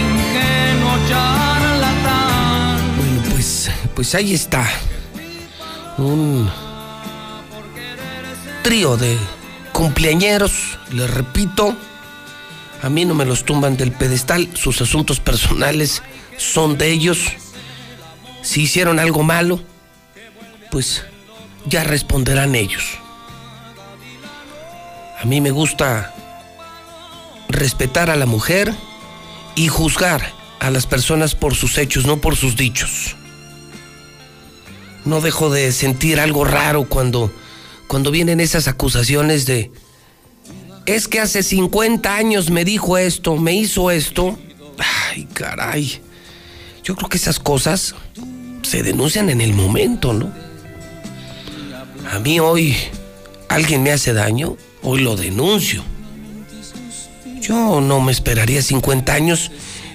ingenuo charlatán. Bueno, pues, pues ahí está. Un trío de cumpleañeros, les repito. A mí no me los tumban del pedestal, sus asuntos personales son de ellos. Si hicieron algo malo, pues ya responderán ellos. A mí me gusta respetar a la mujer y juzgar a las personas por sus hechos, no por sus dichos. No dejo de sentir algo raro cuando, cuando vienen esas acusaciones de es que hace 50 años me dijo esto, me hizo esto. Ay, caray. Yo creo que esas cosas se denuncian en el momento, ¿no? A mí hoy alguien me hace daño, hoy lo denuncio. Yo no me esperaría 50 años,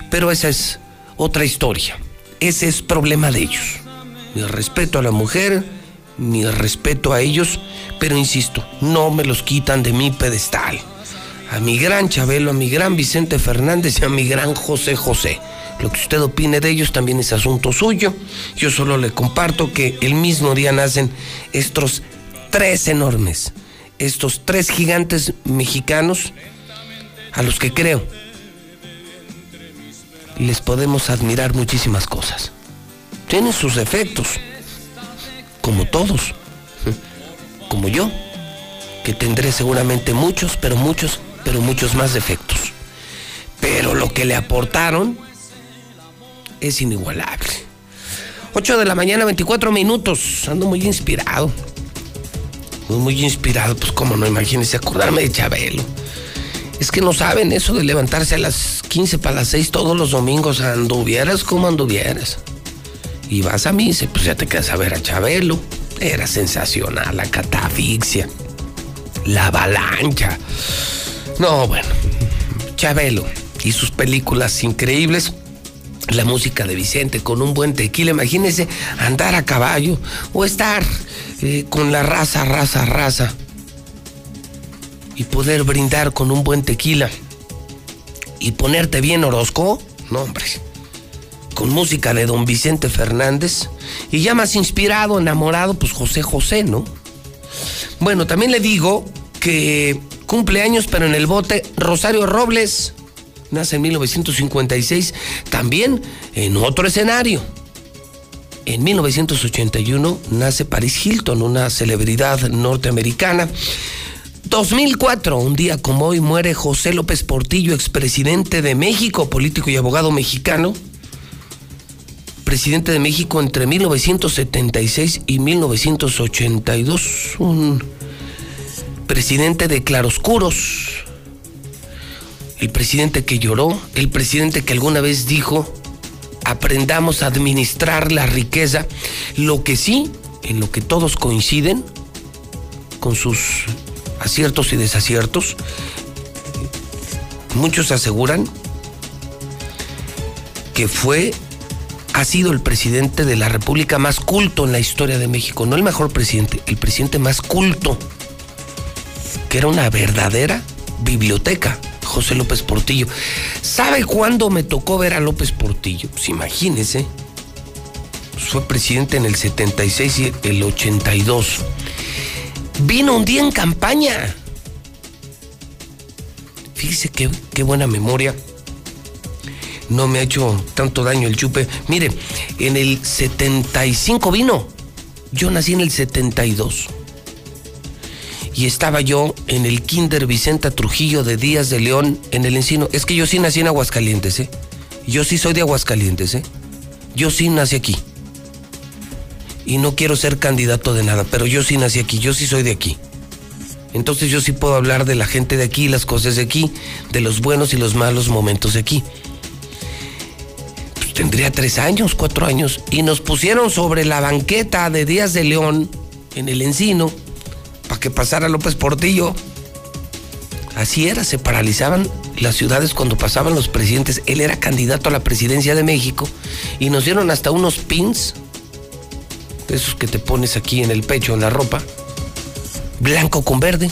pero esa es otra historia. Ese es problema de ellos. Mi respeto a la mujer, mi respeto a ellos, pero insisto, no me los quitan de mi pedestal. A mi gran Chabelo, a mi gran Vicente Fernández y a mi gran José José. Lo que usted opine de ellos también es asunto suyo. Yo solo le comparto que el mismo día nacen estos tres enormes, estos tres gigantes mexicanos a los que creo les podemos admirar muchísimas cosas. Tienen sus defectos, como todos, como yo, que tendré seguramente muchos, pero muchos, pero muchos más defectos. Pero lo que le aportaron es inigualable. 8 de la mañana, 24 minutos. Ando muy inspirado. Muy, muy inspirado. Pues cómo no, imagínense acordarme de Chabelo. Es que no saben eso de levantarse a las 15 para las 6 todos los domingos. Anduvieras como anduvieras. Y vas a misa, pues ya te quedas a ver a Chabelo. Era sensacional, la catafixia, la avalancha. No, bueno, Chabelo y sus películas increíbles. La música de Vicente con un buen tequila. Imagínense andar a caballo o estar eh, con la raza, raza, raza. Y poder brindar con un buen tequila. Y ponerte bien Orozco. No, hombre. Con música de don Vicente Fernández. Y ya más inspirado, enamorado, pues José José, ¿no? Bueno, también le digo que cumpleaños, pero en el bote, Rosario Robles nace en 1956, también en otro escenario. En 1981 nace Paris Hilton, una celebridad norteamericana. 2004, un día como hoy, muere José López Portillo, expresidente de México, político y abogado mexicano. Presidente de México entre 1976 y 1982. Un presidente de claroscuros el presidente que lloró, el presidente que alguna vez dijo, aprendamos a administrar la riqueza, lo que sí, en lo que todos coinciden, con sus aciertos y desaciertos, muchos aseguran que fue, ha sido el presidente de la República más culto en la historia de México, no el mejor presidente, el presidente más culto, que era una verdadera biblioteca. José López Portillo. ¿Sabe cuándo me tocó ver a López Portillo? Pues imagínese. Pues fue presidente en el 76 y el 82. Vino un día en campaña. Fíjese qué, qué buena memoria. No me ha hecho tanto daño el chupe. Mire, en el 75 vino. Yo nací en el 72 estaba yo en el Kinder Vicenta Trujillo de Díaz de León en el Encino. Es que yo sí nací en Aguascalientes, ¿eh? Yo sí soy de Aguascalientes, ¿eh? Yo sí nací aquí. Y no quiero ser candidato de nada, pero yo sí nací aquí, yo sí soy de aquí. Entonces yo sí puedo hablar de la gente de aquí, las cosas de aquí, de los buenos y los malos momentos de aquí. Pues tendría tres años, cuatro años, y nos pusieron sobre la banqueta de Díaz de León, en el Encino, para que pasara López Portillo. Así era, se paralizaban las ciudades cuando pasaban los presidentes. Él era candidato a la presidencia de México y nos dieron hasta unos pins, esos que te pones aquí en el pecho, en la ropa, blanco con verde.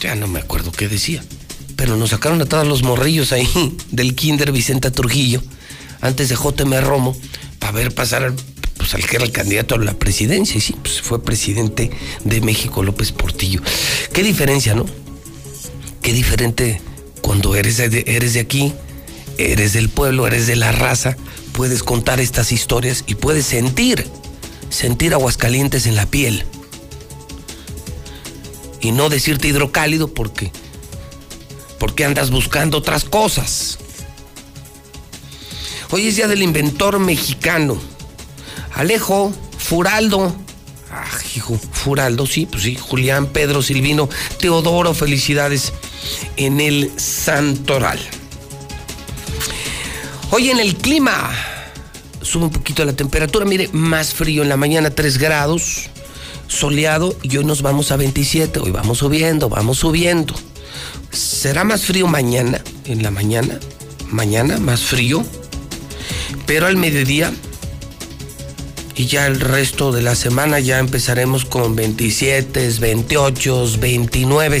Ya no me acuerdo qué decía, pero nos sacaron a todos los morrillos ahí del Kinder Vicenta Trujillo, antes de JM Romo, para ver pasar al pues al que era el candidato a la presidencia, y sí, pues fue presidente de México López Portillo. Qué diferencia, ¿no? Qué diferente cuando eres de, eres de aquí, eres del pueblo, eres de la raza, puedes contar estas historias y puedes sentir, sentir aguascalientes en la piel. Y no decirte hidrocálido porque, porque andas buscando otras cosas. Hoy es día del inventor mexicano. Alejo, Furaldo. Ah, hijo, Furaldo, sí, pues sí, Julián, Pedro, Silvino, Teodoro, felicidades en el Santoral. Hoy en el clima sube un poquito la temperatura, mire, más frío en la mañana 3 grados, soleado y hoy nos vamos a 27, hoy vamos subiendo, vamos subiendo. Será más frío mañana, en la mañana, mañana más frío, pero al mediodía y ya el resto de la semana ya empezaremos con 27, 28, 29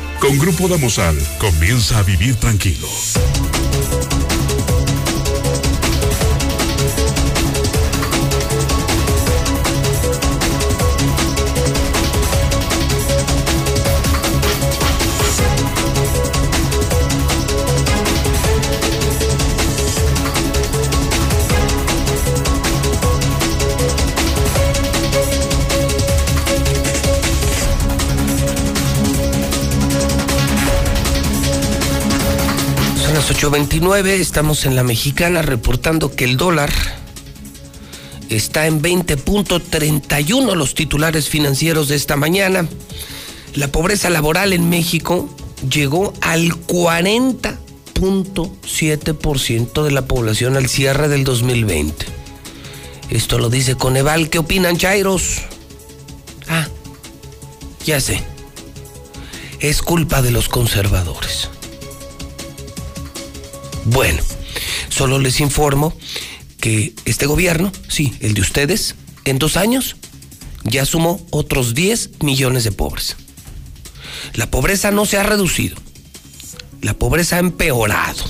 Con Grupo Damosal, comienza a vivir tranquilo. 8.29, estamos en la mexicana reportando que el dólar está en 20.31 los titulares financieros de esta mañana. La pobreza laboral en México llegó al 40.7% de la población al cierre del 2020. Esto lo dice Coneval. ¿Qué opinan, Chairos? Ah, ya sé. Es culpa de los conservadores. Bueno, solo les informo que este gobierno, sí, el de ustedes, en dos años ya sumó otros 10 millones de pobres. La pobreza no se ha reducido, la pobreza ha empeorado.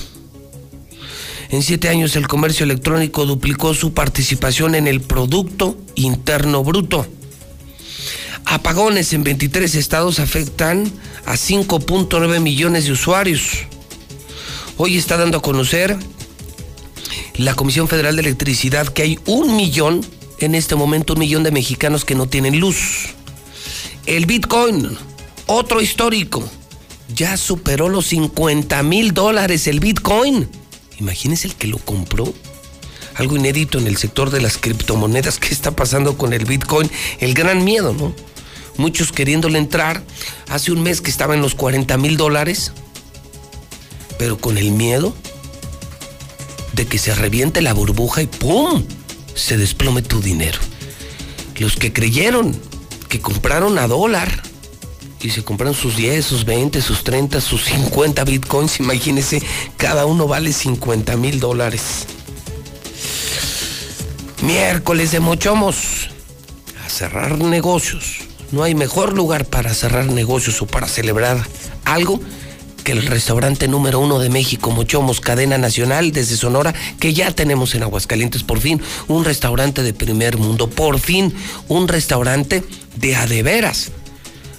En siete años el comercio electrónico duplicó su participación en el Producto Interno Bruto. Apagones en 23 estados afectan a 5.9 millones de usuarios. Hoy está dando a conocer la Comisión Federal de Electricidad que hay un millón, en este momento un millón de mexicanos que no tienen luz. El Bitcoin, otro histórico, ya superó los 50 mil dólares el Bitcoin. Imagínense el que lo compró. Algo inédito en el sector de las criptomonedas. ¿Qué está pasando con el Bitcoin? El gran miedo, ¿no? Muchos queriéndole entrar. Hace un mes que estaba en los 40 mil dólares. Pero con el miedo de que se reviente la burbuja y ¡pum! se desplome tu dinero. Los que creyeron que compraron a dólar y se compraron sus 10, sus 20, sus 30, sus 50 bitcoins, imagínense, cada uno vale 50 mil dólares. Miércoles de Mochomos, a cerrar negocios. No hay mejor lugar para cerrar negocios o para celebrar algo que el restaurante número uno de México, Mochomos, cadena nacional desde Sonora, que ya tenemos en Aguascalientes, por fin, un restaurante de primer mundo, por fin, un restaurante de adeveras.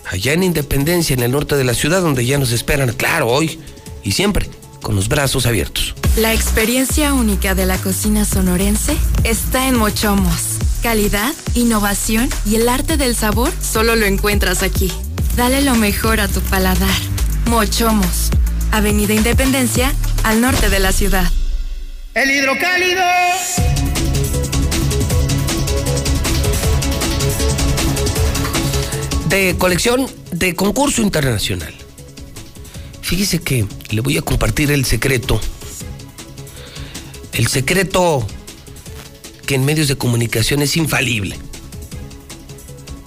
Allá en Independencia, en el norte de la ciudad, donde ya nos esperan, claro, hoy y siempre, con los brazos abiertos. La experiencia única de la cocina sonorense está en Mochomos. Calidad, innovación y el arte del sabor solo lo encuentras aquí. Dale lo mejor a tu paladar. Mochomos, Avenida Independencia, al norte de la ciudad. El hidrocálido. De colección de concurso internacional. Fíjese que le voy a compartir el secreto. El secreto que en medios de comunicación es infalible.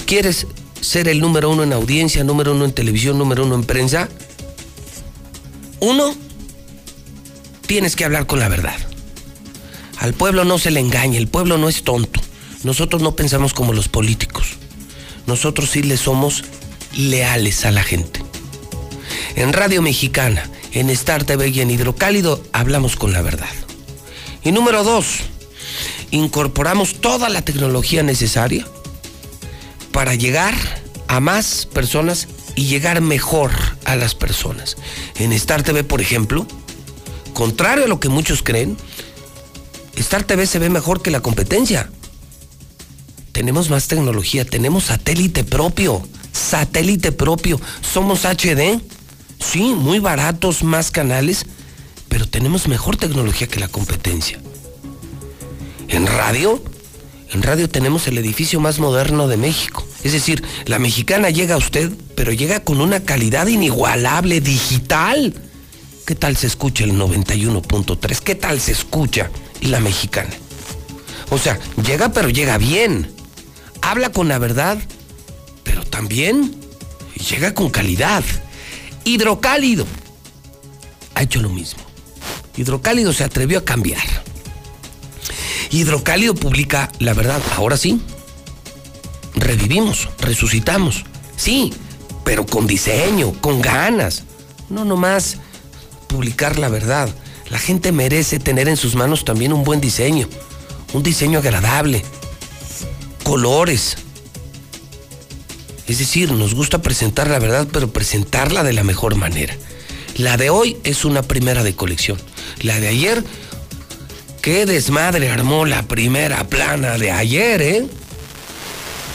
¿Quieres ser el número uno en audiencia, número uno en televisión, número uno en prensa? Uno, tienes que hablar con la verdad. Al pueblo no se le engaña, el pueblo no es tonto. Nosotros no pensamos como los políticos. Nosotros sí le somos leales a la gente. En Radio Mexicana, en Star TV y en Hidrocálido hablamos con la verdad. Y número dos, incorporamos toda la tecnología necesaria para llegar a más personas y llegar mejor a las personas. En Star TV, por ejemplo, contrario a lo que muchos creen, Star TV se ve mejor que la competencia. Tenemos más tecnología, tenemos satélite propio, satélite propio, somos HD, sí, muy baratos, más canales, pero tenemos mejor tecnología que la competencia. En radio, en radio tenemos el edificio más moderno de México. Es decir, la mexicana llega a usted, pero llega con una calidad inigualable, digital. ¿Qué tal se escucha el 91.3? ¿Qué tal se escucha la mexicana? O sea, llega pero llega bien. Habla con la verdad, pero también llega con calidad. Hidrocálido ha hecho lo mismo. Hidrocálido se atrevió a cambiar. Hidrocálido publica la verdad. Ahora sí. Revivimos, resucitamos. Sí, pero con diseño, con ganas. No nomás publicar la verdad. La gente merece tener en sus manos también un buen diseño. Un diseño agradable. Colores. Es decir, nos gusta presentar la verdad, pero presentarla de la mejor manera. La de hoy es una primera de colección. La de ayer Qué desmadre armó la primera plana de ayer, ¿eh?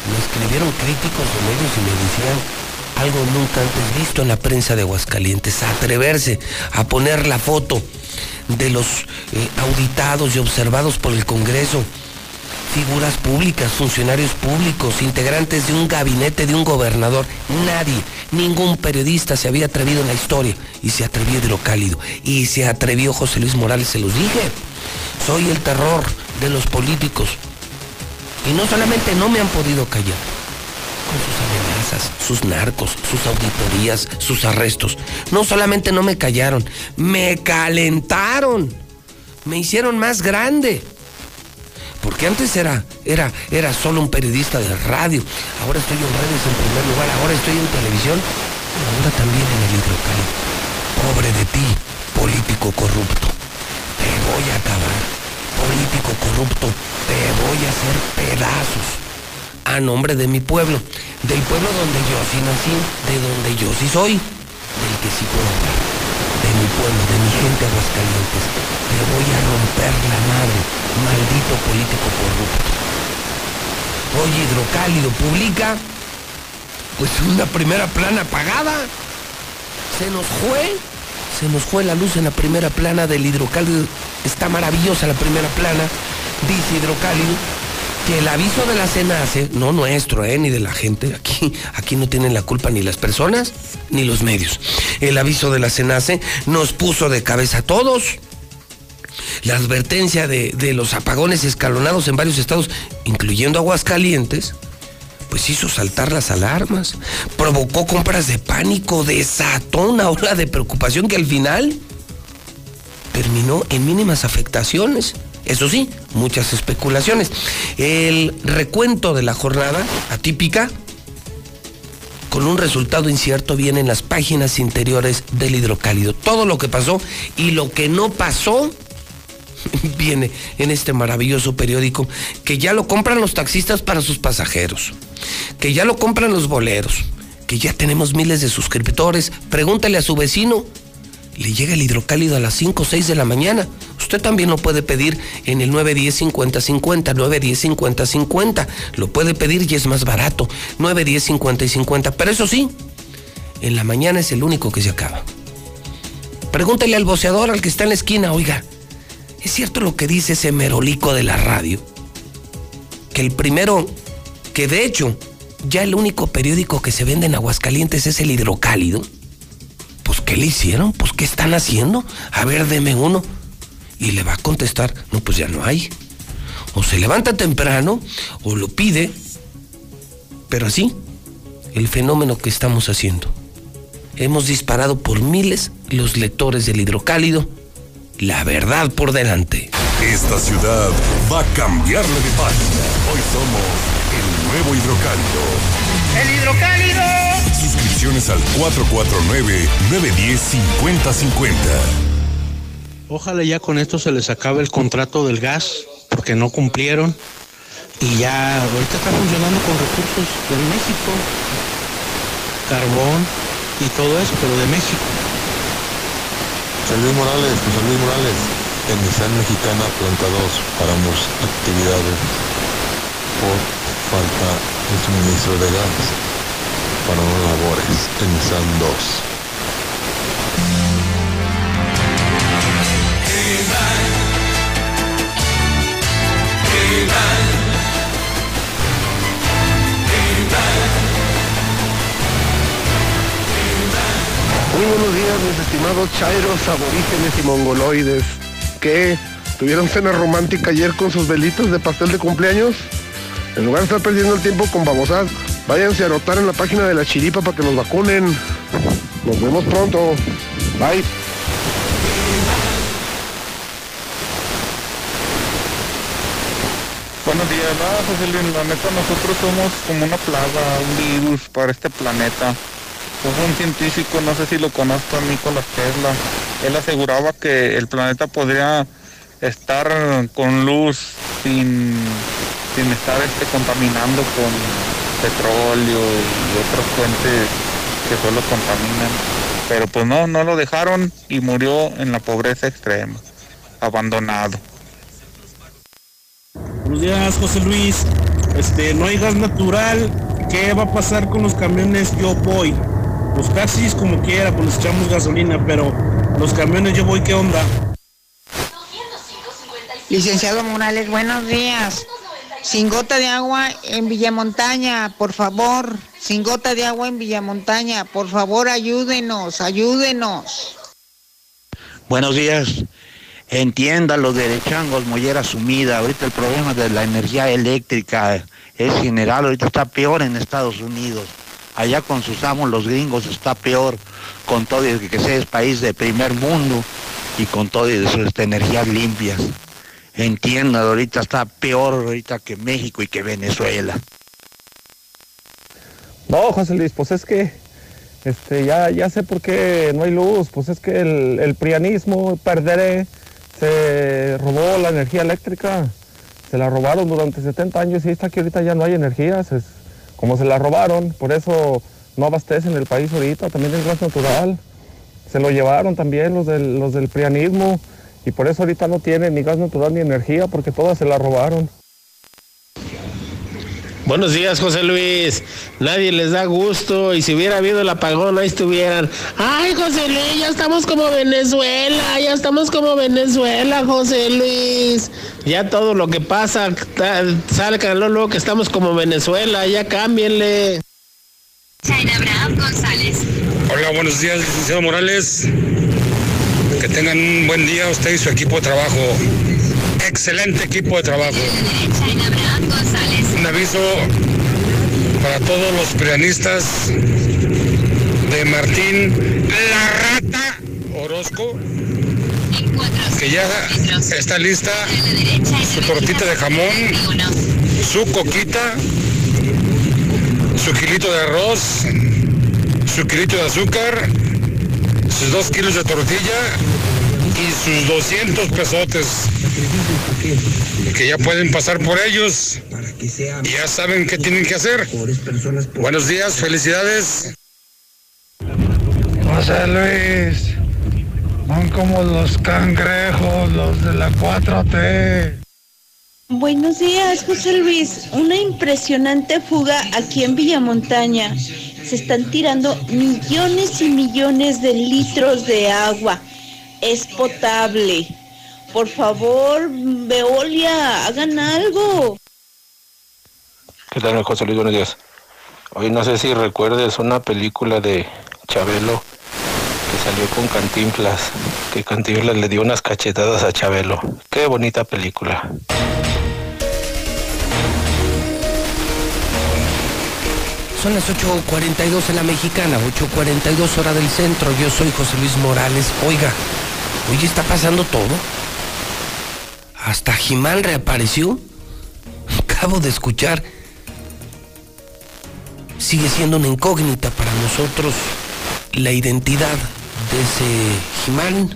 Me escribieron críticos de medios y me decían algo nunca antes visto en la prensa de Aguascalientes, atreverse a poner la foto de los eh, auditados y observados por el Congreso. Figuras públicas, funcionarios públicos, integrantes de un gabinete de un gobernador. Nadie, ningún periodista se había atrevido en la historia. Y se atrevió Hidrocálido. Y se atrevió José Luis Morales, se los dije. Soy el terror de los políticos. Y no solamente no me han podido callar, con sus amenazas, sus narcos, sus auditorías, sus arrestos. No solamente no me callaron, me calentaron. Me hicieron más grande. Porque antes era, era, era solo un periodista de radio. Ahora estoy en redes en primer lugar, ahora estoy en televisión, pero ahora también en el hidrocálido. Pobre de ti, político corrupto. Te voy a acabar. Político corrupto, te voy a hacer pedazos. A nombre de mi pueblo, del pueblo donde yo sí nací, de donde yo sí soy, del que sí puedo de mi pueblo, de mi gente Aguascalientes. Te voy a romper la madre, maldito político corrupto. Oye, Hidrocálido publica, pues una primera plana apagada. Se nos fue, se nos fue la luz en la primera plana del Hidrocálido. Está maravillosa la primera plana, dice Hidrocálido que el aviso de la CENACE, no nuestro, eh, ni de la gente, aquí, aquí no tienen la culpa ni las personas ni los medios. El aviso de la CENACE nos puso de cabeza a todos. La advertencia de, de los apagones escalonados en varios estados, incluyendo Aguascalientes, pues hizo saltar las alarmas, provocó compras de pánico, desató una ola de preocupación que al final terminó en mínimas afectaciones. Eso sí, muchas especulaciones. El recuento de la jornada atípica, con un resultado incierto, viene en las páginas interiores del hidrocálido. Todo lo que pasó y lo que no pasó viene en este maravilloso periódico que ya lo compran los taxistas para sus pasajeros, que ya lo compran los boleros, que ya tenemos miles de suscriptores. Pregúntale a su vecino le llega el hidrocálido a las 5 o 6 de la mañana. Usted también lo puede pedir en el 910-50-50, 910-50-50. Lo puede pedir y es más barato, 910-50 y 50. Pero eso sí, en la mañana es el único que se acaba. Pregúntale al voceador, al que está en la esquina, oiga, ¿es cierto lo que dice ese merolico de la radio? Que el primero, que de hecho, ya el único periódico que se vende en Aguascalientes es el hidrocálido. Pues, ¿qué le hicieron? Pues, ¿qué están haciendo? A ver, deme uno. Y le va a contestar, no, pues ya no hay. O se levanta temprano, o lo pide. Pero así, el fenómeno que estamos haciendo. Hemos disparado por miles los lectores del hidrocálido. La verdad por delante. Esta ciudad va a cambiarle de página. Hoy somos el nuevo hidrocálido. ¡El hidrocálido! Suscripciones al 449-910-5050. Ojalá ya con esto se les acabe el contrato del gas, porque no cumplieron. Y ya ahorita está funcionando con recursos de México, carbón y todo eso, pero de México. José Luis Morales, José Luis Morales, en Nissan Mexicana Planta 2 paramos actividades por falta de suministro de gas para unas labores en Nissan 2. Muy buenos días, mis estimados chairos, aborígenes y mongoloides. ¿Qué? ¿Tuvieron cena romántica ayer con sus velitos de pastel de cumpleaños? En lugar de estar perdiendo el tiempo con babosas, váyanse a anotar en la página de la chiripa para que nos vacunen. Nos vemos pronto. Bye. Buenos días, José Luis, la neta nosotros somos como una plaga, un virus para este planeta. Hubo un científico, no sé si lo conozco, Nikola Tesla, él aseguraba que el planeta podría estar con luz sin, sin estar este, contaminando con petróleo y otras fuentes que solo contaminan. Pero pues no, no lo dejaron y murió en la pobreza extrema, abandonado. Buenos días, José Luis. Este, no hay gas natural. ¿Qué va a pasar con los camiones Yo Voy? Los taxis como quiera, pues les echamos gasolina, pero los camiones Yo Voy, ¿qué onda? Licenciado Morales, buenos días. Sin gota de agua en Villamontaña, por favor. Sin gota de agua en Villamontaña, por favor, ayúdenos, ayúdenos. Buenos días. Entienda lo de Changos, mollera sumida. Ahorita el problema de la energía eléctrica es general. Ahorita está peor en Estados Unidos. Allá con sus amos los gringos está peor con todo y que sea es país de primer mundo y con todo y sus este, energías limpias. Entienda, ahorita está peor ahorita que México y que Venezuela. No, José Luis, pues es que este, ya, ya sé por qué no hay luz. Pues es que el, prianismo, perderé, se robó la energía eléctrica. Se la robaron durante 70 años y está que ahorita ya no hay energía. Es, como se la robaron, por eso no abastecen el país ahorita. También es gas natural. Se lo llevaron también los del, los del prianismo y por eso ahorita no tienen ni gas natural ni energía porque todas se la robaron. Buenos días, José Luis. Nadie les da gusto y si hubiera habido el apagón, ahí estuvieran. Ay, José Luis, ya estamos como Venezuela, ya estamos como Venezuela, José Luis. Ya todo lo que pasa, salgan luego que estamos como Venezuela, ya cámbienle. China Abraham González. Hola, buenos días, licenciado Morales. Que tengan un buen día usted y su equipo de trabajo. Excelente equipo de trabajo. Aviso para todos los prianistas de Martín La Rata Orozco, que ya está lista su tortita de jamón, su coquita, su kilito de arroz, su kilito de azúcar, sus dos kilos de tortilla y sus 200 pesotes que ya pueden pasar por ellos y ya saben qué tienen que hacer. Buenos días, felicidades. José Luis, son como los cangrejos, los de la 4T. Buenos días, José Luis. Una impresionante fuga aquí en Villamontaña. Se están tirando millones y millones de litros de agua. Es potable. Por favor, Veolia, hagan algo. ¿Qué tal, José Luis? Buenos días. Hoy no sé si recuerdes una película de Chabelo que salió con Cantinflas, que Cantinflas le dio unas cachetadas a Chabelo. Qué bonita película. Son las 8.42 en la mexicana, 8.42 hora del centro. Yo soy José Luis Morales. Oiga, hoy está pasando todo. Hasta Jimán reapareció. Acabo de escuchar. Sigue siendo una incógnita para nosotros la identidad de ese Jimán.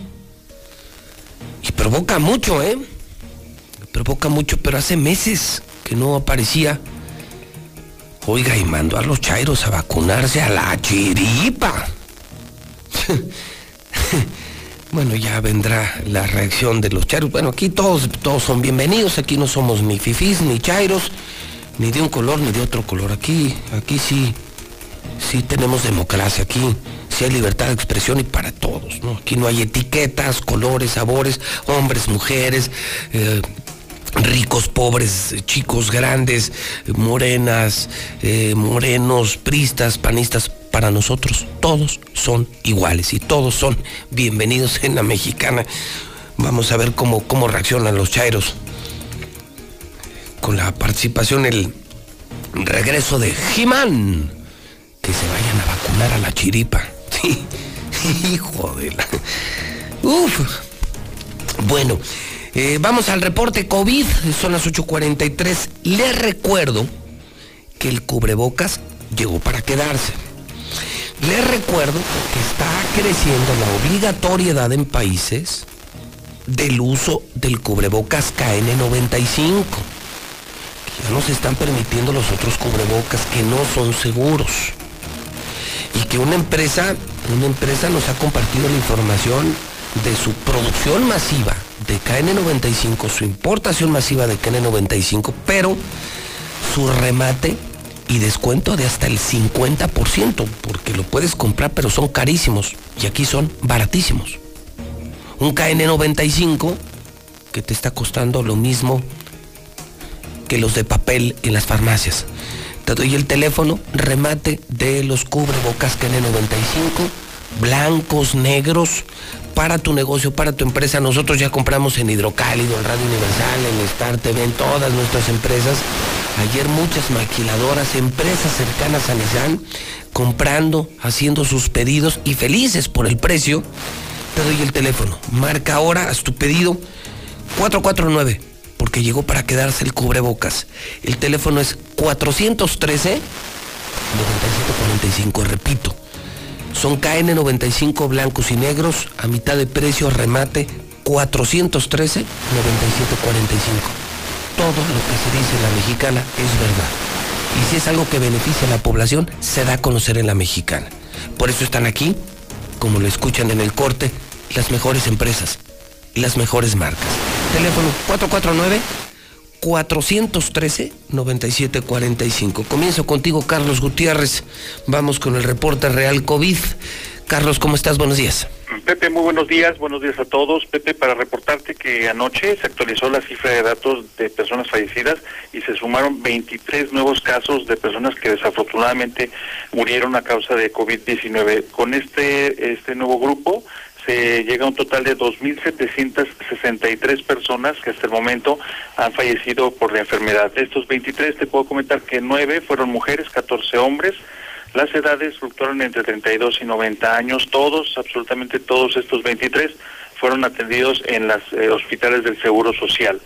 Y provoca mucho, ¿eh? Provoca mucho, pero hace meses que no aparecía. Oiga, y mandó a los chairos a vacunarse a la chiripa. bueno, ya vendrá la reacción de los chairos. Bueno, aquí todos, todos son bienvenidos. Aquí no somos ni fifís, ni chairos, ni de un color, ni de otro color. Aquí, aquí sí, sí tenemos democracia. Aquí sí hay libertad de expresión y para todos. Aquí no hay etiquetas, colores, sabores, hombres, mujeres, eh, ricos, pobres, chicos, grandes, morenas, eh, morenos, pristas, panistas, para nosotros todos son iguales y todos son bienvenidos en la mexicana. Vamos a ver cómo, cómo reaccionan los chairos con la participación, el regreso de Jimán. Que se vayan a vacunar a la chiripa. Hijo de la... Uf. Bueno, eh, vamos al reporte COVID, son las 8.43. Les recuerdo que el cubrebocas llegó para quedarse. Les recuerdo que está creciendo la obligatoriedad en países del uso del cubrebocas KN95. Ya nos están permitiendo los otros cubrebocas que no son seguros. Y que una empresa, una empresa nos ha compartido la información de su producción masiva de KN95, su importación masiva de KN95, pero su remate y descuento de hasta el 50%, porque lo puedes comprar, pero son carísimos. Y aquí son baratísimos. Un KN95 que te está costando lo mismo que los de papel en las farmacias. Te doy el teléfono, remate de los cubrebocas KN95, blancos, negros, para tu negocio, para tu empresa. Nosotros ya compramos en Hidrocálido, en Radio Universal, en Star TV, en todas nuestras empresas. Ayer muchas maquiladoras, empresas cercanas a Nissan, comprando, haciendo sus pedidos y felices por el precio. Te doy el teléfono. Marca ahora, haz tu pedido 449 porque llegó para quedarse el cubrebocas. El teléfono es 413 9745, repito. Son KN95 blancos y negros a mitad de precio remate 413 9745. Todo lo que se dice en la mexicana es verdad. Y si es algo que beneficia a la población, se da a conocer en la mexicana. Por eso están aquí, como lo escuchan en el corte, las mejores empresas, las mejores marcas. Teléfono 449-413-9745. Comienzo contigo, Carlos Gutiérrez. Vamos con el reporte real COVID. Carlos, ¿cómo estás? Buenos días. Pepe, muy buenos días, buenos días a todos. Pepe, para reportarte que anoche se actualizó la cifra de datos de personas fallecidas y se sumaron 23 nuevos casos de personas que desafortunadamente murieron a causa de COVID-19. Con este, este nuevo grupo se llega a un total de 2.763 personas que hasta el momento han fallecido por la enfermedad. De estos 23 te puedo comentar que 9 fueron mujeres, 14 hombres. Las edades fluctuaron entre 32 y 90 años. Todos, absolutamente todos estos 23 fueron atendidos en los hospitales del Seguro Social.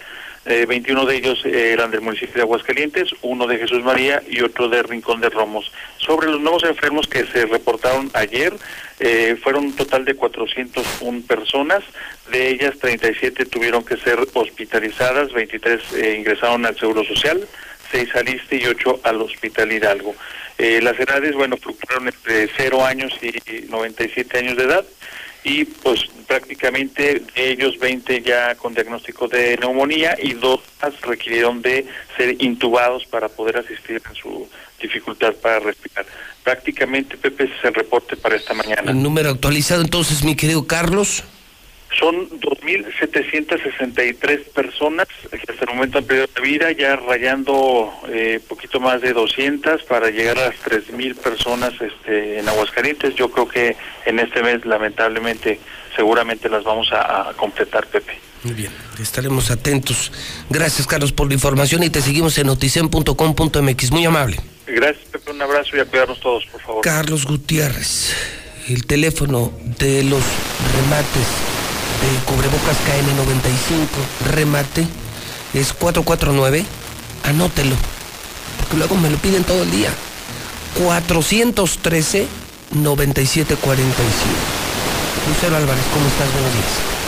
Eh, 21 de ellos eh, eran del municipio de Aguascalientes, uno de Jesús María y otro de Rincón de Romos. Sobre los nuevos enfermos que se reportaron ayer, eh, fueron un total de 401 personas, de ellas 37 tuvieron que ser hospitalizadas, 23 eh, ingresaron al Seguro Social, 6 al ISTE y 8 al Hospital Hidalgo. Eh, las edades, bueno, fluctuaron entre 0 años y 97 años de edad y pues prácticamente de ellos 20 ya con diagnóstico de neumonía y dos más requirieron de ser intubados para poder asistir en su dificultad para respirar. Prácticamente, Pepe, ese es el reporte para esta mañana. El número actualizado entonces, mi querido Carlos. Son 2.763 personas que hasta el momento han perdido la vida, ya rayando eh, poquito más de 200 para llegar a las 3.000 personas este, en Aguascalientes. Yo creo que en este mes, lamentablemente, seguramente las vamos a, a completar, Pepe. Muy bien, estaremos atentos. Gracias, Carlos, por la información y te seguimos en noticen.com.mx. Muy amable. Gracias, Pepe. Un abrazo y a cuidarnos todos, por favor. Carlos Gutiérrez, el teléfono de los remates de cubrebocas KN95, remate, es 449. Anótelo, porque luego me lo piden todo el día. 413 9745. Lucero Álvarez, ¿cómo estás? Buenos días.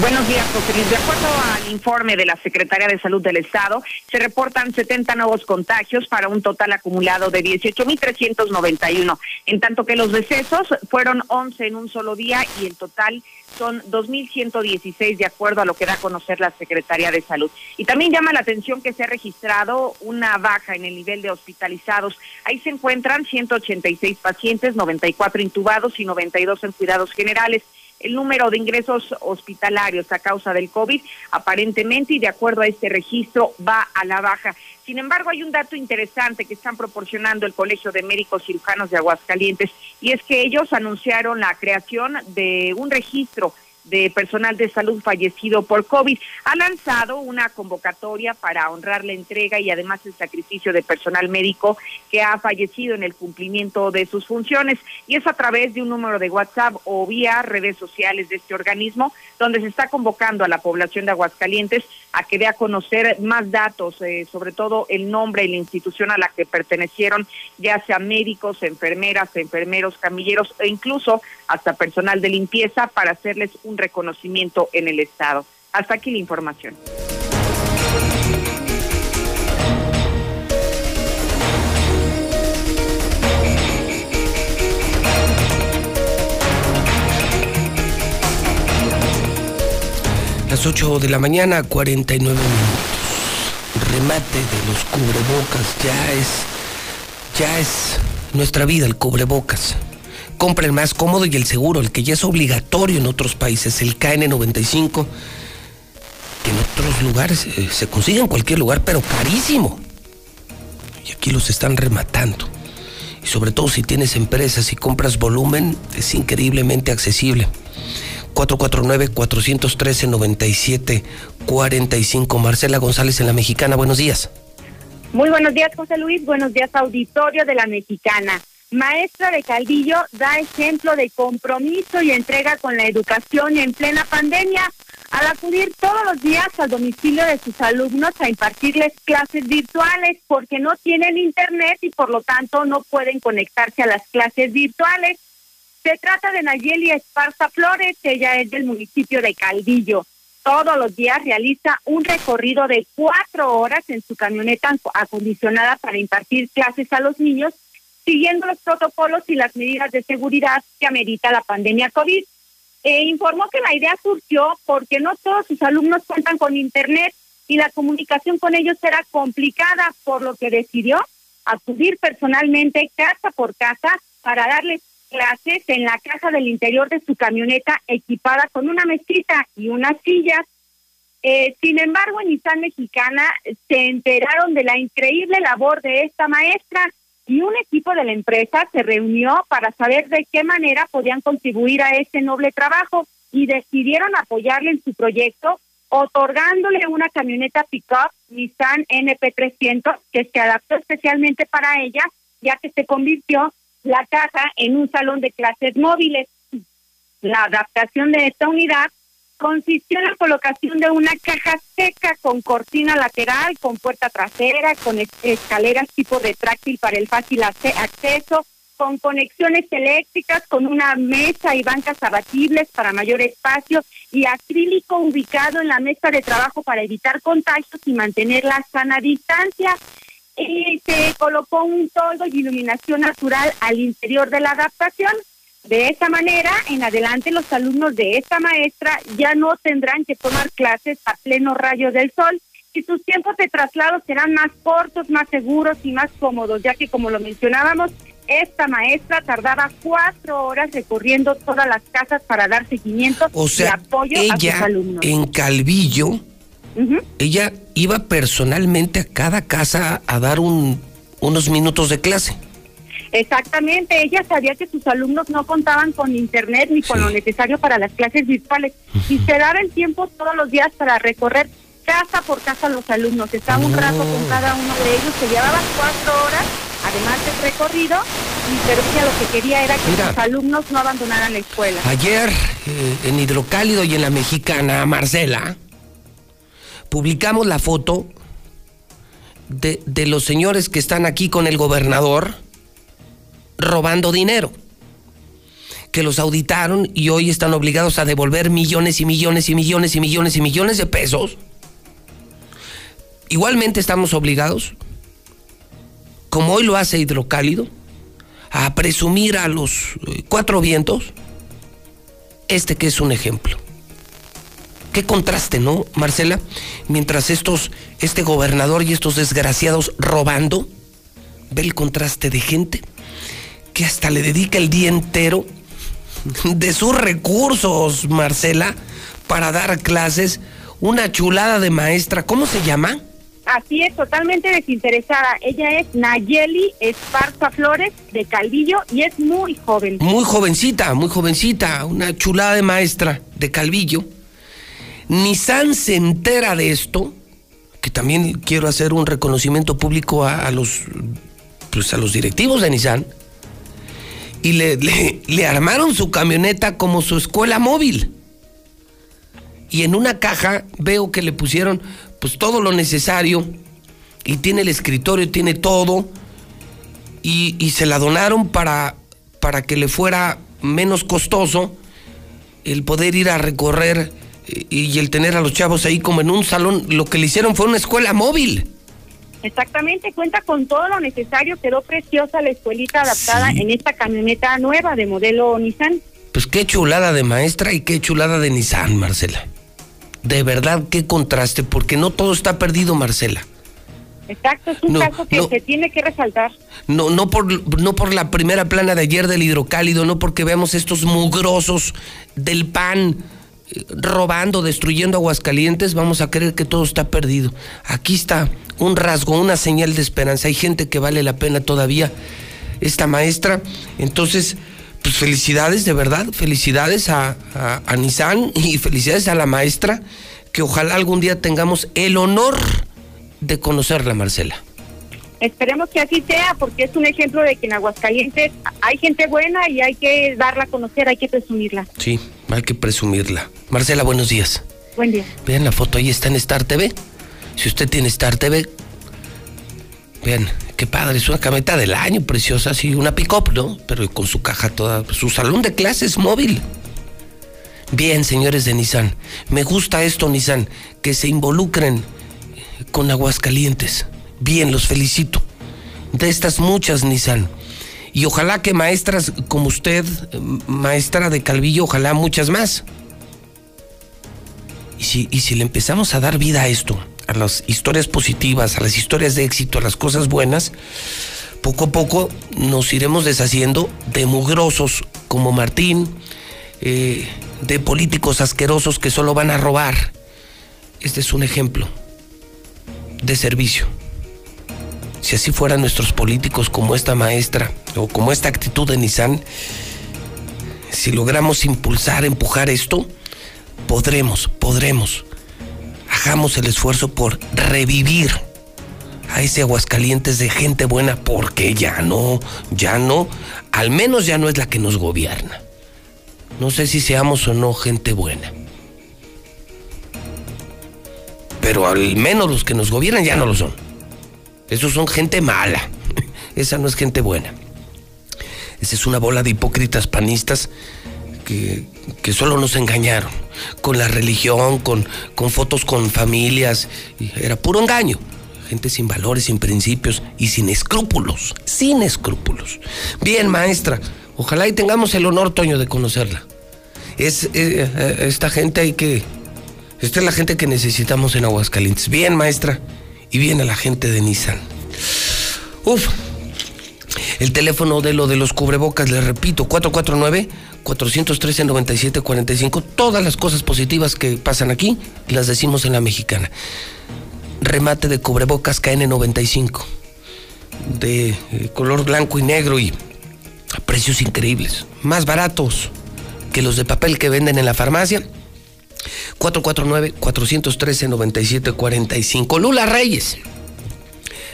Buenos días, José Luis. De acuerdo al informe de la Secretaría de Salud del Estado, se reportan 70 nuevos contagios para un total acumulado de 18.391, en tanto que los decesos fueron 11 en un solo día y el total son 2.116 de acuerdo a lo que da a conocer la Secretaría de Salud. Y también llama la atención que se ha registrado una baja en el nivel de hospitalizados. Ahí se encuentran 186 pacientes, 94 intubados y 92 en cuidados generales el número de ingresos hospitalarios a causa del COVID, aparentemente y de acuerdo a este registro, va a la baja. Sin embargo, hay un dato interesante que están proporcionando el Colegio de Médicos Cirujanos de Aguascalientes y es que ellos anunciaron la creación de un registro de personal de salud fallecido por COVID. Ha lanzado una convocatoria para honrar la entrega y además el sacrificio de personal médico que ha fallecido en el cumplimiento de sus funciones. Y es a través de un número de WhatsApp o vía redes sociales de este organismo donde se está convocando a la población de Aguascalientes a que dé a conocer más datos, eh, sobre todo el nombre y la institución a la que pertenecieron, ya sea médicos, enfermeras, enfermeros, camilleros e incluso hasta personal de limpieza para hacerles un reconocimiento en el Estado. Hasta aquí la información. Las 8 de la mañana, 49 minutos. Remate de los cubrebocas ya es, ya es nuestra vida el cubrebocas. Compra el más cómodo y el seguro, el que ya es obligatorio en otros países, el KN95. que en otros lugares eh, se consigue en cualquier lugar, pero carísimo. Y aquí los están rematando. Y sobre todo si tienes empresas y compras volumen, es increíblemente accesible. 449-413-9745. Marcela González en la Mexicana, buenos días. Muy buenos días, José Luis. Buenos días, auditorio de la Mexicana. Maestra de Caldillo da ejemplo de compromiso y entrega con la educación en plena pandemia al acudir todos los días al domicilio de sus alumnos a impartirles clases virtuales porque no tienen internet y por lo tanto no pueden conectarse a las clases virtuales. Se trata de Nayeli Esparza Flores, ella es del municipio de Caldillo. Todos los días realiza un recorrido de cuatro horas en su camioneta acondicionada para impartir clases a los niños, siguiendo los protocolos y las medidas de seguridad que amerita la pandemia COVID. E informó que la idea surgió porque no todos sus alumnos cuentan con internet y la comunicación con ellos era complicada, por lo que decidió acudir personalmente casa por casa para darles clases en la caja del interior de su camioneta equipada con una mesita y unas sillas. Eh, sin embargo, en Nissan Mexicana se enteraron de la increíble labor de esta maestra y un equipo de la empresa se reunió para saber de qué manera podían contribuir a este noble trabajo y decidieron apoyarle en su proyecto otorgándole una camioneta pickup Nissan NP300 que se adaptó especialmente para ella ya que se convirtió la caja en un salón de clases móviles. La adaptación de esta unidad consistió en la colocación de una caja seca con cortina lateral, con puerta trasera, con es- escaleras tipo retráctil para el fácil acceso, con conexiones eléctricas, con una mesa y bancas abatibles para mayor espacio y acrílico ubicado en la mesa de trabajo para evitar contagios y mantener la sana distancia. Y se colocó un toldo y iluminación natural al interior de la adaptación. De esta manera, en adelante los alumnos de esta maestra ya no tendrán que tomar clases a pleno rayo del sol y sus tiempos de traslado serán más cortos, más seguros y más cómodos, ya que como lo mencionábamos, esta maestra tardaba cuatro horas recorriendo todas las casas para dar seguimiento O y apoyo a sus alumnos. en Calvillo, Ella iba personalmente a cada casa a dar un, unos minutos de clase. Exactamente, ella sabía que sus alumnos no contaban con internet ni con lo necesario para las clases virtuales y se daba el tiempo todos los días para recorrer casa por casa los alumnos. Estaba un rato con cada uno de ellos, se llevaba cuatro horas, además del recorrido, y pero ella lo que quería era que Mira. sus alumnos no abandonaran la escuela. Ayer, eh, en Hidrocálido y en la Mexicana, Marcela, publicamos la foto de, de los señores que están aquí con el gobernador robando dinero. Que los auditaron y hoy están obligados a devolver millones y millones y millones y millones y millones de pesos. Igualmente estamos obligados, como hoy lo hace Hidrocálido, a presumir a los eh, cuatro vientos este que es un ejemplo. Qué contraste, ¿no, Marcela? Mientras estos, este gobernador y estos desgraciados robando, ve el contraste de gente que hasta le dedica el día entero de sus recursos, Marcela, para dar clases. Una chulada de maestra, ¿cómo se llama? Así es, totalmente desinteresada. Ella es Nayeli Esparza Flores de Calvillo y es muy joven. Muy jovencita, muy jovencita, una chulada de maestra de Calvillo. Nissan se entera de esto, que también quiero hacer un reconocimiento público a, los, pues a los directivos de Nissan, y le, le- armaron su camioneta como su escuela móvil. Y en una caja veo que le pusieron pues todo lo necesario, y tiene el escritorio, tiene todo, y, y se la donaron para, para que le fuera menos costoso el poder ir a recorrer y el tener a los chavos ahí como en un salón. Lo que le hicieron fue una escuela móvil. Exactamente, cuenta con todo lo necesario, quedó preciosa la escuelita adaptada en esta camioneta nueva de modelo Nissan. Pues qué chulada de maestra y qué chulada de Nissan, Marcela. De verdad, qué contraste, porque no todo está perdido, Marcela. Exacto, es un No, caso que no. se tiene que resaltar. No, no, por, no por la primera plana de ayer del hidrocálido, no porque veamos estos mugrosos del PAN robando, destruyendo Aguascalientes, vamos a creer que todo está perdido. Aquí está un rasgo, una señal de esperanza. Hay gente que vale la pena todavía. Esta maestra, entonces, pues felicidades, de verdad, felicidades a, a, Nissan y felicidades a la maestra, que ojalá algún día tengamos el honor de conocerla, Marcela. Esperemos que así sea, porque es un ejemplo de que en Aguascalientes hay gente buena y hay que darla a conocer, hay que presumirla. Sí, hay que presumirla. Marcela, buenos días. Buen día. Vean la foto, ahí está en Star TV. Si usted tiene Star TV, vean, qué padre, es una camioneta del año, preciosa, así, una pick-up, ¿no? Pero con su caja toda, su salón de clases móvil. Bien, señores de Nissan, me gusta esto, Nissan, que se involucren con Aguascalientes. Bien, los felicito. De estas muchas, Nissan. Y ojalá que maestras como usted, maestra de Calvillo, ojalá muchas más. Y si, y si le empezamos a dar vida a esto, a las historias positivas, a las historias de éxito, a las cosas buenas, poco a poco nos iremos deshaciendo de mugrosos como Martín, eh, de políticos asquerosos que solo van a robar. Este es un ejemplo de servicio. Si así fueran nuestros políticos como esta maestra o como esta actitud de Nissan, si logramos impulsar, empujar esto, podremos, podremos. Hagamos el esfuerzo por revivir a ese Aguascalientes de gente buena, porque ya no, ya no, al menos ya no es la que nos gobierna. No sé si seamos o no gente buena. Pero al menos los que nos gobiernan ya no lo son. Esos son gente mala. Esa no es gente buena. Esa es una bola de hipócritas panistas que, que solo nos engañaron. Con la religión, con, con fotos con familias. Era puro engaño. Gente sin valores, sin principios y sin escrúpulos. Sin escrúpulos. Bien, maestra. Ojalá y tengamos el honor, Toño, de conocerla. Es, eh, eh, esta gente hay que. Esta es la gente que necesitamos en Aguascalientes. Bien, maestra. Y bien a la gente de Nissan. Uf. El teléfono de lo de los cubrebocas, le repito, 449-413-9745. Todas las cosas positivas que pasan aquí las decimos en la mexicana. Remate de cubrebocas KN95. De eh, color blanco y negro y a precios increíbles. Más baratos que los de papel que venden en la farmacia. 449-413-9745. Lula Reyes.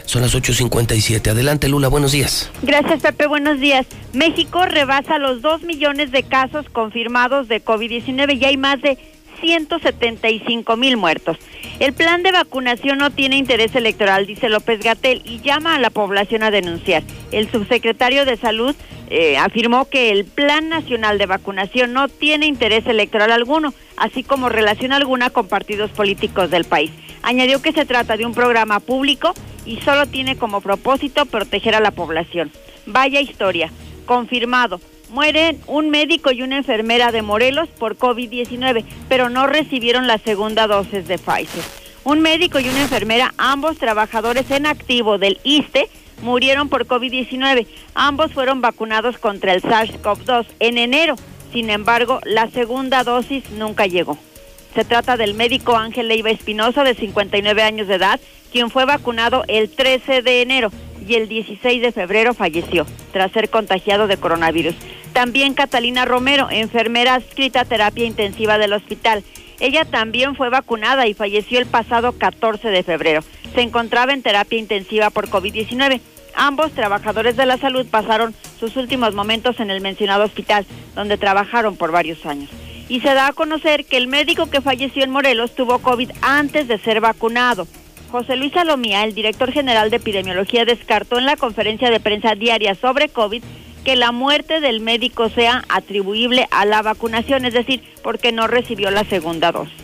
Son las 8.57. Adelante, Lula, buenos días. Gracias, Pepe. Buenos días. México rebasa los 2 millones de casos confirmados de COVID-19 y hay más de 175 mil muertos. El plan de vacunación no tiene interés electoral, dice López Gatel, y llama a la población a denunciar. El subsecretario de Salud eh, afirmó que el Plan Nacional de Vacunación no tiene interés electoral alguno, así como relación alguna con partidos políticos del país. Añadió que se trata de un programa público y solo tiene como propósito proteger a la población. Vaya historia, confirmado. Mueren un médico y una enfermera de Morelos por COVID-19, pero no recibieron la segunda dosis de Pfizer. Un médico y una enfermera, ambos trabajadores en activo del ISTE, murieron por COVID-19. Ambos fueron vacunados contra el SARS-CoV-2 en enero. Sin embargo, la segunda dosis nunca llegó. Se trata del médico Ángel Leiva Espinosa, de 59 años de edad, quien fue vacunado el 13 de enero y el 16 de febrero falleció tras ser contagiado de coronavirus. También Catalina Romero, enfermera adscrita a terapia intensiva del hospital. Ella también fue vacunada y falleció el pasado 14 de febrero. Se encontraba en terapia intensiva por COVID-19. Ambos trabajadores de la salud pasaron sus últimos momentos en el mencionado hospital, donde trabajaron por varios años. Y se da a conocer que el médico que falleció en Morelos tuvo COVID antes de ser vacunado. José Luis Salomía, el director general de epidemiología, descartó en la conferencia de prensa diaria sobre COVID que la muerte del médico sea atribuible a la vacunación, es decir, porque no recibió la segunda dosis.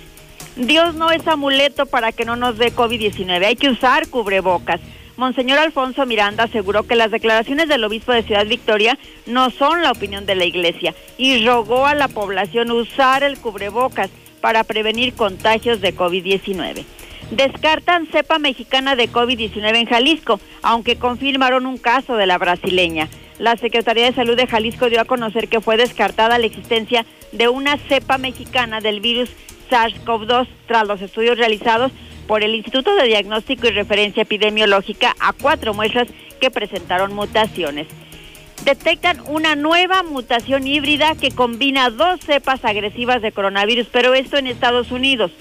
Dios no es amuleto para que no nos dé COVID-19, hay que usar cubrebocas. Monseñor Alfonso Miranda aseguró que las declaraciones del obispo de Ciudad Victoria no son la opinión de la iglesia y rogó a la población usar el cubrebocas para prevenir contagios de COVID-19. Descartan cepa mexicana de COVID-19 en Jalisco, aunque confirmaron un caso de la brasileña. La Secretaría de Salud de Jalisco dio a conocer que fue descartada la existencia de una cepa mexicana del virus SARS-CoV-2 tras los estudios realizados por el Instituto de Diagnóstico y Referencia Epidemiológica a cuatro muestras que presentaron mutaciones. Detectan una nueva mutación híbrida que combina dos cepas agresivas de coronavirus, pero esto en Estados Unidos.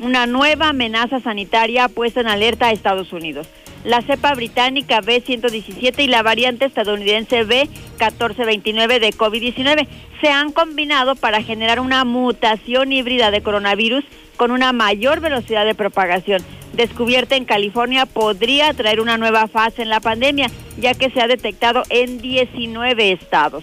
Una nueva amenaza sanitaria ha puesto en alerta a Estados Unidos. La cepa británica B117 y la variante estadounidense B1429 de COVID-19 se han combinado para generar una mutación híbrida de coronavirus con una mayor velocidad de propagación. Descubierta en California podría traer una nueva fase en la pandemia, ya que se ha detectado en 19 estados.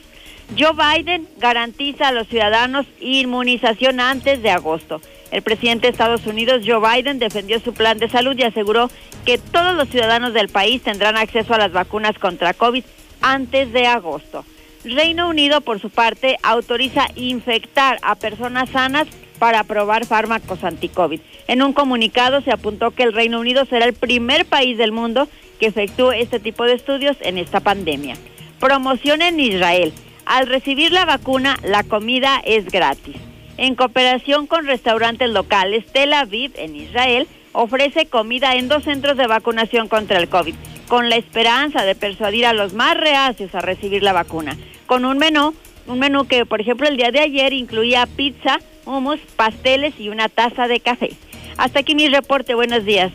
Joe Biden garantiza a los ciudadanos inmunización antes de agosto. El presidente de Estados Unidos, Joe Biden, defendió su plan de salud y aseguró que todos los ciudadanos del país tendrán acceso a las vacunas contra COVID antes de agosto. Reino Unido, por su parte, autoriza infectar a personas sanas para probar fármacos anti-COVID. En un comunicado se apuntó que el Reino Unido será el primer país del mundo que efectúe este tipo de estudios en esta pandemia. Promoción en Israel. Al recibir la vacuna, la comida es gratis. En cooperación con restaurantes locales, Tel Aviv, en Israel, ofrece comida en dos centros de vacunación contra el COVID, con la esperanza de persuadir a los más reacios a recibir la vacuna, con un menú, un menú que, por ejemplo, el día de ayer incluía pizza, hummus, pasteles y una taza de café. Hasta aquí mi reporte, buenos días.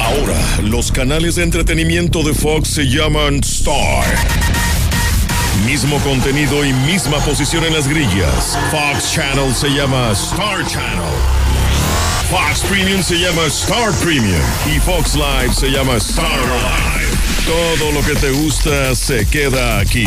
Ahora, los canales de entretenimiento de Fox se llaman Star. Mismo contenido y misma posición en las grillas. Fox Channel se llama Star Channel. Fox Premium se llama Star Premium. Y Fox Live se llama Star Live. Todo lo que te gusta se queda aquí.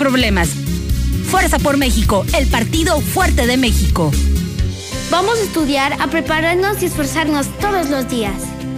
problemas. Fuerza por México, el partido fuerte de México. Vamos a estudiar, a prepararnos y esforzarnos todos los días.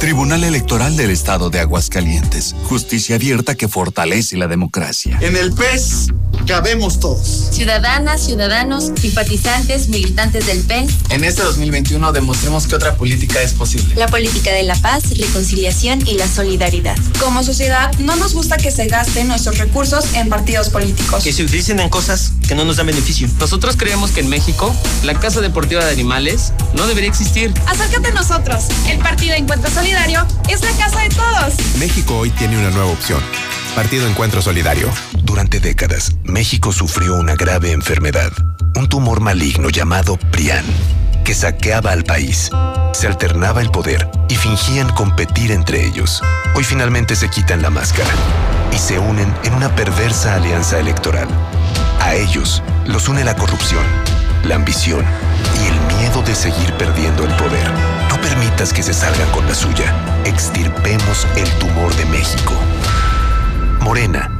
Tribunal Electoral del Estado de Aguascalientes. Justicia abierta que fortalece la democracia. En el PES cabemos todos. Ciudadanas, ciudadanos, simpatizantes, militantes del PES. En este 2021 demostremos que otra política es posible. La política de la paz, reconciliación y la solidaridad. Como sociedad, no nos gusta que se gasten nuestros recursos en partidos políticos. Que se utilicen en cosas que no nos dan beneficio. Nosotros creemos que en México, la Casa Deportiva de Animales no debería existir. Acércate a nosotros. El Partido Encuentro Solidario es la casa de todos. México hoy tiene una nueva opción. Partido Encuentro Solidario. Durante décadas, México sufrió una grave enfermedad, un tumor maligno llamado Prián, que saqueaba al país. Se alternaba el poder y fingían competir entre ellos. Hoy finalmente se quitan la máscara y se unen en una perversa alianza electoral. A ellos los une la corrupción, la ambición y el miedo de seguir perdiendo el poder. Permitas que se salgan con la suya. Extirpemos el tumor de México. Morena.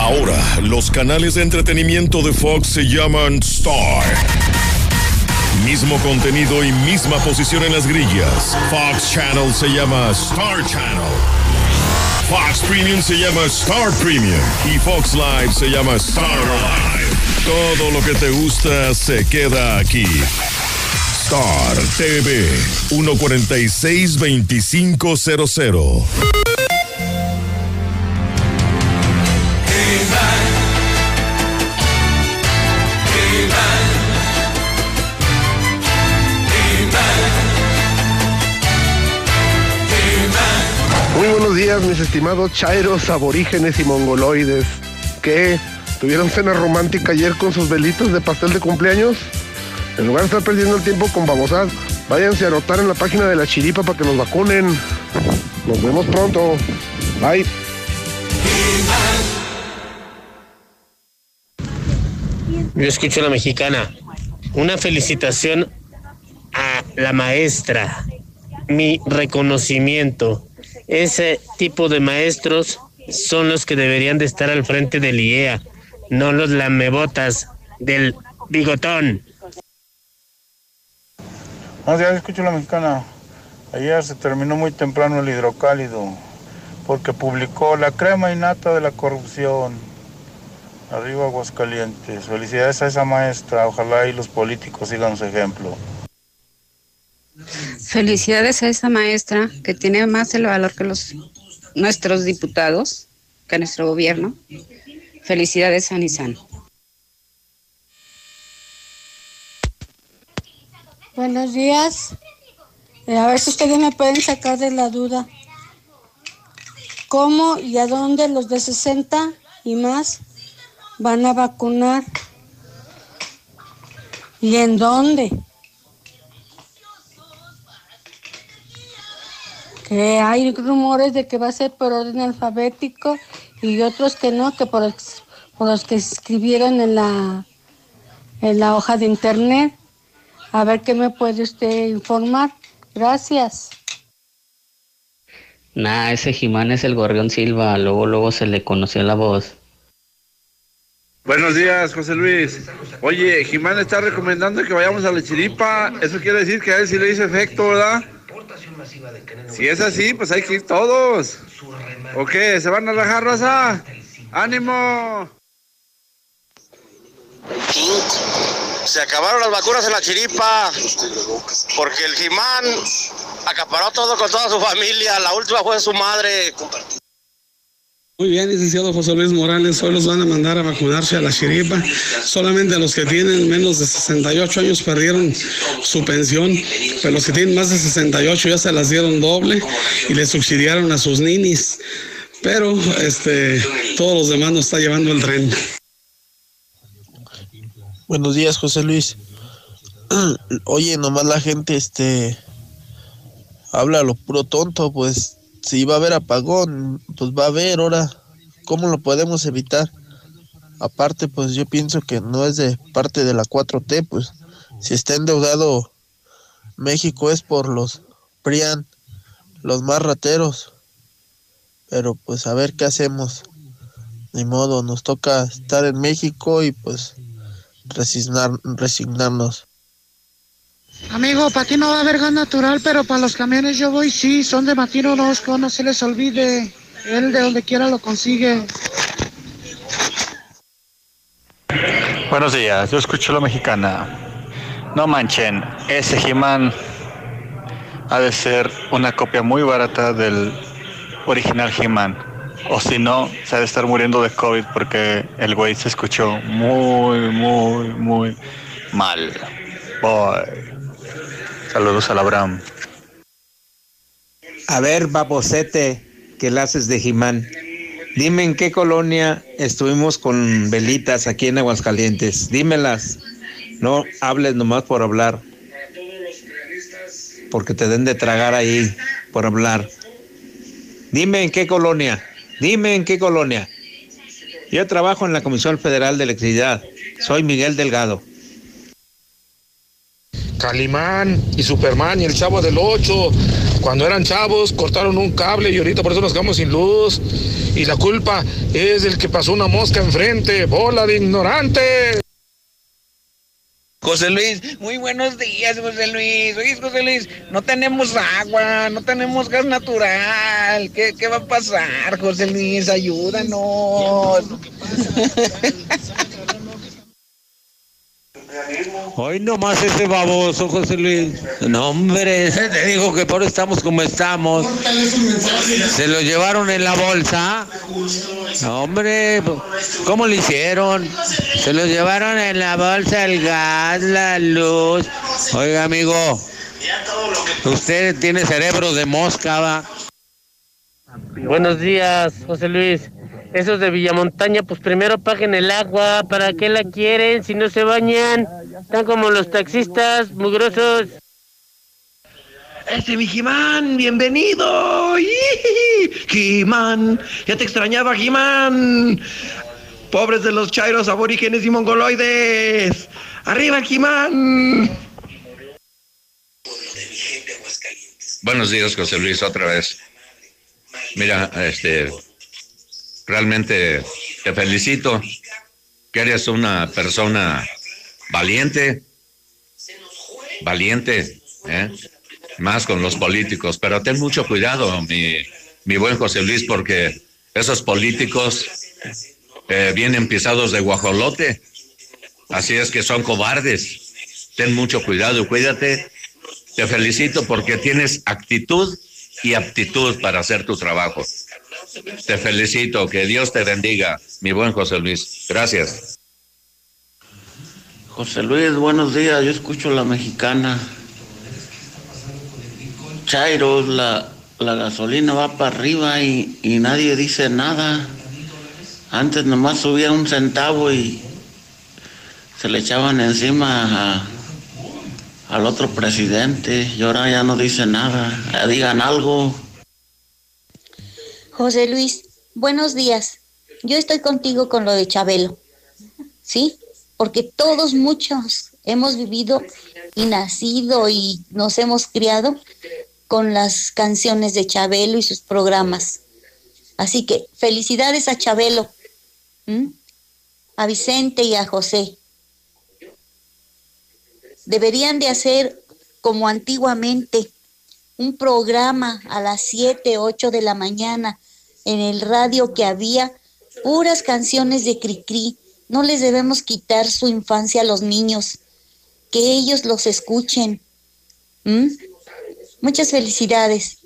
Ahora, los canales de entretenimiento de Fox se llaman Star. Mismo contenido y misma posición en las grillas. Fox Channel se llama Star Channel. Fox Premium se llama Star Premium. Y Fox Live se llama Star Live. Todo lo que te gusta se queda aquí. Star TV 146 2500. Mis estimados chairos, aborígenes y mongoloides. ¿Qué? ¿Tuvieron cena romántica ayer con sus velitos de pastel de cumpleaños? En lugar de estar perdiendo el tiempo con babosad, váyanse a anotar en la página de la chiripa para que nos vacunen. Nos vemos pronto. Bye. Yo escucho a la mexicana. Una felicitación a la maestra. Mi reconocimiento. Ese tipo de maestros son los que deberían de estar al frente del IEA, no los lamebotas del bigotón. Buenos días, escucho la mexicana. Ayer se terminó muy temprano el hidrocálido porque publicó la crema innata de la corrupción. Arriba Aguascalientes. Felicidades a esa maestra. Ojalá y los políticos sigan su ejemplo. Felicidades a esa maestra que tiene más el valor que los nuestros diputados, que nuestro gobierno. Felicidades a Nissan. Buenos días. Eh, a ver si ustedes me pueden sacar de la duda. ¿Cómo y a dónde los de 60 y más van a vacunar? ¿Y en dónde? Que hay rumores de que va a ser por orden alfabético y otros que no, que por, por los que escribieron en la, en la hoja de internet. A ver qué me puede usted informar. Gracias. Nah, ese Jimán es el Gorrión Silva. Luego, luego se le conoció la voz. Buenos días, José Luis. Oye, Jimán está recomendando que vayamos a la chiripa. Eso quiere decir que a él sí le hizo efecto, ¿verdad? Si es así, pues hay que ir todos. ¿O qué? ¿Se van a rajar, Rosa? ¡Ánimo! Se acabaron las vacunas en la chiripa porque el Jimán acaparó todo con toda su familia. La última fue su madre. Muy bien, licenciado José Luis Morales, hoy los van a mandar a vacunarse a la chiripa. Solamente los que tienen menos de 68 años perdieron su pensión, pero los que tienen más de 68 ya se las dieron doble y les subsidiaron a sus ninis. Pero este, todos los demás nos está llevando el tren. Buenos días, José Luis. Oye, nomás la gente, este, habla lo puro tonto, pues si va a haber apagón, pues va a haber ahora. ¿Cómo lo podemos evitar? Aparte, pues yo pienso que no es de parte de la 4T, pues si está endeudado México es por los PRIAN, los más rateros. Pero pues a ver qué hacemos. Ni modo, nos toca estar en México y pues resignar, resignarnos. Amigo, para ti no va a haber gas natural, pero para los camiones yo voy, sí, son de Matino Orozco, no se les olvide. Él de donde quiera lo consigue. Buenos días, yo escucho la mexicana. No manchen, ese He-Man ha de ser una copia muy barata del original He-Man. O si no, se ha de estar muriendo de COVID porque el güey se escuchó muy, muy, muy mal. Boy. Saludos a Abraham. A ver, babosete, que la haces de Jimán. Dime en qué colonia estuvimos con velitas aquí en Aguascalientes. Dímelas. No hables nomás por hablar. Porque te den de tragar ahí por hablar. Dime en qué colonia. Dime en qué colonia. Yo trabajo en la Comisión Federal de Electricidad. Soy Miguel Delgado. Calimán y Superman y el Chavo del 8. Cuando eran chavos cortaron un cable y ahorita por eso nos quedamos sin luz. Y la culpa es del que pasó una mosca enfrente. ¡Bola de ignorante! José Luis, muy buenos días, José Luis. Oye, José Luis, no tenemos agua, no tenemos gas natural. ¿Qué, qué va a pasar, José Luis? Ayúdanos. Hoy nomás ese baboso, José Luis. No, hombre, te digo que por estamos como estamos. Se lo llevaron en la bolsa. Hombre, ¿cómo lo hicieron? Se lo llevaron en la bolsa el gas, la luz. Oiga, amigo, usted tiene cerebro de mosca, va. Buenos días, José Luis. Esos de Villamontaña, pues primero paguen el agua. ¿Para qué la quieren si no se bañan? Están como los taxistas, mugrosos. Ese mi Jimán, bienvenido. Jimán, ya te extrañaba Jimán. Pobres de los chairos aborígenes y mongoloides. Arriba Jimán. Buenos días, José Luis, otra vez. Mira, este, realmente te felicito, que eres una persona valiente, valiente, ¿eh? más con los políticos, pero ten mucho cuidado, mi, mi buen José Luis, porque esos políticos eh, vienen pisados de guajolote, así es que son cobardes. Ten mucho cuidado cuídate. Te felicito porque tienes actitud y aptitud para hacer tu trabajo. Te felicito, que Dios te bendiga, mi buen José Luis. Gracias. José Luis, buenos días, yo escucho la mexicana. Chairo, la, la gasolina va para arriba y, y nadie dice nada. Antes nomás subía un centavo y se le echaban encima a, al otro presidente y ahora ya no dice nada. Digan algo. José Luis, buenos días. Yo estoy contigo con lo de Chabelo, ¿sí? Porque todos, muchos, hemos vivido y nacido y nos hemos criado con las canciones de Chabelo y sus programas. Así que felicidades a Chabelo, a Vicente y a José. Deberían de hacer como antiguamente, un programa a las 7, 8 de la mañana en el radio que había puras canciones de Cricri. No les debemos quitar su infancia a los niños, que ellos los escuchen. ¿Mm? Muchas felicidades.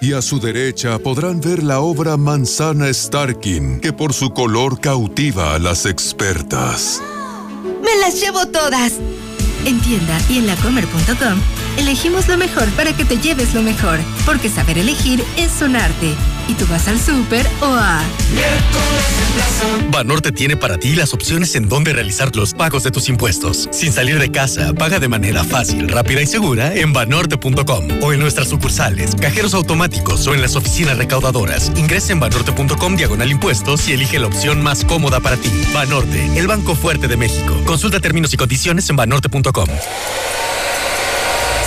Y a su derecha podrán ver la obra Manzana Starkin, que por su color cautiva a las expertas. ¡Me las llevo todas! En tienda y en lacomer.com elegimos lo mejor para que te lleves lo mejor, porque saber elegir es un arte. Y tú vas al súper o a... Banorte tiene para ti las opciones en donde realizar los pagos de tus impuestos. Sin salir de casa, paga de manera fácil, rápida y segura en banorte.com o en nuestras sucursales, cajeros automáticos o en las oficinas recaudadoras. Ingresa en banorte.com diagonal impuestos y elige la opción más cómoda para ti. Banorte, el banco fuerte de México. Consulta términos y condiciones en banorte.com.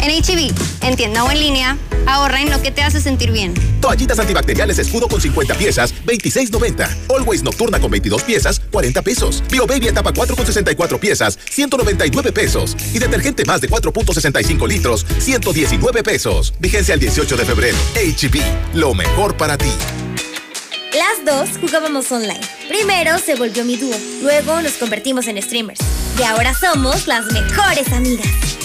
En HB, en tienda o en línea, ahorra en lo que te hace sentir bien. Toallitas antibacteriales escudo con 50 piezas, 26.90. Always Nocturna con 22 piezas, 40 pesos. Bio Baby etapa 4 con 64 piezas, 199 pesos. Y detergente más de 4.65 litros, 119 pesos. Vigencia el 18 de febrero. HB, lo mejor para ti. Las dos jugábamos online. Primero se volvió mi dúo, luego nos convertimos en streamers. Y ahora somos las mejores amigas.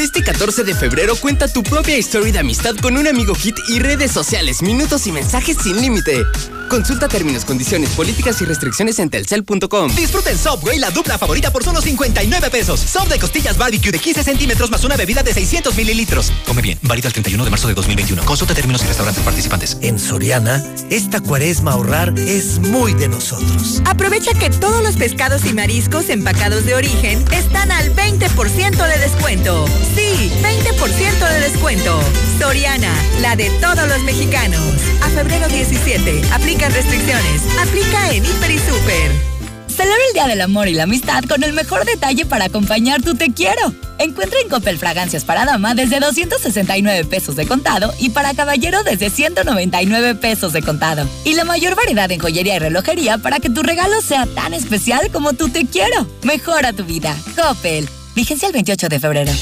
Este 14 de febrero cuenta tu propia historia de amistad con un amigo hit y redes sociales, minutos y mensajes sin límite. Consulta términos, condiciones, políticas y restricciones en telcel.com. Disfruta en Subway la dupla favorita por solo 59 pesos. Sub de costillas barbecue de 15 centímetros más una bebida de 600 mililitros. Come bien, válido el 31 de marzo de 2021. Consulta términos y restaurantes participantes. En Soriana, esta cuaresma ahorrar es muy de nosotros. Aprovecha que todos los pescados y mariscos empacados de origen están al 20% de descuento. Sí, 20% de descuento. Soriana, la de todos los mexicanos. A febrero 17, aplica restricciones. Aplica en Hiper y Super. Celebra el Día del Amor y la Amistad con el mejor detalle para acompañar tu te quiero. Encuentra en Coppel fragancias para dama desde 269 pesos de contado y para caballero desde 199 pesos de contado. Y la mayor variedad en joyería y relojería para que tu regalo sea tan especial como tu te quiero. Mejora tu vida. Coppel. Vigencia el 28 de febrero.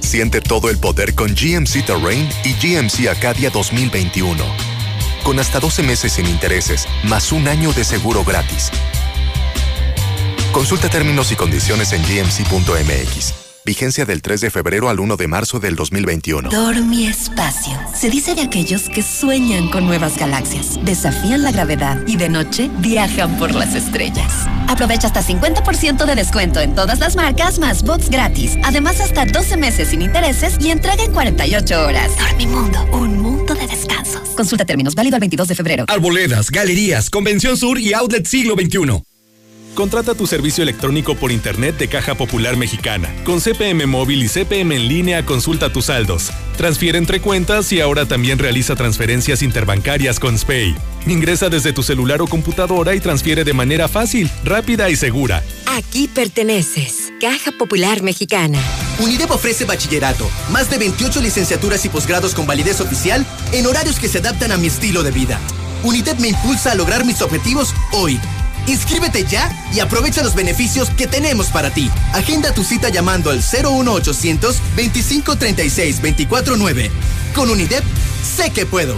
Siente todo el poder con GMC Terrain y GMC Acadia 2021. Con hasta 12 meses sin intereses, más un año de seguro gratis. Consulta términos y condiciones en gmc.mx. Vigencia del 3 de febrero al 1 de marzo del 2021. Dormi Espacio. Se dice de aquellos que sueñan con nuevas galaxias, desafían la gravedad y de noche viajan por las estrellas. Aprovecha hasta 50% de descuento en todas las marcas más bots gratis. Además, hasta 12 meses sin intereses y entrega en 48 horas. Dormimundo, un mundo de descansos. Consulta términos válido al 22 de febrero. Arboledas, galerías, Convención Sur y Outlet Siglo XXI. Contrata tu servicio electrónico por Internet de Caja Popular Mexicana. Con CPM móvil y CPM en línea, consulta tus saldos. Transfiere entre cuentas y ahora también realiza transferencias interbancarias con SPAY. Ingresa desde tu celular o computadora y transfiere de manera fácil, rápida y segura. Aquí perteneces. Caja Popular Mexicana. UNIDEP ofrece bachillerato, más de 28 licenciaturas y posgrados con validez oficial en horarios que se adaptan a mi estilo de vida. UNIDEP me impulsa a lograr mis objetivos hoy. Inscríbete ya y aprovecha los beneficios que tenemos para ti. Agenda tu cita llamando al 01800 2536 249. Con UNIDEP, sé que puedo.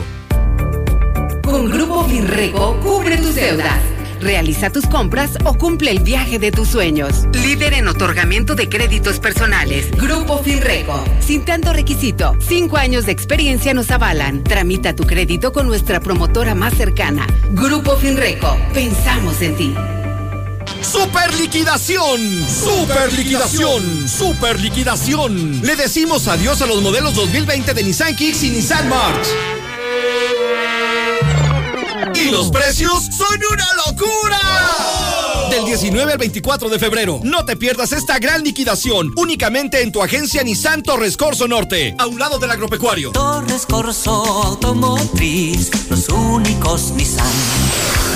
Con Grupo Finreco, cubre tus deudas. Realiza tus compras o cumple el viaje de tus sueños. Líder en otorgamiento de créditos personales. Grupo Finreco. Sin tanto requisito, cinco años de experiencia nos avalan. Tramita tu crédito con nuestra promotora más cercana. Grupo Finreco. Pensamos en ti. ¡Super liquidación! ¡Super liquidación! ¡Super liquidación! Le decimos adiós a los modelos 2020 de Nissan Kicks y Nissan March. Y los precios son una locura. Del 19 al 24 de febrero, no te pierdas esta gran liquidación únicamente en tu agencia Nissan Torres Corso Norte, a un lado del agropecuario. Torres Corso Automotriz, los únicos Nissan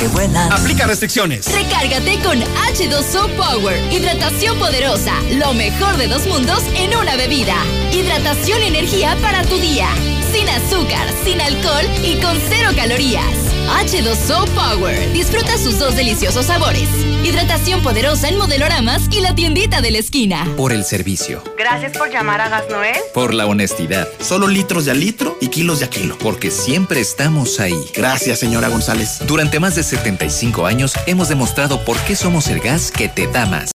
que vuelan. Aplica restricciones. Recárgate con H2O Power, hidratación poderosa, lo mejor de dos mundos en una bebida. Hidratación y energía para tu día, sin azúcar, sin alcohol y con cero calorías. H2O Power. Disfruta sus dos deliciosos sabores. Hidratación poderosa en modeloramas y la tiendita de la esquina. Por el servicio. Gracias por llamar a Gas Noel. Por la honestidad. Solo litros de a litro y kilos de a kilo. Porque siempre estamos ahí. Gracias, señora González. Durante más de 75 años hemos demostrado por qué somos el gas que te da más.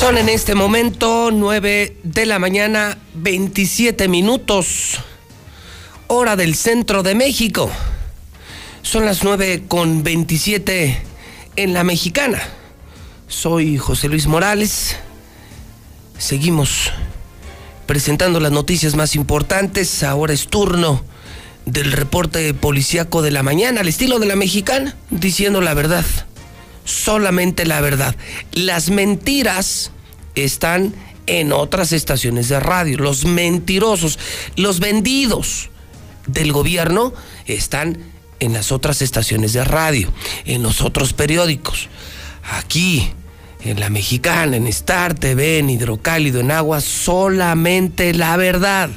Son en este momento 9 de la mañana, 27 minutos, hora del centro de México. Son las 9 con 27 en la mexicana. Soy José Luis Morales. Seguimos presentando las noticias más importantes. Ahora es turno del reporte policíaco de la mañana, al estilo de la mexicana, diciendo la verdad. Solamente la verdad. Las mentiras están en otras estaciones de radio. Los mentirosos, los vendidos del gobierno están en las otras estaciones de radio, en los otros periódicos. Aquí, en la mexicana, en Star TV, en Hidrocálido, en Agua, solamente la verdad.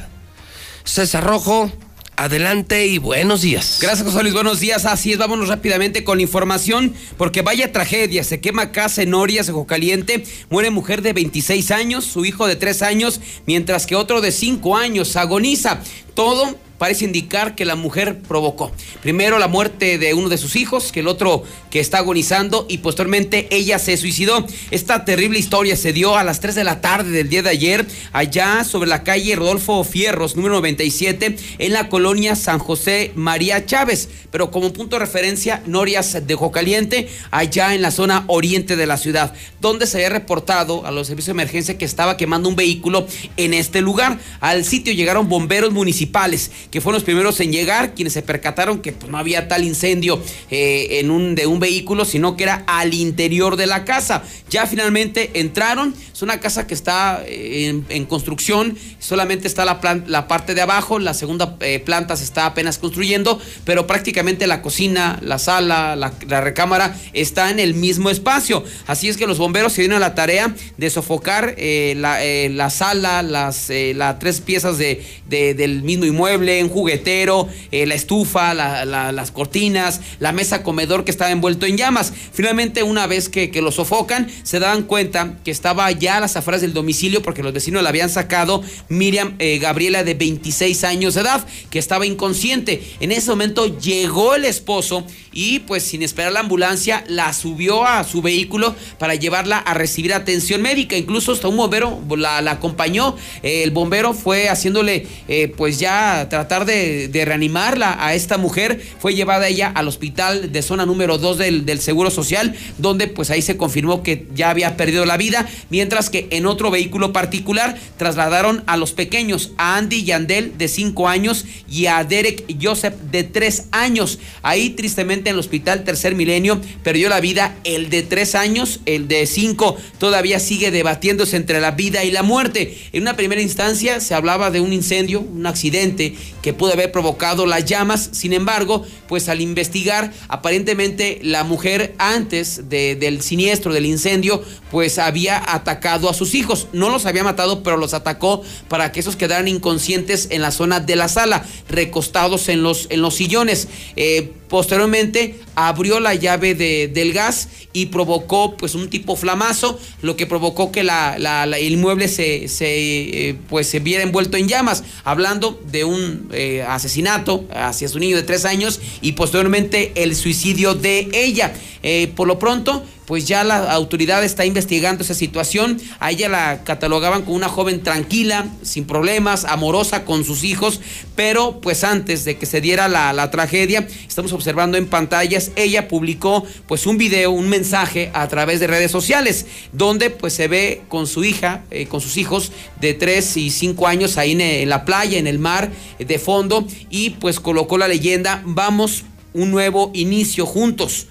César Rojo, Adelante y buenos días. Gracias, José Luis. Buenos días. Así es, vámonos rápidamente con información, porque vaya tragedia. Se quema casa en Orias, Ojo Caliente. Muere mujer de 26 años, su hijo de 3 años, mientras que otro de 5 años agoniza. Todo parece indicar que la mujer provocó. Primero la muerte de uno de sus hijos, que el otro que está agonizando y posteriormente ella se suicidó. Esta terrible historia se dio a las 3 de la tarde del día de ayer, allá sobre la calle Rodolfo Fierros, número 97, en la colonia San José María Chávez, pero como punto de referencia, Norias de Jocaliente, allá en la zona oriente de la ciudad, donde se había reportado a los servicios de emergencia que estaba quemando un vehículo en este lugar. Al sitio llegaron bomberos municipales que fueron los primeros en llegar, quienes se percataron que pues, no había tal incendio eh, en un, de un vehículo, sino que era al interior de la casa. Ya finalmente entraron, es una casa que está eh, en, construcción, solamente está la, la, parte de abajo, la segunda eh, planta se está apenas construyendo, pero prácticamente la cocina, la sala, la, recámara está en el mismo espacio. Así es que los bomberos se dieron a la tarea de sofocar la, sala, las, las tres piezas de, del mismo inmueble, un juguetero, eh, la estufa, las cortinas, la mesa comedor que estaba envuelto en llamas. Finalmente, una vez que, lo sofocan, se daban cuenta que estaba ya a las afueras del domicilio porque los vecinos la habían sacado Miriam eh, Gabriela de 26 años de edad, que estaba inconsciente. En ese momento llegó el esposo y pues sin esperar la ambulancia la subió a su vehículo para llevarla a recibir atención médica. Incluso hasta un bombero la, acompañó. el bombero fue haciéndole eh, pues ya tratar de, reanimarla a esta mujer. Fue llevada ella al hospital de zona número 2 del, del Seguro Social, donde pues ahí se confirmó que ya había perdido la vida, mientras que en otro vehículo particular trasladaron a los pequeños, a Andy Yandel de 5 años y a Derek Joseph de 3 años. Ahí tristemente en el hospital Tercer Milenio perdió la vida el de tres años, el de cinco todavía sigue debatiéndose entre la vida y la muerte. En una primera instancia se hablaba de un incendio, un accidente que pudo haber provocado las llamas, sin embargo, pues al investigar, aparentemente la mujer antes del siniestro, del incendio, pues había atacado a sus hijos. No los había matado, pero los atacó para que esos quedaran inconscientes en la zona de la sala, recostados en los, en los sillones. Eh, Posteriormente abrió la llave de, del gas y provocó pues un tipo flamazo, lo que provocó que la, el inmueble se, se eh, pues se viera envuelto en llamas, hablando de un eh, asesinato hacia su niño de tres años y posteriormente el suicidio de ella. Eh, por lo pronto, pues ya la autoridad está investigando esa situación. A ella la catalogaban como una joven tranquila, sin problemas, amorosa con sus hijos, pero pues antes de que se diera la, tragedia, estamos observando en pantallas, ella publicó pues un video, un mensaje a través de redes sociales, donde pues se ve con su hija, eh, con sus hijos de 3 y 5 años ahí en la playa, en el mar, de fondo, y pues colocó la leyenda, vamos, un nuevo inicio juntos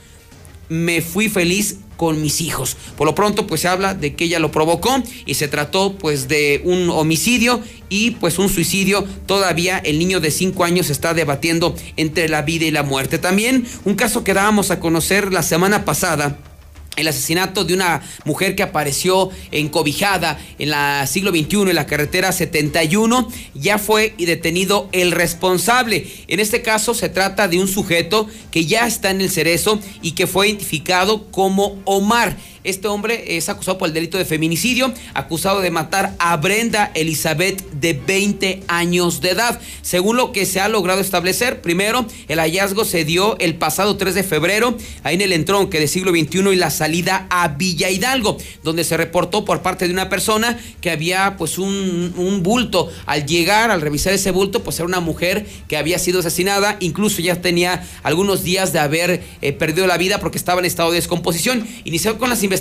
me fui feliz con mis hijos. Por lo pronto, pues se habla de que ella lo provocó y se trató pues de un homicidio y pues un suicidio. Todavía el niño de 5 años está debatiendo entre la vida y la muerte. También un caso que dábamos a conocer la semana pasada el asesinato de una mujer que apareció encobijada en la siglo XXI en la carretera 71, ya fue detenido el responsable. En este caso se trata de un sujeto que ya está en el cerezo y que fue identificado como Omar. Este hombre es acusado por el delito de feminicidio, acusado de matar a Brenda Elizabeth de 20 años de edad. Según lo que se ha logrado establecer, primero, el hallazgo se dio el pasado 3 de febrero, ahí en el entronque de siglo XXI y la salida a Villa Hidalgo, donde se reportó por parte de una persona que había pues un, un bulto. Al llegar, al revisar ese bulto, pues era una mujer que había sido asesinada, incluso ya tenía algunos días de haber eh, perdido la vida porque estaba en estado de descomposición. Inició con las investigaciones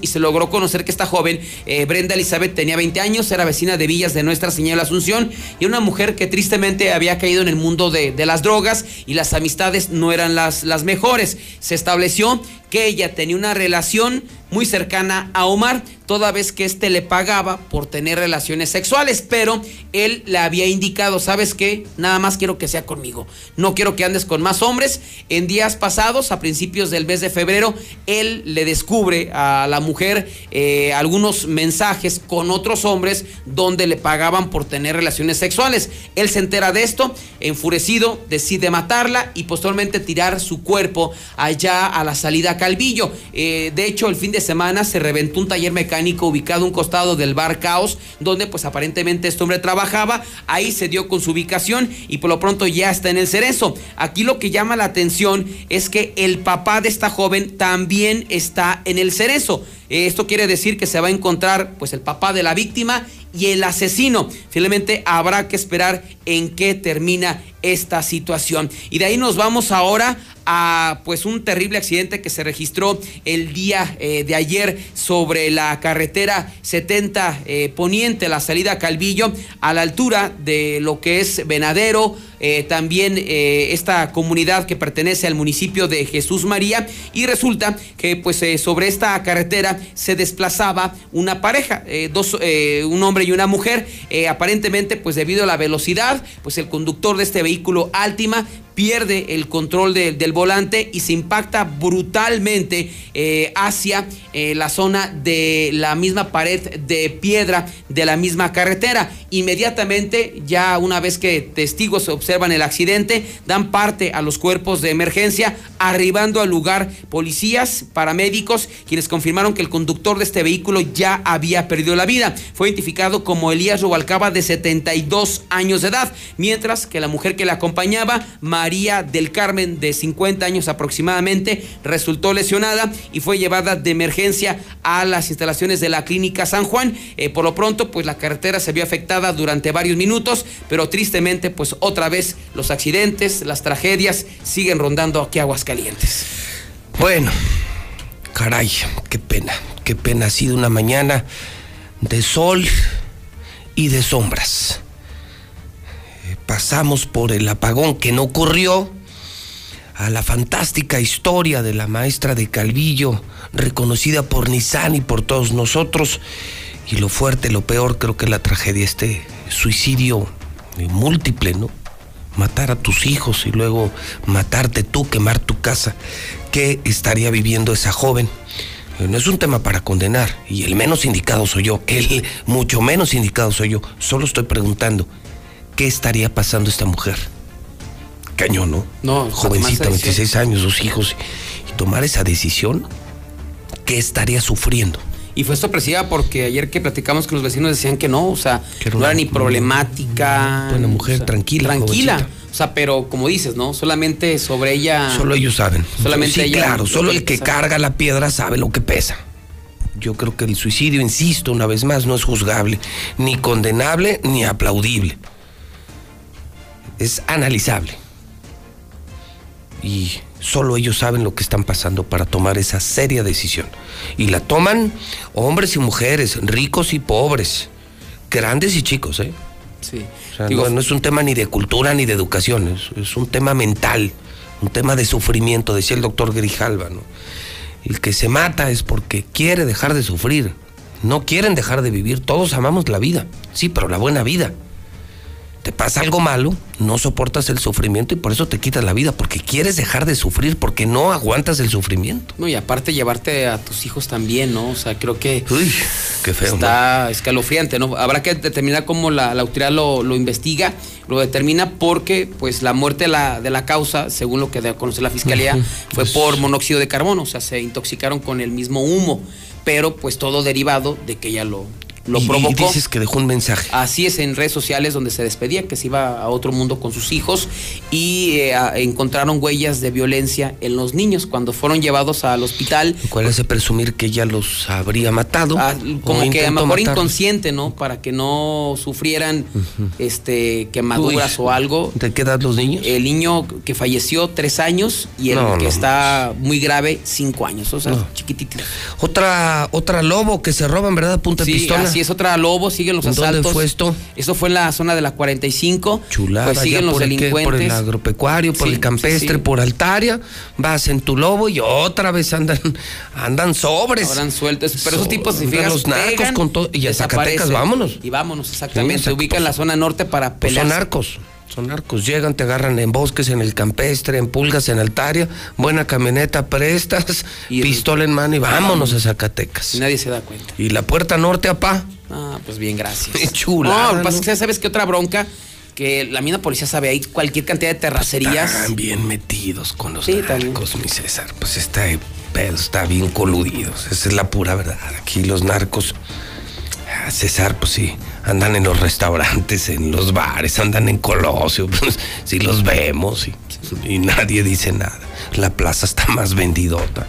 y se logró conocer que esta joven, eh, Brenda Elizabeth, tenía 20 años, era vecina de Villas de Nuestra Señora Asunción y una mujer que tristemente había caído en el mundo de, las drogas y las amistades no eran las mejores. Se estableció que ella tenía una relación muy cercana a Omar, toda vez que éste le pagaba por tener relaciones sexuales, pero él le había indicado, ¿sabes qué? Nada más quiero que sea conmigo, no quiero que andes con más hombres. En días pasados, a principios del mes de febrero, él le descubre a la mujer eh, algunos mensajes con otros hombres donde le pagaban por tener relaciones sexuales. Él se entera de esto, enfurecido, decide matarla y posteriormente tirar su cuerpo allá a la salida Calvillo. Eh, de hecho, el fin de semana se reventó un taller mecánico ubicado a un costado del bar Caos, donde pues aparentemente este hombre trabajaba. Ahí se dio con su ubicación y por lo pronto ya está en el cerezo. Aquí lo que llama la atención es que el papá de esta joven también está en el cerezo. Esto quiere decir que se va a encontrar pues el papá de la víctima y el asesino. Finalmente habrá que esperar en qué termina esta situación. Y de ahí nos vamos ahora a pues un terrible accidente que se registró el día eh, de ayer sobre la carretera 70 eh, poniente, la salida Calvillo, a la altura de lo que es Venadero, eh, también esta comunidad que pertenece al municipio de Jesús María y resulta que pues sobre esta carretera se desplazaba una pareja, dos, un hombre y una mujer, aparentemente pues debido a la velocidad, pues el conductor de este vehículo Altima pierde el control del volante y se impacta brutalmente eh, hacia eh, la zona de la misma pared de piedra de la misma carretera. Inmediatamente, ya una vez que testigos observan el accidente, dan parte a los cuerpos de emergencia, arribando al lugar policías, paramédicos, quienes confirmaron que el conductor de este vehículo ya había perdido la vida. Fue identificado como Elías Rubalcaba de 72 años de edad, mientras que la mujer que le acompañaba, María del Carmen, de 50 años aproximadamente, resultó lesionada y fue llevada de emergencia a las instalaciones de la clínica San Juan. Eh, por lo pronto, pues la carretera se vio afectada durante varios minutos, pero tristemente, pues otra vez los accidentes, las tragedias siguen rondando aquí Aguascalientes. Bueno, caray, qué pena, qué pena. Ha sido una mañana de sol y de sombras pasamos por el apagón que no ocurrió, a la fantástica historia de la maestra de Calvillo, reconocida por Nissan y por todos nosotros, y lo fuerte, lo peor, creo que la tragedia, este suicidio múltiple, ¿no? Matar a tus hijos y luego matarte tú, quemar tu casa. ¿Qué estaría viviendo esa joven? No es un tema para condenar, y el menos indicado soy yo, el mucho menos indicado soy yo. Solo estoy preguntando, ¿qué estaría pasando esta mujer? Cañón, ¿no? No, jovencita, 26 años, dos hijos, y tomar esa decisión, ¿qué estaría sufriendo? Y fue sorpresiva porque ayer que platicamos con los vecinos decían que no, o sea, no era ni problemática. Buena mujer, tranquila. Tranquila. O sea, pero como dices, ¿no? Solamente sobre ella. Solo ellos saben. Solamente sí, Claro, solo el que carga la piedra sabe lo que pesa. Yo creo que el suicidio, insisto una vez más, no es juzgable, ni condenable, ni aplaudible es analizable. Y solo ellos saben lo que están pasando para tomar esa seria decisión. Y la toman hombres y mujeres, ricos y pobres, grandes y chicos, ¿eh? Sí. no, es un tema ni de cultura ni de educación, es, es, un tema mental, un tema de sufrimiento, decía el doctor Grijalva, ¿no? El que se mata es porque quiere dejar de sufrir, no quieren dejar de vivir, todos amamos la vida, sí, pero la buena vida te pasa algo malo, no soportas el sufrimiento y por eso te quitas la vida, porque quieres dejar de sufrir, porque no aguantas el sufrimiento. No, y aparte llevarte a tus hijos también, ¿no? O sea, creo que Uy, qué feo. está escalofriante, ¿no? Habrá que determinar cómo la, la autoridad lo, lo investiga, lo determina porque, pues, la muerte de la, de la causa, según lo que a conocer la fiscalía, fue Pues- por monóxido de carbono, o sea, se intoxicaron con el mismo humo, pero pues todo derivado de que ella lo, lo Y- y provocó. dices que dejó un mensaje. Así es, en redes sociales donde se despedía, que se iba a otro mundo con sus hijos y eh, encontraron huellas de violencia en los niños cuando fueron llevados al hospital. ¿Cuál es de presumir que ella los habría matado? Ah, como que a lo mejor matarlos? inconsciente, ¿no? Para que no sufrieran este quemaduras Uy, o algo. ¿De qué edad los niños? El niño que falleció, tres años, y el No, que no, está muy grave, cinco años. O sea, chiquitito. Otra, otra lobo que se roban, ¿verdad? Punta de pistola. Así es, otra lobo, siguen los ¿Dónde asaltos. fue esto? Eso fue en la zona de la 45. Chulada, Pues siguen los por el, qué, delincuentes. por el agropecuario, por Sí, el campestre, sí, sí. por Altaria, vas en tu lobo y otra vez andan, andan sobres. Habrán sueltos. Pero esos tipos, si Andan fijas, los narcos pegan, con todo. Y a Zacatecas, vámonos. Y vámonos, exactamente. Se ubica en la zona norte para Pues pelear. son narcos. Son narcos, llegan, te agarran en bosques, en el campestre, en pulgas, en Altaria, buena camioneta prestas, pistola en mano y vámonos a Zacatecas. Nadie se da cuenta. Y la puerta norte, apá. Ah, pues bien, gracias. Qué chulada, No, pasa que sabes que otra bronca que la misma policía sabe ahí cualquier cantidad de terracerías. Están bien metidos con los Sí, también. narcos, mi César. Pues está, está bien coludidos. Esa es la pura verdad. Aquí los narcos, César, pues sí, andan en los restaurantes, en los bares, andan en Colosio. Pues, sí los vemos y, y nadie dice nada. La plaza está más vendidota.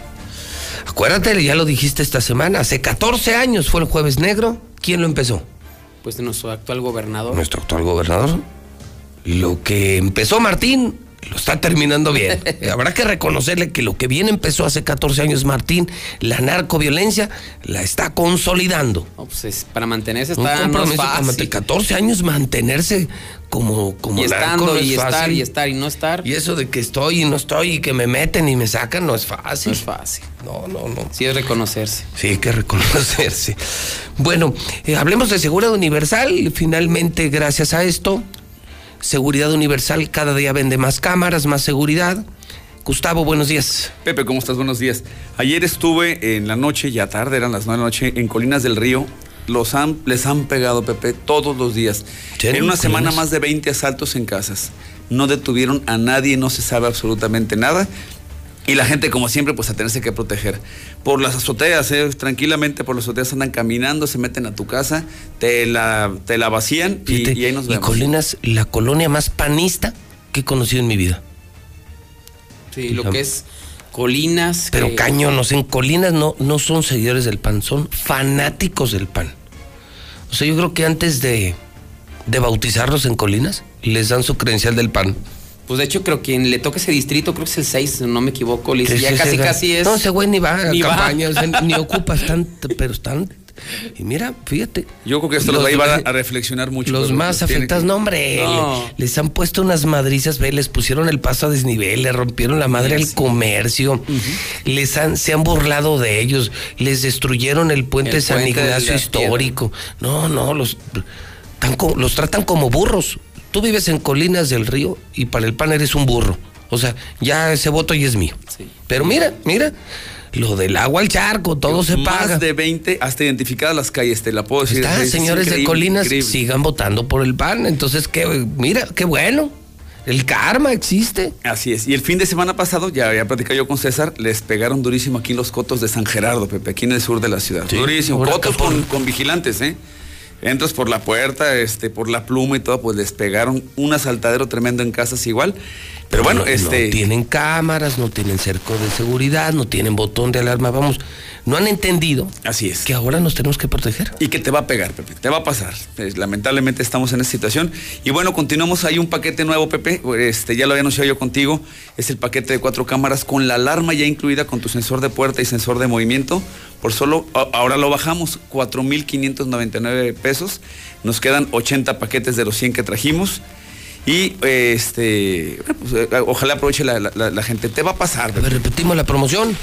Acuérdate, ya lo dijiste esta semana, hace 14 años fue el Jueves Negro. ¿Quién lo empezó? Pues de nuestro actual gobernador. Nuestro actual gobernador. Lo que empezó Martín lo está terminando bien. Eh, Habrá que reconocerle que lo que bien empezó hace 14 años Martín, la narcoviolencia, la está consolidando. No, pues es- para mantenerse Un está no es compromiso fácil. como de 14 años mantenerse como, como y narco estando no es y estar fácil. y estar y no estar. Y eso de que estoy y no estoy y que me meten y me sacan no es fácil. No es fácil. No, no, no. Sí es reconocerse. Sí, hay que reconocerse. Bueno, eh, hablemos de seguridad universal. Finalmente, gracias a esto, seguridad universal cada día vende más cámaras, más seguridad. Gustavo, buenos días. Pepe, ¿cómo estás? Buenos días. Ayer estuve en la noche, ya tarde, eran las 9 de la noche, en Colinas del Río. Los han, les han pegado, Pepe, todos los días. En una semana más de 20 asaltos en casas. No detuvieron a nadie, no se sabe absolutamente nada. Y la gente, como siempre, pues a tenerse que proteger. Por las azoteas, eh, tranquilamente por las azoteas andan caminando, se meten a tu casa, te la, te la vacían y, Fíjate, y ahí nos y. Colinas, la colonia más panista que he conocido en mi vida. Sí, lo que es colinas. Pero que- cañonos, en Colinas no, no son seguidores del PAN, son fanáticos del PAN. O sea, yo creo que antes de, de bautizarlos en Colinas, les dan su credencial del PAN. Pues de hecho, creo que quien le toca ese distrito, creo que es el 6, si no me equivoco. Le dice, ya casi, casi es. No, ese güey ni va a Ni va. campañas, ni ocupa, están, pero están. Y mira, fíjate. Yo creo que esto los, va a llevar a, a reflexionar mucho. Los más tiene que- afectados, no, hombre. No. Les han puesto unas madrizas, ve, les pusieron el paso a desnivel, le rompieron la madre al comercio, les han, se han burlado de ellos, les destruyeron el puente El San puente Ignacio histórico. No, no, los, tan los tratan como burros. Tú vives en Colinas del Río y para el PAN eres un burro. O sea, ya ese voto ya es mío. Pero mira, mira, lo del agua al charco, todo se Más paga. de 20, hasta identificadas las calles, te la puedo decir. Está, Es señores de Colinas, increíble. sigan votando por el PAN. Entonces, qué, mira, qué bueno. El karma existe. Así es. Y el fin de semana pasado, ya había platicado yo con César, les pegaron durísimo aquí en los cotos de San Gerardo, Pepe, aquí en el sur de la ciudad. Sí, durísimo. ahora Cotos acá por- con, con vigilantes, ¿eh? Entras por la puerta, este, por la pluma y todo, pues les pegaron un asaltadero tremendo en casas igual. Pero bueno, no, no este. tienen cámaras, no tienen cerco de seguridad, no tienen botón de alarma. Vamos, no han entendido Así es. que ahora nos tenemos que proteger. Y que te va a pegar, Pepe, te va a pasar. Pues, lamentablemente estamos en esta situación. Y bueno, continuamos. Hay un paquete nuevo, Pepe. Este, ya lo había anunciado yo contigo. Es el paquete de cuatro cámaras con la alarma ya incluida con tu sensor de puerta y sensor de movimiento. Por solo, ahora lo bajamos, 4.599 pesos. Nos quedan 80 paquetes de los 100 que trajimos. Y este, bueno, pues, eh, ojalá aproveche la, la- la- la gente. Te va a pasar, A ver, repetimos la promoción.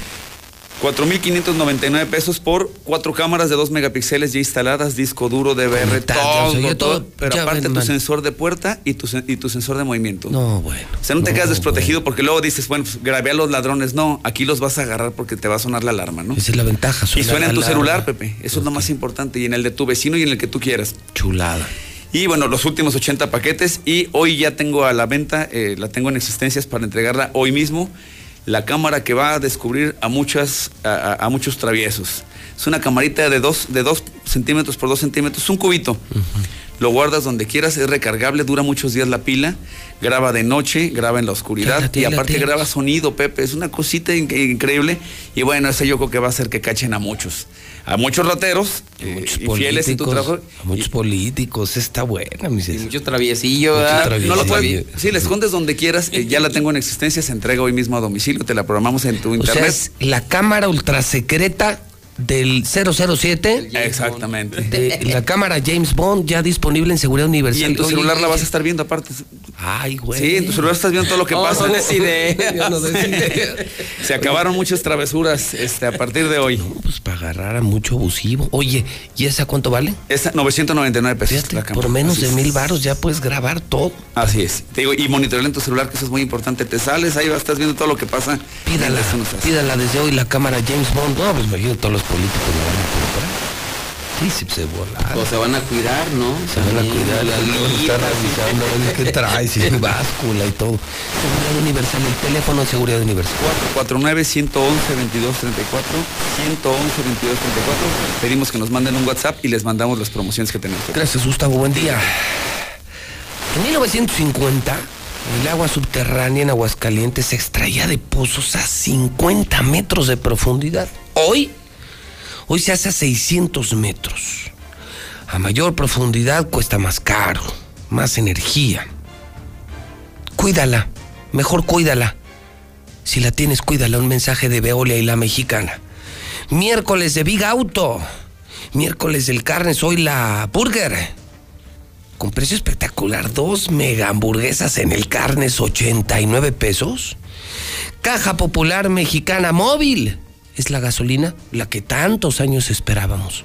4.599 pesos por cuatro cámaras de 2 megapíxeles ya instaladas, disco duro, DVR, todo, todo, todo, Pero aparte tu sensor de puerta y tu, y tu sensor de movimiento. No, bueno. O sea, no te quedas desprotegido porque luego dices, bueno, pues grabé a los ladrones. No, aquí los vas a agarrar porque te va a sonar la alarma, ¿no? Esa es la ventaja. Y suena en tu celular, Pepe. Eso es lo más importante. Y en el de tu vecino y en el que tú quieras. Chulada. Y bueno, los últimos 80 paquetes. Y hoy ya tengo a la venta, eh, la tengo en existencias para entregarla hoy mismo la cámara que va a descubrir a, muchas, a, muchos traviesos. Es una camarita de 2 de dos centímetros por 2 centímetros, un cubito. Lo guardas donde quieras, es recargable, dura muchos días la pila, graba de noche, graba en la oscuridad y aparte graba sonido, Pepe, es una cosita increíble y bueno, ese yo creo que va a hacer que cachen a muchos a muchos rateros eh, y fieles en tu trabajo. A muchos políticos, está buena, mis Mucho traviesillo. no lo puedes, sí, la escondes donde quieras, eh, ya la tengo en existencia, se entrega hoy mismo a domicilio, te la programamos en tu internet. Sea, la cámara ultrasecreta del 007. Exactamente. De la cámara James Bond ya disponible en seguridad universal. Y en tu celular la vas a estar viendo aparte. Ay, güey. Sí, en tu celular estás viendo todo lo que pasa. No idea. Se acabaron muchas travesuras este, a partir de hoy. pues para agarrar a mucho abusivo. Oye, ¿y esa cuánto vale? Esa 999 pesos. por menos de mil baros ya puedes grabar todo. Así es. Te digo, y monitorear en tu celular, que eso es muy importante. Te sales, ahí vas, estás viendo todo lo que pasa. Pídala, pídala desde hoy la cámara James Bond. No, pues imagino todos los políticos la van a comprar. Sí, sí, se volar. O se van a cuidar, ¿no? Se van a cuidar, la está revisando qué trae, si es báscula y todo. Seguridad Universal, el teléfono de Seguridad Universal. 449 111 2234 111 2234 Pedimos que nos manden un WhatsApp y les mandamos las promociones que tenemos. Gracias, Gustavo. Buen día. En 1950, el agua subterránea en Aguascalientes se extraía de pozos a 50 metros de profundidad. Hoy Hoy se hace a 600 metros. A mayor profundidad cuesta más caro, más energía. Cuídala, mejor cuídala. Si la tienes, cuídala. Un mensaje de Veolia y la mexicana. Miércoles de Big Auto. Miércoles del Carnes, hoy la Burger. Con precio espectacular, dos mega hamburguesas en el Carnes, 89 pesos. Caja Popular Mexicana Móvil es la gasolina la que tantos años esperábamos.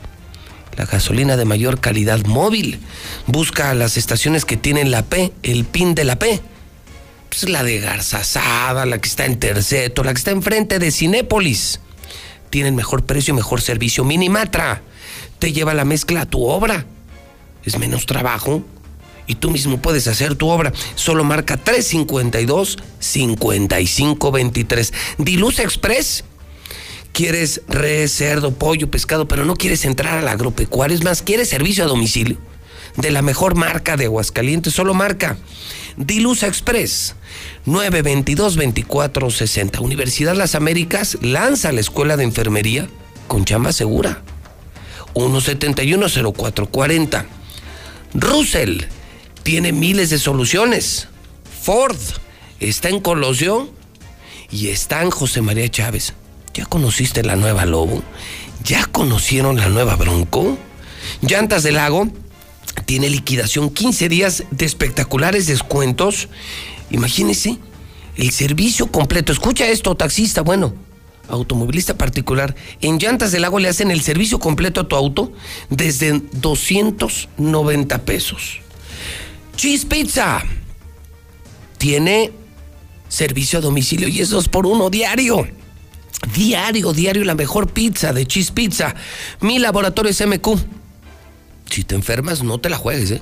La gasolina de mayor calidad móvil. Busca las estaciones que tienen la P, el PIN de la P. Pues la de Garzazada, la que está en Terceto, la que está enfrente de Cinépolis. Tienen mejor precio y mejor servicio. Minimatra te lleva la mezcla a tu obra. Es menos trabajo y tú mismo puedes hacer tu obra. Solo marca 352 5523. Diluz Express quieres re, cerdo, pollo, pescado, pero no quieres entrar al agropecuario, es más, quieres servicio a domicilio de la mejor marca de Aguascalientes, solo marca Dilusa Express 922-2460. Universidad Las Américas lanza la escuela de enfermería con chamba segura. 1710440. Russell tiene miles de soluciones. Ford está en Colosio y está en José María Chávez. ¿Ya conociste la nueva Lobo? ¿Ya conocieron la nueva Bronco? Llantas del Lago tiene liquidación 15 días de espectaculares descuentos. Imagínese el servicio completo. Escucha esto, taxista, bueno, automovilista particular. En Llantas del Lago le hacen el servicio completo a tu auto desde 290 pesos. Cheese Pizza tiene servicio a domicilio y es dos por uno diario. Diario, diario la mejor pizza de Cheese Pizza. Mi laboratorio es MQ. Si te enfermas, no te la juegues, ¿eh?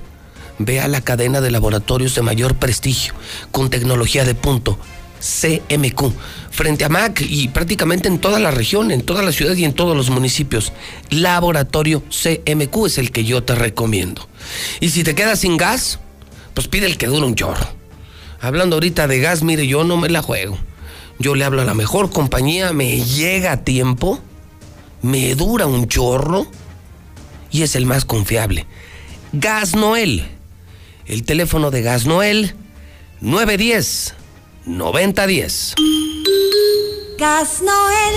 Ve a la cadena de laboratorios de mayor prestigio, con tecnología de punto. CMQ, frente a MAC y prácticamente en toda la región, en toda la ciudad y en todos los municipios. Laboratorio CMQ es el que yo te recomiendo. Y si te quedas sin gas, pues pide el que dure un chorro. Hablando ahorita de gas, mire, yo no me la juego yo le hablo a la mejor compañía, me llega a tiempo, me dura un chorro y es el más confiable. Gas Noel. El teléfono de Gas Noel 910 9010. Gas Noel.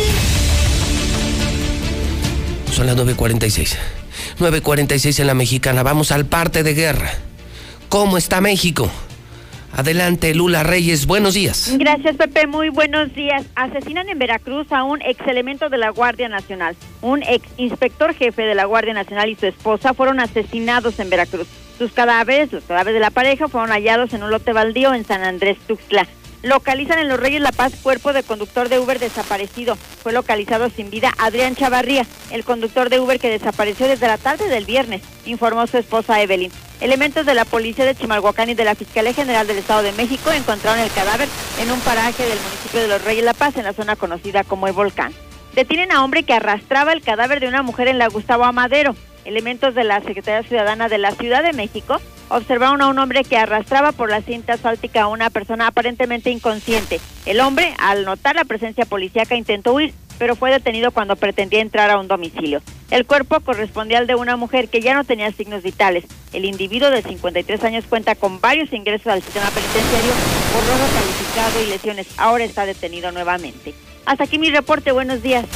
Son las 9:46. 9:46 en la mexicana. Vamos al parte de guerra. ¿Cómo está México? Adelante, Lula Reyes, buenos días. Gracias, Pepe, muy buenos días. Asesinan en Veracruz a un ex elemento de la Guardia Nacional. Un ex inspector jefe de la Guardia Nacional y su esposa fueron asesinados en Veracruz. Sus cadáveres, los cadáveres de la pareja, fueron hallados en un lote baldío en San Andrés Tuxtla. Localizan en Los Reyes La Paz cuerpo de conductor de Uber desaparecido. Fue localizado sin vida Adrián Chavarría, el conductor de Uber que desapareció desde la tarde del viernes, informó su esposa Evelyn. Elementos de la policía de Chimalhuacán y de la Fiscalía General del Estado de México encontraron el cadáver en un paraje del municipio de Los Reyes La Paz, en la zona conocida como el Volcán. Detienen a hombre que arrastraba el cadáver de una mujer en la Gustavo Amadero. Elementos de la Secretaría Ciudadana de la Ciudad de México observaron a un hombre que arrastraba por la cinta asfáltica a una persona aparentemente inconsciente. El hombre, al notar la presencia policíaca, intentó huir, pero fue detenido cuando pretendía entrar a un domicilio. El cuerpo correspondía al de una mujer que ya no tenía signos vitales. El individuo de 53 años cuenta con varios ingresos al sistema penitenciario por robo calificado y lesiones. Ahora está detenido nuevamente. Hasta aquí mi reporte. Buenos días.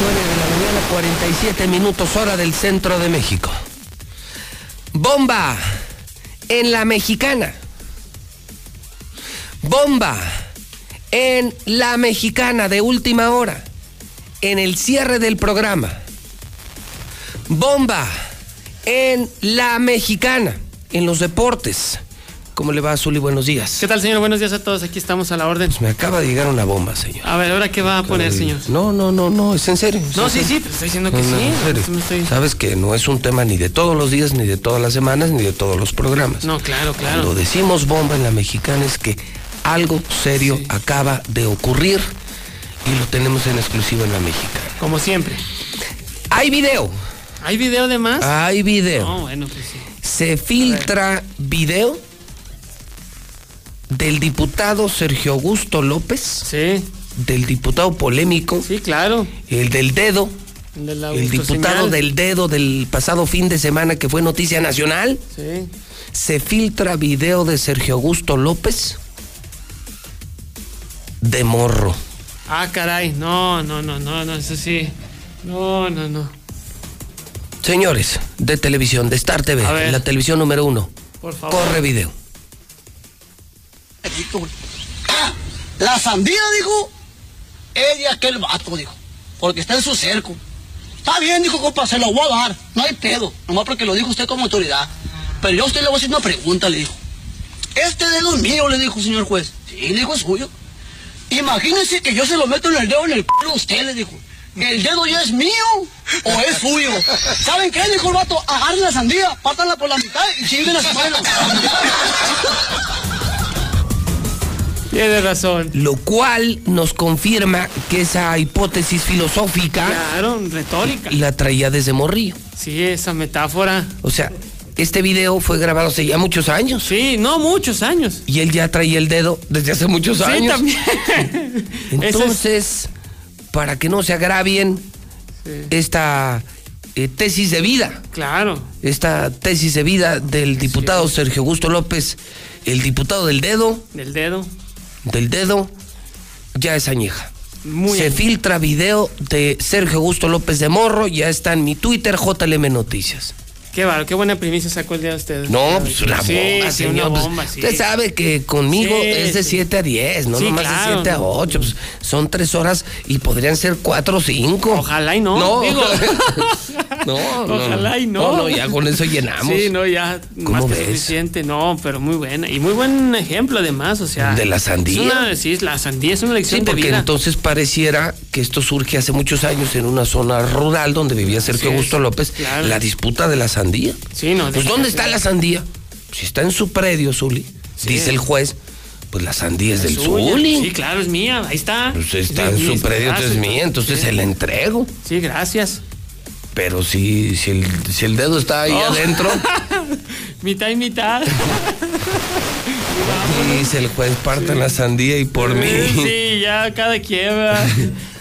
9 de la mañana, 47 minutos hora del centro de México. Bomba en la mexicana. Bomba en la mexicana de última hora. En el cierre del programa. Bomba en la mexicana. En los deportes. ¿Cómo le va, Zuli? Buenos días. ¿Qué tal, señor? Buenos días a todos. Aquí estamos a la orden. Pues me acaba de llegar una bomba, señor. A ver, ¿ahora qué va a poner, señor? No, no, no, no, es en serio. es No, en sí, serio. sí, te estoy diciendo que No, no, sí. en serio. Sí estoy- Sabes que no es un tema ni de todos los días, ni de todas las semanas, ni de todos los programas. No, claro, claro. Cuando decimos bomba en la mexicana es que algo serio acaba de ocurrir y lo tenemos en exclusiva en la mexicana. Como siempre. Hay video. ¿Hay video de más? Hay video. No, bueno, pues sí. Se filtra video del diputado Sergio Augusto López. Sí. Del diputado polémico. Sí, claro. El del dedo. El, de la El diputado del dedo del pasado fin de semana que fue noticia nacional. Sí. Se filtra video de Sergio Augusto López de morro. Ah, caray. No, no, no, no, no, eso sí. No, no, no. Señores de televisión, de Star TV, la televisión número uno. Por favor. Corre video. La sandía, dijo, es de aquel vato, dijo, porque está en su cerco. Está bien, dijo, compa, se lo voy a dar, no hay pedo, nomás porque lo dijo usted como autoridad. Pero yo a usted le voy a hacer una pregunta, le dijo. Este dedo es mío, le dijo, señor juez. Sí, le dijo, suyo. Imagínese que yo se lo meto en el dedo en el culo a usted, le dijo. ¿El dedo ya es mío o es suyo? ¿Saben qué? Dijo el vato, agarren la sandía, pártanla por la mitad y chinguen a su. Tiene razón. Lo cual nos confirma que esa hipótesis filosófica Claro, retórica. la traía desde morrillo. Sí, esa metáfora. O sea, este video fue grabado hace ya muchos años. Sí, no muchos años. Y él ya traía el dedo desde hace muchos Sí, años. también. Entonces, para que no se agravien esta eh, tesis de vida, Claro. esta tesis de vida del diputado Sergio Augusto López, el diputado del dedo, Del dedo. Del dedo, ya es añeja. Muy se añeja. filtra video de Sergio Augusto López de Morro, ya está en mi Twitter, JLM Noticias. Qué bárbaro, qué buena primicia sacó el día de ustedes. No, pues una Sí, bomba, sí, señor. una pues, bomba, sí. Usted sabe que conmigo es de sí. 7 a 10, no nomás claro, de 7 a no. 8. pues, son 3 horas y podrían ser 4 o 5. Ojalá y no. No, digo. no, no, Ojalá y no. No, no, ya con eso llenamos. Sí, no, ya ¿Cómo más que ves? suficiente. No, pero muy buena. Y muy buen ejemplo además, o sea. ¿De la sandía? es una- sí, la sandía es una lección Sí, de porque vida. entonces pareciera que esto surge hace muchos años en una zona rural donde vivía Sergio Augusto López, claro. la disputa de la sandía. Sí, no. Pues de- ¿dónde está la sandía? Si está en su predio, Zuli, dice el juez, pues la sandía es del suya. Zuli. Sí, claro, es mía. Ahí está. Pues está Es en su predio, entonces es mía, entonces se la entrego. Sí, gracias. Pero si, si, el, si el dedo está ahí Oh. adentro, mitad y mitad. dice el juez, partan la sandía y por mí. Sí, ya cada quien.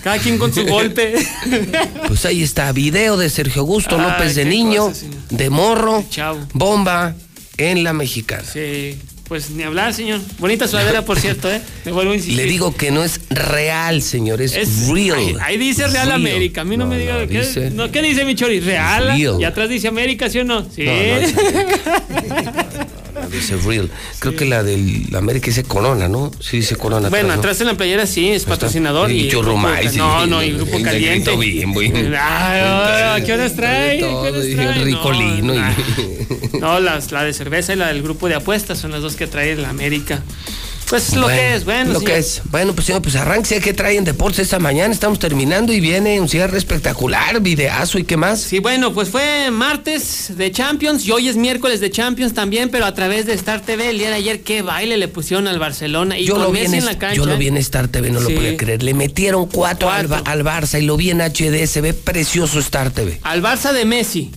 Cada quien con su golpe. Pues ahí está, video de Sergio Augusto Ay, López de niño, cosa, de morro, Chavo. bomba en la mexicana. Sí, pues ni hablar, señor. Bonita sudadera, por cierto, ¿eh? Me vuelvo a insistir. Le digo que no es real, señor, es, Es- real. Ahí, ahí dice Real, Real. América. A mí no, me diga. ¿qué, dice- no, ¿Qué dice mi chori? Real. Real. Y atrás dice América, ¿sí o no? Sí. No, no, dice real. Creo que la del América dice Corona, ¿no? Sí dice Corona. bueno, ¿no? atrás en la playera sí, es patrocinador. Y grupo- sí, No, no, y Grupo Caliente. bien. Ay, ¿qué horas trae? ¿Qué horas trae? Ricolino y- No, no, las, la de cerveza y la del grupo de apuestas son las dos que trae la América. Pues lo Bueno, que es, bueno. Lo señor. que es. Bueno, pues señor, pues arranque, ¿qué traen deportes esta mañana? Estamos terminando y viene un cierre espectacular, videazo y qué más. Sí, bueno, pues fue martes de Champions y hoy es miércoles de Champions también, pero a través de Star TV el día de ayer qué baile le pusieron al Barcelona y yo con lo, vi en, en la cancha. yo lo vi en Star TV, no Sí. lo podía creer. Le metieron cuatro, Al, al Barça y lo vi en HD, se ve precioso Star TV. Al Barça de Messi.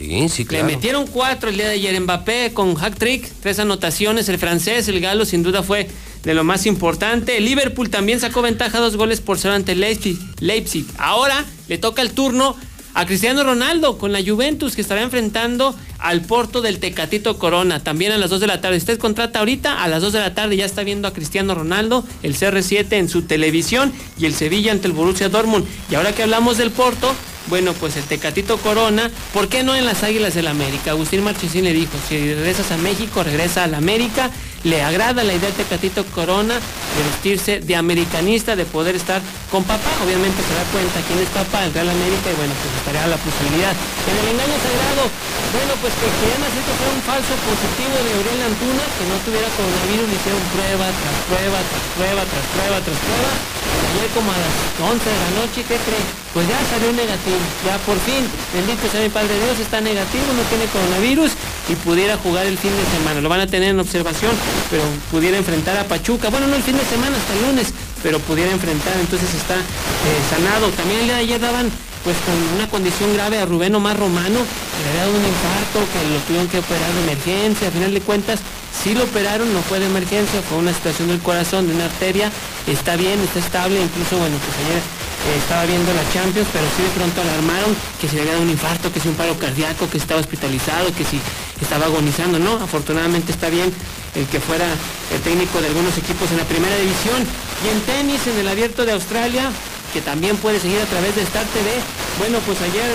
Sí, sí, claro. Le metieron cuatro el día de ayer. Mbappé con hack trick, tres anotaciones. El francés, el galo, sin duda fue de lo más importante. El Liverpool también sacó ventaja dos goles por cero ante Leipzig. Leipzig. Ahora le toca el turno a Cristiano Ronaldo con la Juventus que estará enfrentando al Porto del Tecatito Corona. También a las 2 de la tarde. Usted contrata ahorita a las 2 de la tarde. Ya está viendo a Cristiano Ronaldo, el CR7 en su televisión y el Sevilla ante el Borussia Dortmund. Y ahora que hablamos del Porto, bueno, pues el Tecatito Corona, ¿por qué no en las Águilas del América? Agustín Marchesín le dijo, si regresas a México, regresa a la América. Le agrada la idea de Tecatito Corona de vestirse de americanista, de poder estar con papá. Obviamente se da cuenta quién es papá, el Real América, y bueno, pues estaría la posibilidad. En el engaño sagrado, bueno, pues que querían hacer que fuera un falso positivo de Gabriel Antuna, que no tuviera coronavirus, le hicieron prueba tras prueba, tras prueba, tras prueba, tras prueba. Ayer como a las 11 de la noche, ¿qué cree? Pues ya salió negativo, ya por fin, bendito sea mi Padre Dios, está negativo, no tiene coronavirus y pudiera jugar el fin de semana. Lo van a tener en observación, pero pudiera enfrentar a Pachuca. Bueno, no el fin de semana, hasta el lunes, pero pudiera enfrentar, entonces está eh, sanado. También el día de ayer daban pues con una condición grave a Rubén Omar Romano, que le había dado un infarto, que lo tuvieron que operar de emergencia, a final de cuentas sí lo operaron, no fue de emergencia, fue una situación del corazón, de una arteria, está bien, está estable, incluso bueno, pues ayer eh, estaba viendo la Champions, pero sí de pronto alarmaron que si le había dado un infarto, que si un paro cardíaco, que estaba hospitalizado, que si estaba agonizando, no, afortunadamente está bien el que fuera el técnico de algunos equipos en la primera división. Y en tenis, en el abierto de Australia, que también puede seguir a través de Star TV. Bueno, pues ayer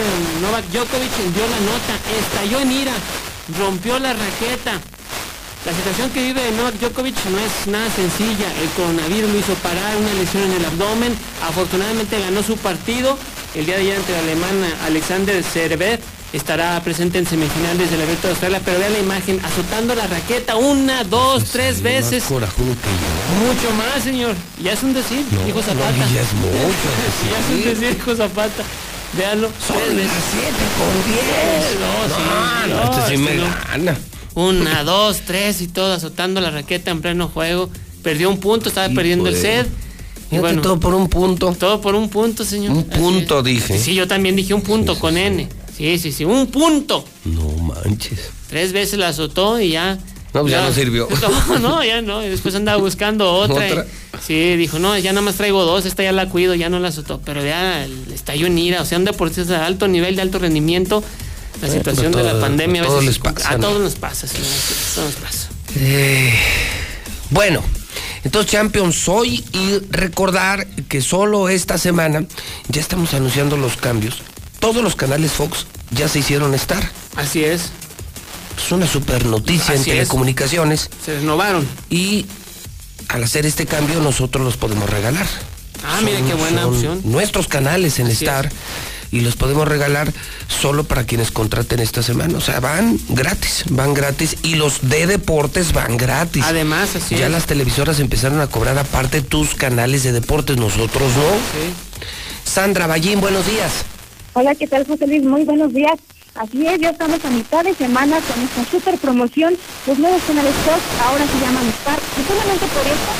Novak Djokovic dio la nota, estalló en ira, rompió la raqueta. La situación que vive Novak Djokovic no es nada sencilla. El coronavirus lo hizo parar, una lesión en el abdomen. Afortunadamente ganó su partido. El día de ayer ante el alemán Alexander Zverev estará presente en semifinales del Abierto de Australia, pero vea la imagen, azotando la raqueta una, dos, tres veces. Más corajudo que yo. Mucho más, señor. Ya es un decir, No, dijo no, Zapata. ya es mucho ya es un decir. dijo Zapata. Véanlo. Son las siete con diez. No, sí, No, este sí este me no. gana. Una, dos, tres y todo azotando la raqueta en pleno juego. Perdió un punto, estaba perdiendo el set. Y bueno, todo por un punto. todo por un punto, señor. Un punto, dije. Sí, yo también dije un punto con N. Sí, sí, sí, un punto. No manches. Tres veces la azotó y ya. No, pues ya no sirvió. No, no, ya no. Y después andaba buscando otra. y- sí, dijo, no, ya nada más traigo dos, esta ya la cuido, ya no la azotó. Pero ya estalló en ira. O sea, un deportista de alto nivel, de alto rendimiento. La situación de la todo- pandemia a veces. les pasa, a todos nos pasa, señor. A todos nos pasa. Eh, bueno, entonces Champions hoy y recordar que solo esta semana ya estamos anunciando los cambios. Todos los canales Fox ya se hicieron estar. Así es. Es una super noticia en Así es. telecomunicaciones. Se renovaron. Y al hacer este cambio nosotros los podemos regalar. Ah, mire qué buena son opción. Nuestros canales en Así Star y los podemos regalar solo para quienes contraten esta semana. O sea, van gratis, van gratis y los de deportes van gratis. Además, así ya es. las televisoras empezaron a cobrar aparte tus canales de deportes, nosotros no. Sí. Sandra Ballín, buenos días. Hola, ¿qué tal, José Luis? Muy buenos días. Así es, ya estamos a mitad de semana con esta super promoción. Los nuevos canales Fox ahora se llaman Star. Y solamente por eso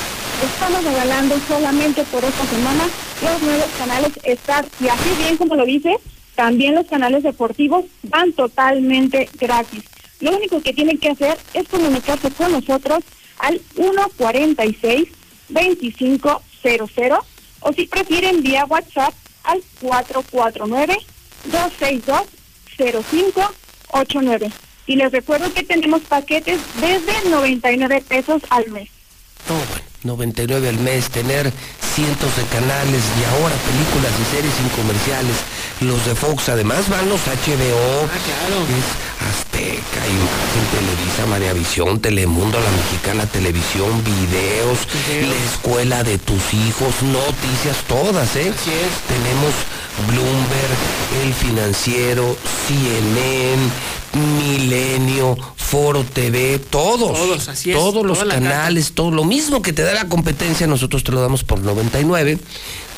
estamos regalando solamente por esta semana los nuevos canales Star. Y así bien como lo dice, también los canales deportivos van totalmente gratis. Lo único que tienen que hacer es comunicarse con nosotros al 146 2500 o si prefieren vía WhatsApp al 449-262-0589. Y les recuerdo que tenemos paquetes desde 99 pesos al mes. No, bueno, 99 al mes, tener cientos de canales y ahora películas y series sin comerciales. Los de Fox, además van los HBO. Ah, claro. Es Azteca, Imagen, Televisa, María Visión, Telemundo, La Mexicana Televisión, videos, la escuela de tus hijos, noticias todas, ¿eh? Así es. Tenemos Bloomberg, El Financiero, CNN, Milenio, Foro TV, todos. Todos, así es, Todos los canales, todo lo mismo que te da la competencia, nosotros te lo damos por 99,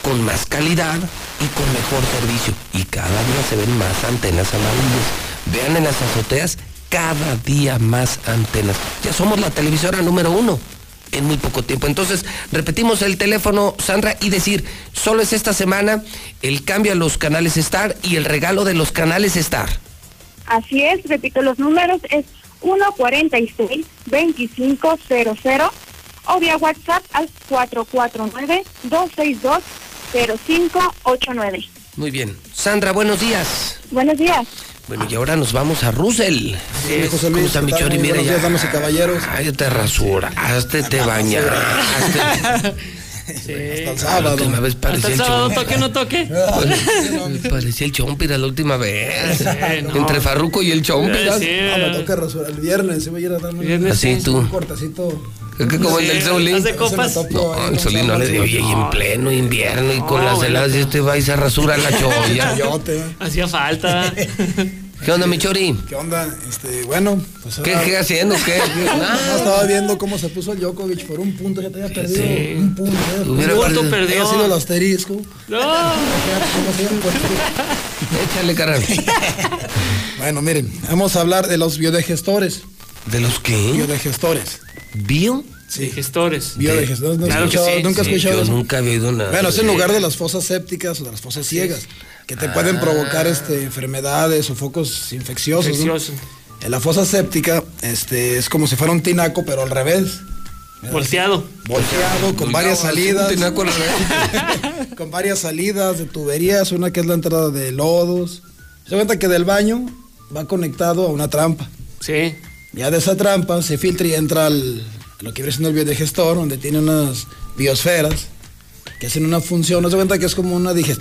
con más calidad y con mejor servicio. Y cada día se ven más antenas amarillas. Vean en las azoteas cada día más antenas. Ya somos la televisora número uno en muy poco tiempo. Entonces, repetimos el teléfono, Sandra, y decir, solo es esta semana el cambio a los canales Star y el regalo de los canales Star. Así es, repito los números, es 146-2500 o vía WhatsApp al 449-262-0589. Muy bien. Sandra, buenos días. Buenos días. Bueno, y ahora nos vamos a Russell. Sí, José ¿Cómo Luis, está ¿qué mi chori? Mira buenos ya. días, damas y caballeros. Ay, te rasura, hazte te baña. Hasta el sábado. La última vez Hasta parecía el el sábado, chompi. toque no toque. Parecía el chompira la última vez. no. Entre Farruco y el chompira. Sí, Ah, me toca rasurar el viernes, se voy a ir a darme Viernes, Así sí. tú. un cortacito. Es que como el del Sí, haz de copas. Me ahí No, el Zuli no le dio. Y en pleno invierno y con No, las heladas y este va y se rasura la cholla. Hacía falta. ¿Qué onda, mi chori? ¿Qué onda? Este, bueno, pues ¿Qué, qué haciendo? ¿Qué? No, estaba viendo cómo se puso el Djokovic por un punto, ya te había perdido Sí. un punto. ¿eh? Hubiera Un perdido. punto perdió. Había sido el asterisco. No. Échale, carnal. Bueno, miren, vamos a hablar de los biodigestores. ¿De los qué? Biodigestores. ¿Bio? Sí. Gestores. Biodigestores. ¿No has Claro escuchado- sí, ¿Nunca sí, escuchado Yo eso? nunca había oído nada. Bueno, es en lugar de las fosas sépticas o de las fosas ciegas, que te pueden provocar este, enfermedades o focos infecciosos. ¿no? Infeccioso. En la fosa séptica este, es como si fuera un tinaco, pero al revés. Volteado. Volteado, con varias salidas. tinaco al revés. con varias salidas de tuberías, una que es la entrada de lodos. Se cuenta que del baño va conectado a una trampa. Sí. Ya de esa trampa se filtra y entra al, lo que viene siendo el biodigestor, donde tiene unas biosferas que hacen una función. No se cuenta que es como una, diges-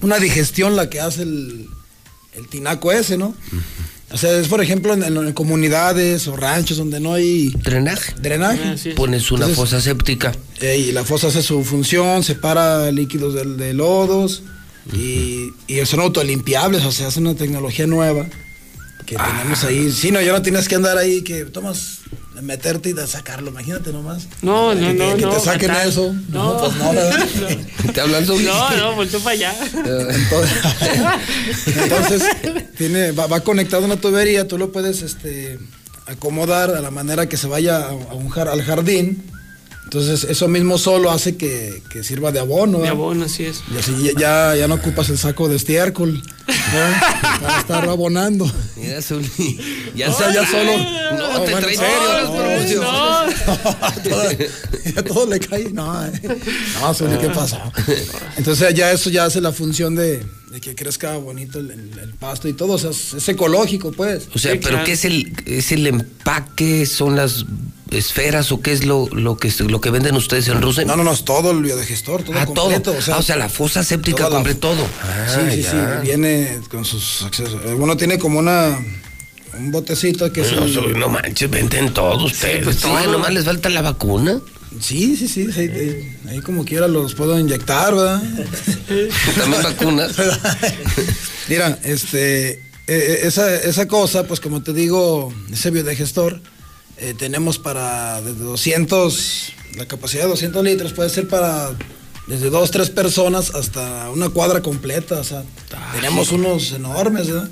una digestión la que hace el, el tinaco ese, ¿no? O sea, es por ejemplo en, en comunidades o ranchos donde no hay Drenaje. drenaje. Ah, sí. Pones una Entonces- fosa séptica. Eh, y la fosa hace su función, separa líquidos de, de lodos y, y son autolimpiables, o sea, es una tecnología nueva que tenemos ahí. Sí, no, ya no tienes que andar ahí que tomas, de meterte y de sacarlo, imagínate nomás. No, no, no. Que no, te saquen fatal. eso. No, pues no, ¿verdad? ¿Te hablan? No, no, volteó para allá. Entonces, entonces, tiene, va, va conectado a una tubería, tú lo puedes este, acomodar a la manera que se vaya a, a un jar- al jardín. Entonces, eso mismo solo hace que, que sirva de abono. De ¿verdad? abono, así es. Y así ya- ya, ya no ocupas el saco de estiércol ¿no? para estar abonando. Mira, Zuli. Ya, O sea, ya solo. No, te bueno, trae en serio las promociones. todo, ya todo le cae. No, eh. no, Zuli, ¿qué pasó? Entonces ya eso ya hace la función de, de que crezca bonito el, el- el pasto y todo. O sea, es, es ecológico, pues. O sea, Sí, ¿pero claro. qué es el, es el empaque? ¿Son las esferas o qué es lo, lo, que, lo que venden ustedes en Rusia? No, no, no, es todo el biodigestor, todo Ah, completo. todo. Ah, o sea, la fosa séptica compre todo. Ah, sí, sí, ya. sí, viene con sus accesos. Eh, Uno tiene como una un botecito que No, no manches, venden todo ustedes. pues, Sí, todo. nomás les falta la vacuna. Sí, sí, sí, sí, ahí, ahí como quiera los puedo inyectar, ¿verdad? También vacunas. Mira, este, eh, eh, esa, esa cosa, pues como te digo, ese biodigestor, eh, tenemos para desde 200, la capacidad de 200 litros puede ser para desde dos, tres personas hasta una cuadra completa, o sea, tenemos unos enormes, ¿verdad?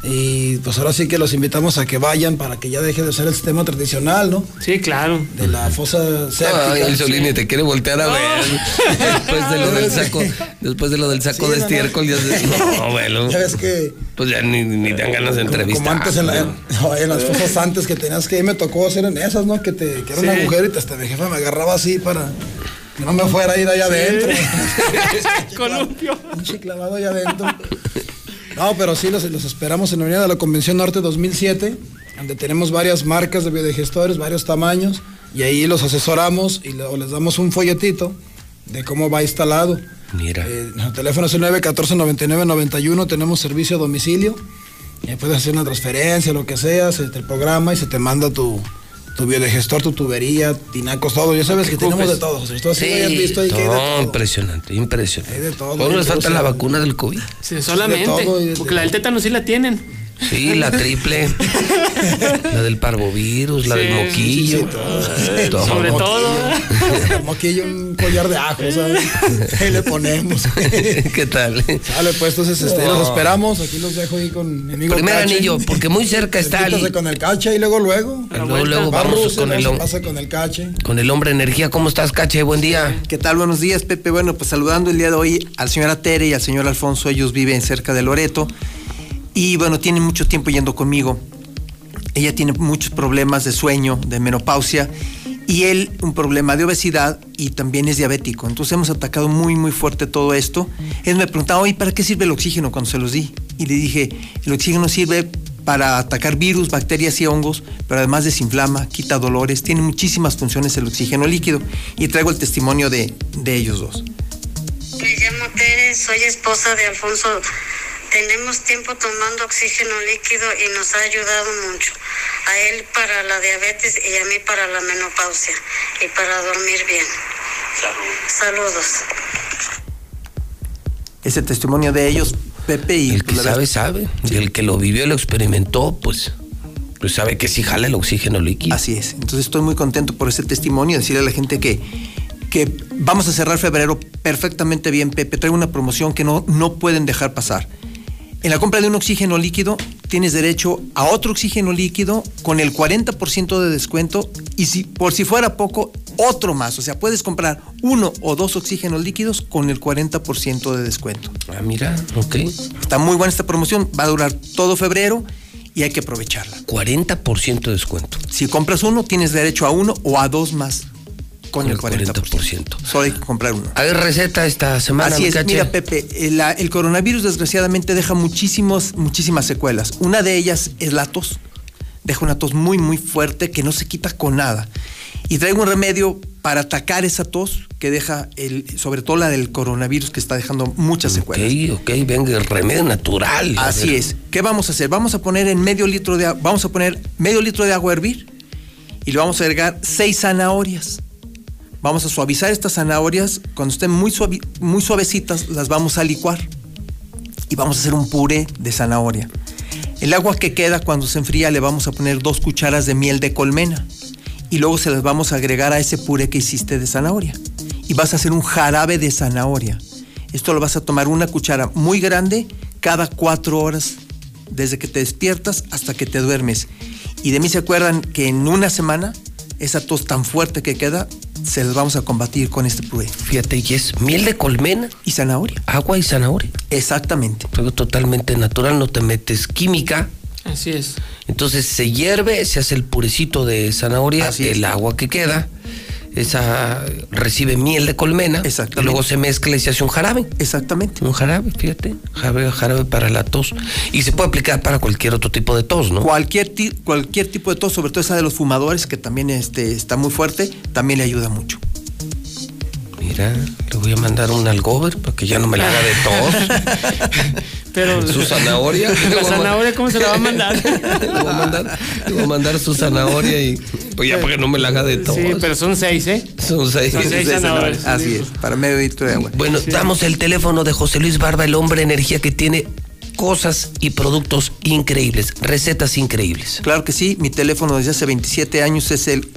Y pues ahora sí que los invitamos a que vayan para que ya deje de ser el sistema tradicional, ¿no? Sí, claro. De la fosa séptica. Ay, el Solini te quiere voltear a ver. Después de lo del saco, después de lo del saco Sí, de no, no. estiércol, ya se- No, bueno. Ya ves que Pues ya ni, ni te dan ganas de entrevistar. Como antes en, la- no, en las cosas antes que tenías que ir, me tocó hacer en esas, ¿no? Que, te, que era un Sí. agujero y te, hasta mi jefa me agarraba así para, Que no me fuera a ir allá adentro. Columpio. Un clavado allá adentro. No, pero sí, los, los esperamos en la Unidad de la Convención Norte 2007, donde tenemos varias marcas de biodigestores, varios tamaños, y ahí los asesoramos y le- les damos un folletito de cómo va instalado. Mira. Eh, el teléfono es el 914-9991, tenemos servicio a domicilio. Y ahí puedes hacer una transferencia, lo que sea, se te programa y se te manda tu, tu biodigestor, tu tubería, tinacos, todo. Ya sabes que tenemos de todo, José. Así lo hayas visto ahí que hay de no, todo. impresionante, impresionante. Hay de todo, Solo hay les falta todo, la sí. vacuna del COVID. Sí, solamente. todo porque la del tétano sí la tienen. Sí, la triple, la del parvovirus, la Sí, del moquillo. sí, sí, todo. todo. Sobre todo. Como aquí hay un collar de ajo, ¿sabes? Ahí le ponemos. ¿Qué tal? Sale, pues entonces este, los esperamos. Aquí los dejo ahí con mi amigo Primer Cache. anillo, porque muy cerca está el, con el cache y luego, luego. y luego, luego Va vamos Rusia, con el, luego hom- se pasa con el cache. con el hombre energía. ¿Cómo estás, Cache? Buen día. ¿Qué tal? Buenos días, Pepe. Bueno, pues saludando el día de hoy al señor Atere y al señor Alfonso. Ellos viven cerca de Loreto y bueno, tienen mucho tiempo yendo conmigo. Ella tiene muchos problemas de sueño, de menopausia y él un problema de obesidad y también es diabético. Entonces hemos atacado muy, muy fuerte todo esto. Él me preguntaba, oye, ¿para qué sirve el oxígeno cuando se los di? Y le dije, el oxígeno sirve para atacar virus, bacterias y hongos, pero además desinflama, quita dolores, tiene muchísimas funciones el oxígeno líquido. Y traigo el testimonio de, de ellos dos. Me llamo Tere, soy esposa de Alfonso. Tenemos tiempo tomando oxígeno líquido y nos ha ayudado mucho. A él para la diabetes y a mí para la menopausia y para dormir bien. Saludos. Ese testimonio de ellos, Pepe, y El que la sabe, sabe. Y el que lo vivió y lo experimentó, pues, pues sabe que sí jala el oxígeno líquido. Así es. Entonces estoy muy contento por ese testimonio, decirle a la gente que, que vamos a cerrar febrero perfectamente bien, Pepe. Traigo una promoción que no, no pueden dejar pasar. En la compra de un oxígeno líquido tienes derecho a otro oxígeno líquido con el 40% de descuento y si por si fuera poco, otro más. O sea, puedes comprar uno o dos oxígenos líquidos con el 40% de descuento. Ah, mira, ok. Está muy buena esta promoción, va a durar todo febrero y hay que aprovecharla. 40% de descuento. Si compras uno, tienes derecho a uno o a dos más con, el el 40%. Solo hay que comprar uno. ¿Hay receta esta semana, Así es, Cache? mira Pepe, el, la- el coronavirus desgraciadamente deja muchísimos, muchísimas secuelas. Una de ellas es la tos. Deja una tos muy, muy fuerte que no se quita con nada. Y traigo un remedio para atacar esa tos que deja, el, sobre todo la del coronavirus que está dejando muchas secuelas. Ok, ok, venga, el remedio natural. Así es. ¿Qué vamos a hacer? Vamos a poner en medio litro de agua, vamos a poner medio litro de agua a hervir y le vamos a agregar seis zanahorias. Vamos a suavizar estas zanahorias, cuando estén muy, muy suavecitas las vamos a licuar y vamos a hacer un puré de zanahoria. El agua que queda cuando se enfría le vamos a poner dos cucharas de miel de colmena y luego se las vamos a agregar a ese puré que hiciste de zanahoria y vas a hacer un jarabe de zanahoria. Esto lo vas a tomar una cuchara muy grande cada cuatro horas, desde que te despiertas hasta que te duermes. Y de mí se acuerdan que en una semana, esa tos tan fuerte que queda, se las vamos a combatir con este puré. Fíjate, y es miel de colmena. Y zanahoria. Agua y zanahoria. Exactamente. Algo totalmente natural, no te metes química. Así es. Entonces se hierve, se hace el purecito de zanahoria, Así es. el agua que queda, esa recibe miel de colmena, y luego se mezcla y se hace un jarabe. Exactamente. Un jarabe, fíjate, jarabe, jarabe para la tos. Y se puede aplicar para cualquier otro tipo de tos, ¿no? Cualquier, cualquier tipo de tos, sobre todo esa de los fumadores, que también este, está muy fuerte, también le ayuda mucho. Mira, le voy a mandar un algover para que ya no me la haga de tos. Pero Su zanahoria. La zanahoria, ¿cómo se la va a mandar? Le voy a mandar, le voy a mandar su zanahoria y pues ya para que no me la haga de tos. Sí, pero son seis, ¿eh? Son seis. Son seis zanahorias. Así es, para medio litro de agua. Bueno, damos el teléfono de José Luis Barba, el hombre energía que tiene cosas y productos increíbles, recetas increíbles. Claro que sí, mi teléfono desde hace 27 años es el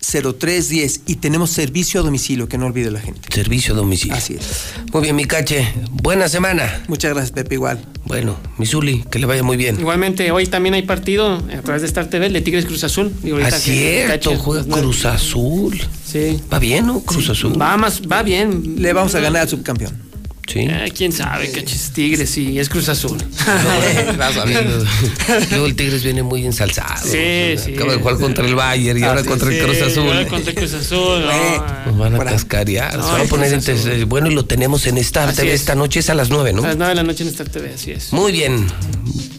449-913-0310 y tenemos servicio a domicilio, que no olvide la gente. Servicio a domicilio. Así es. Muy bien, mi cache. Buena semana. Muchas gracias, Pepe, igual. Bueno, Misuli, que le vaya muy bien. Igualmente, hoy también hay partido a través de Star TV, de Tigres Cruz Azul. Digo, Ah, cierto, Cache, juega no- Cruz Azul. Sí. Va bien, ¿no? Cruz Azul. Va más, va bien. Le vamos a ganar al subcampeón. Sí. Eh, quién sabe, cachis, Tigres y es Cruz Azul. Vas a ver. Luego el Tigres viene muy ensalzado. Sí, sí. Acaba de jugar contra el Bayern y ahora Sí, contra el Cruz Azul. ahora contra el Cruz Azul. no. Nos van a cascarear. Se va a poner Azul. bueno y lo tenemos en Star Así TV es. esta noche, es a las 9, ¿no? A las 9 de la noche en Star TV, así es. Muy bien.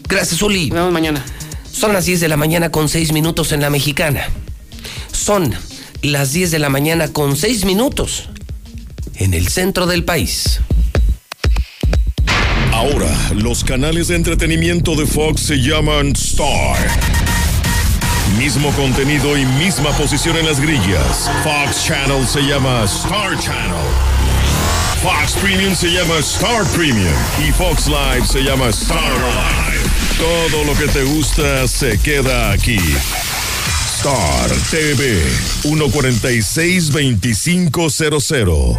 Gracias, Uli. Nos vemos mañana. Son las 10 de la mañana con 6 minutos en la mexicana. Son las 10 de la mañana con 6 minutos en el centro del país. Ahora, los canales de entretenimiento de Fox se llaman Star. Mismo contenido y misma posición en las grillas. Fox Channel se llama Star Channel. Fox Premium se llama Star Premium. Y Fox Live se llama Star Live. Todo lo que te gusta se queda aquí. Star TV 146-2500.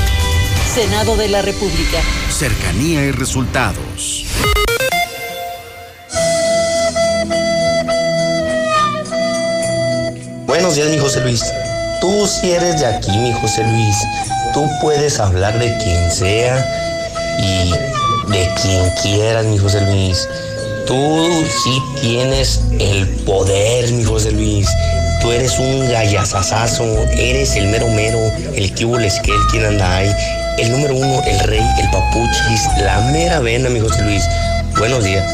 Senado de la República. Cercanía y resultados. Buenos días, mi José Luis. Tú si eres de aquí, mi José Luis. Tú puedes hablar de quien sea y de quien quieras, mi José Luis. Tú sí tienes el poder, mi José Luis. Tú eres un gallazazazo, eres el mero mero, el que hubo el esquel, quien anda ahí, el número uno, el rey, el papuchis, la mera vena, mi José Luis. Buenos días.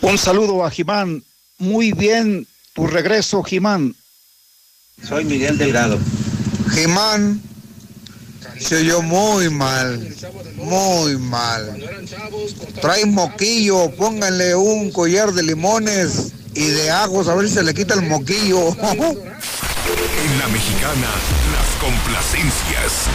Un saludo a Jimán. Muy bien tu regreso, Jimán. Soy Miguel Delgado. Jimán se oyó muy mal, muy mal. Trae moquillo, pónganle un collar de limones y de ajos a ver si se le quita el moquillo. En la mexicana, las complacencias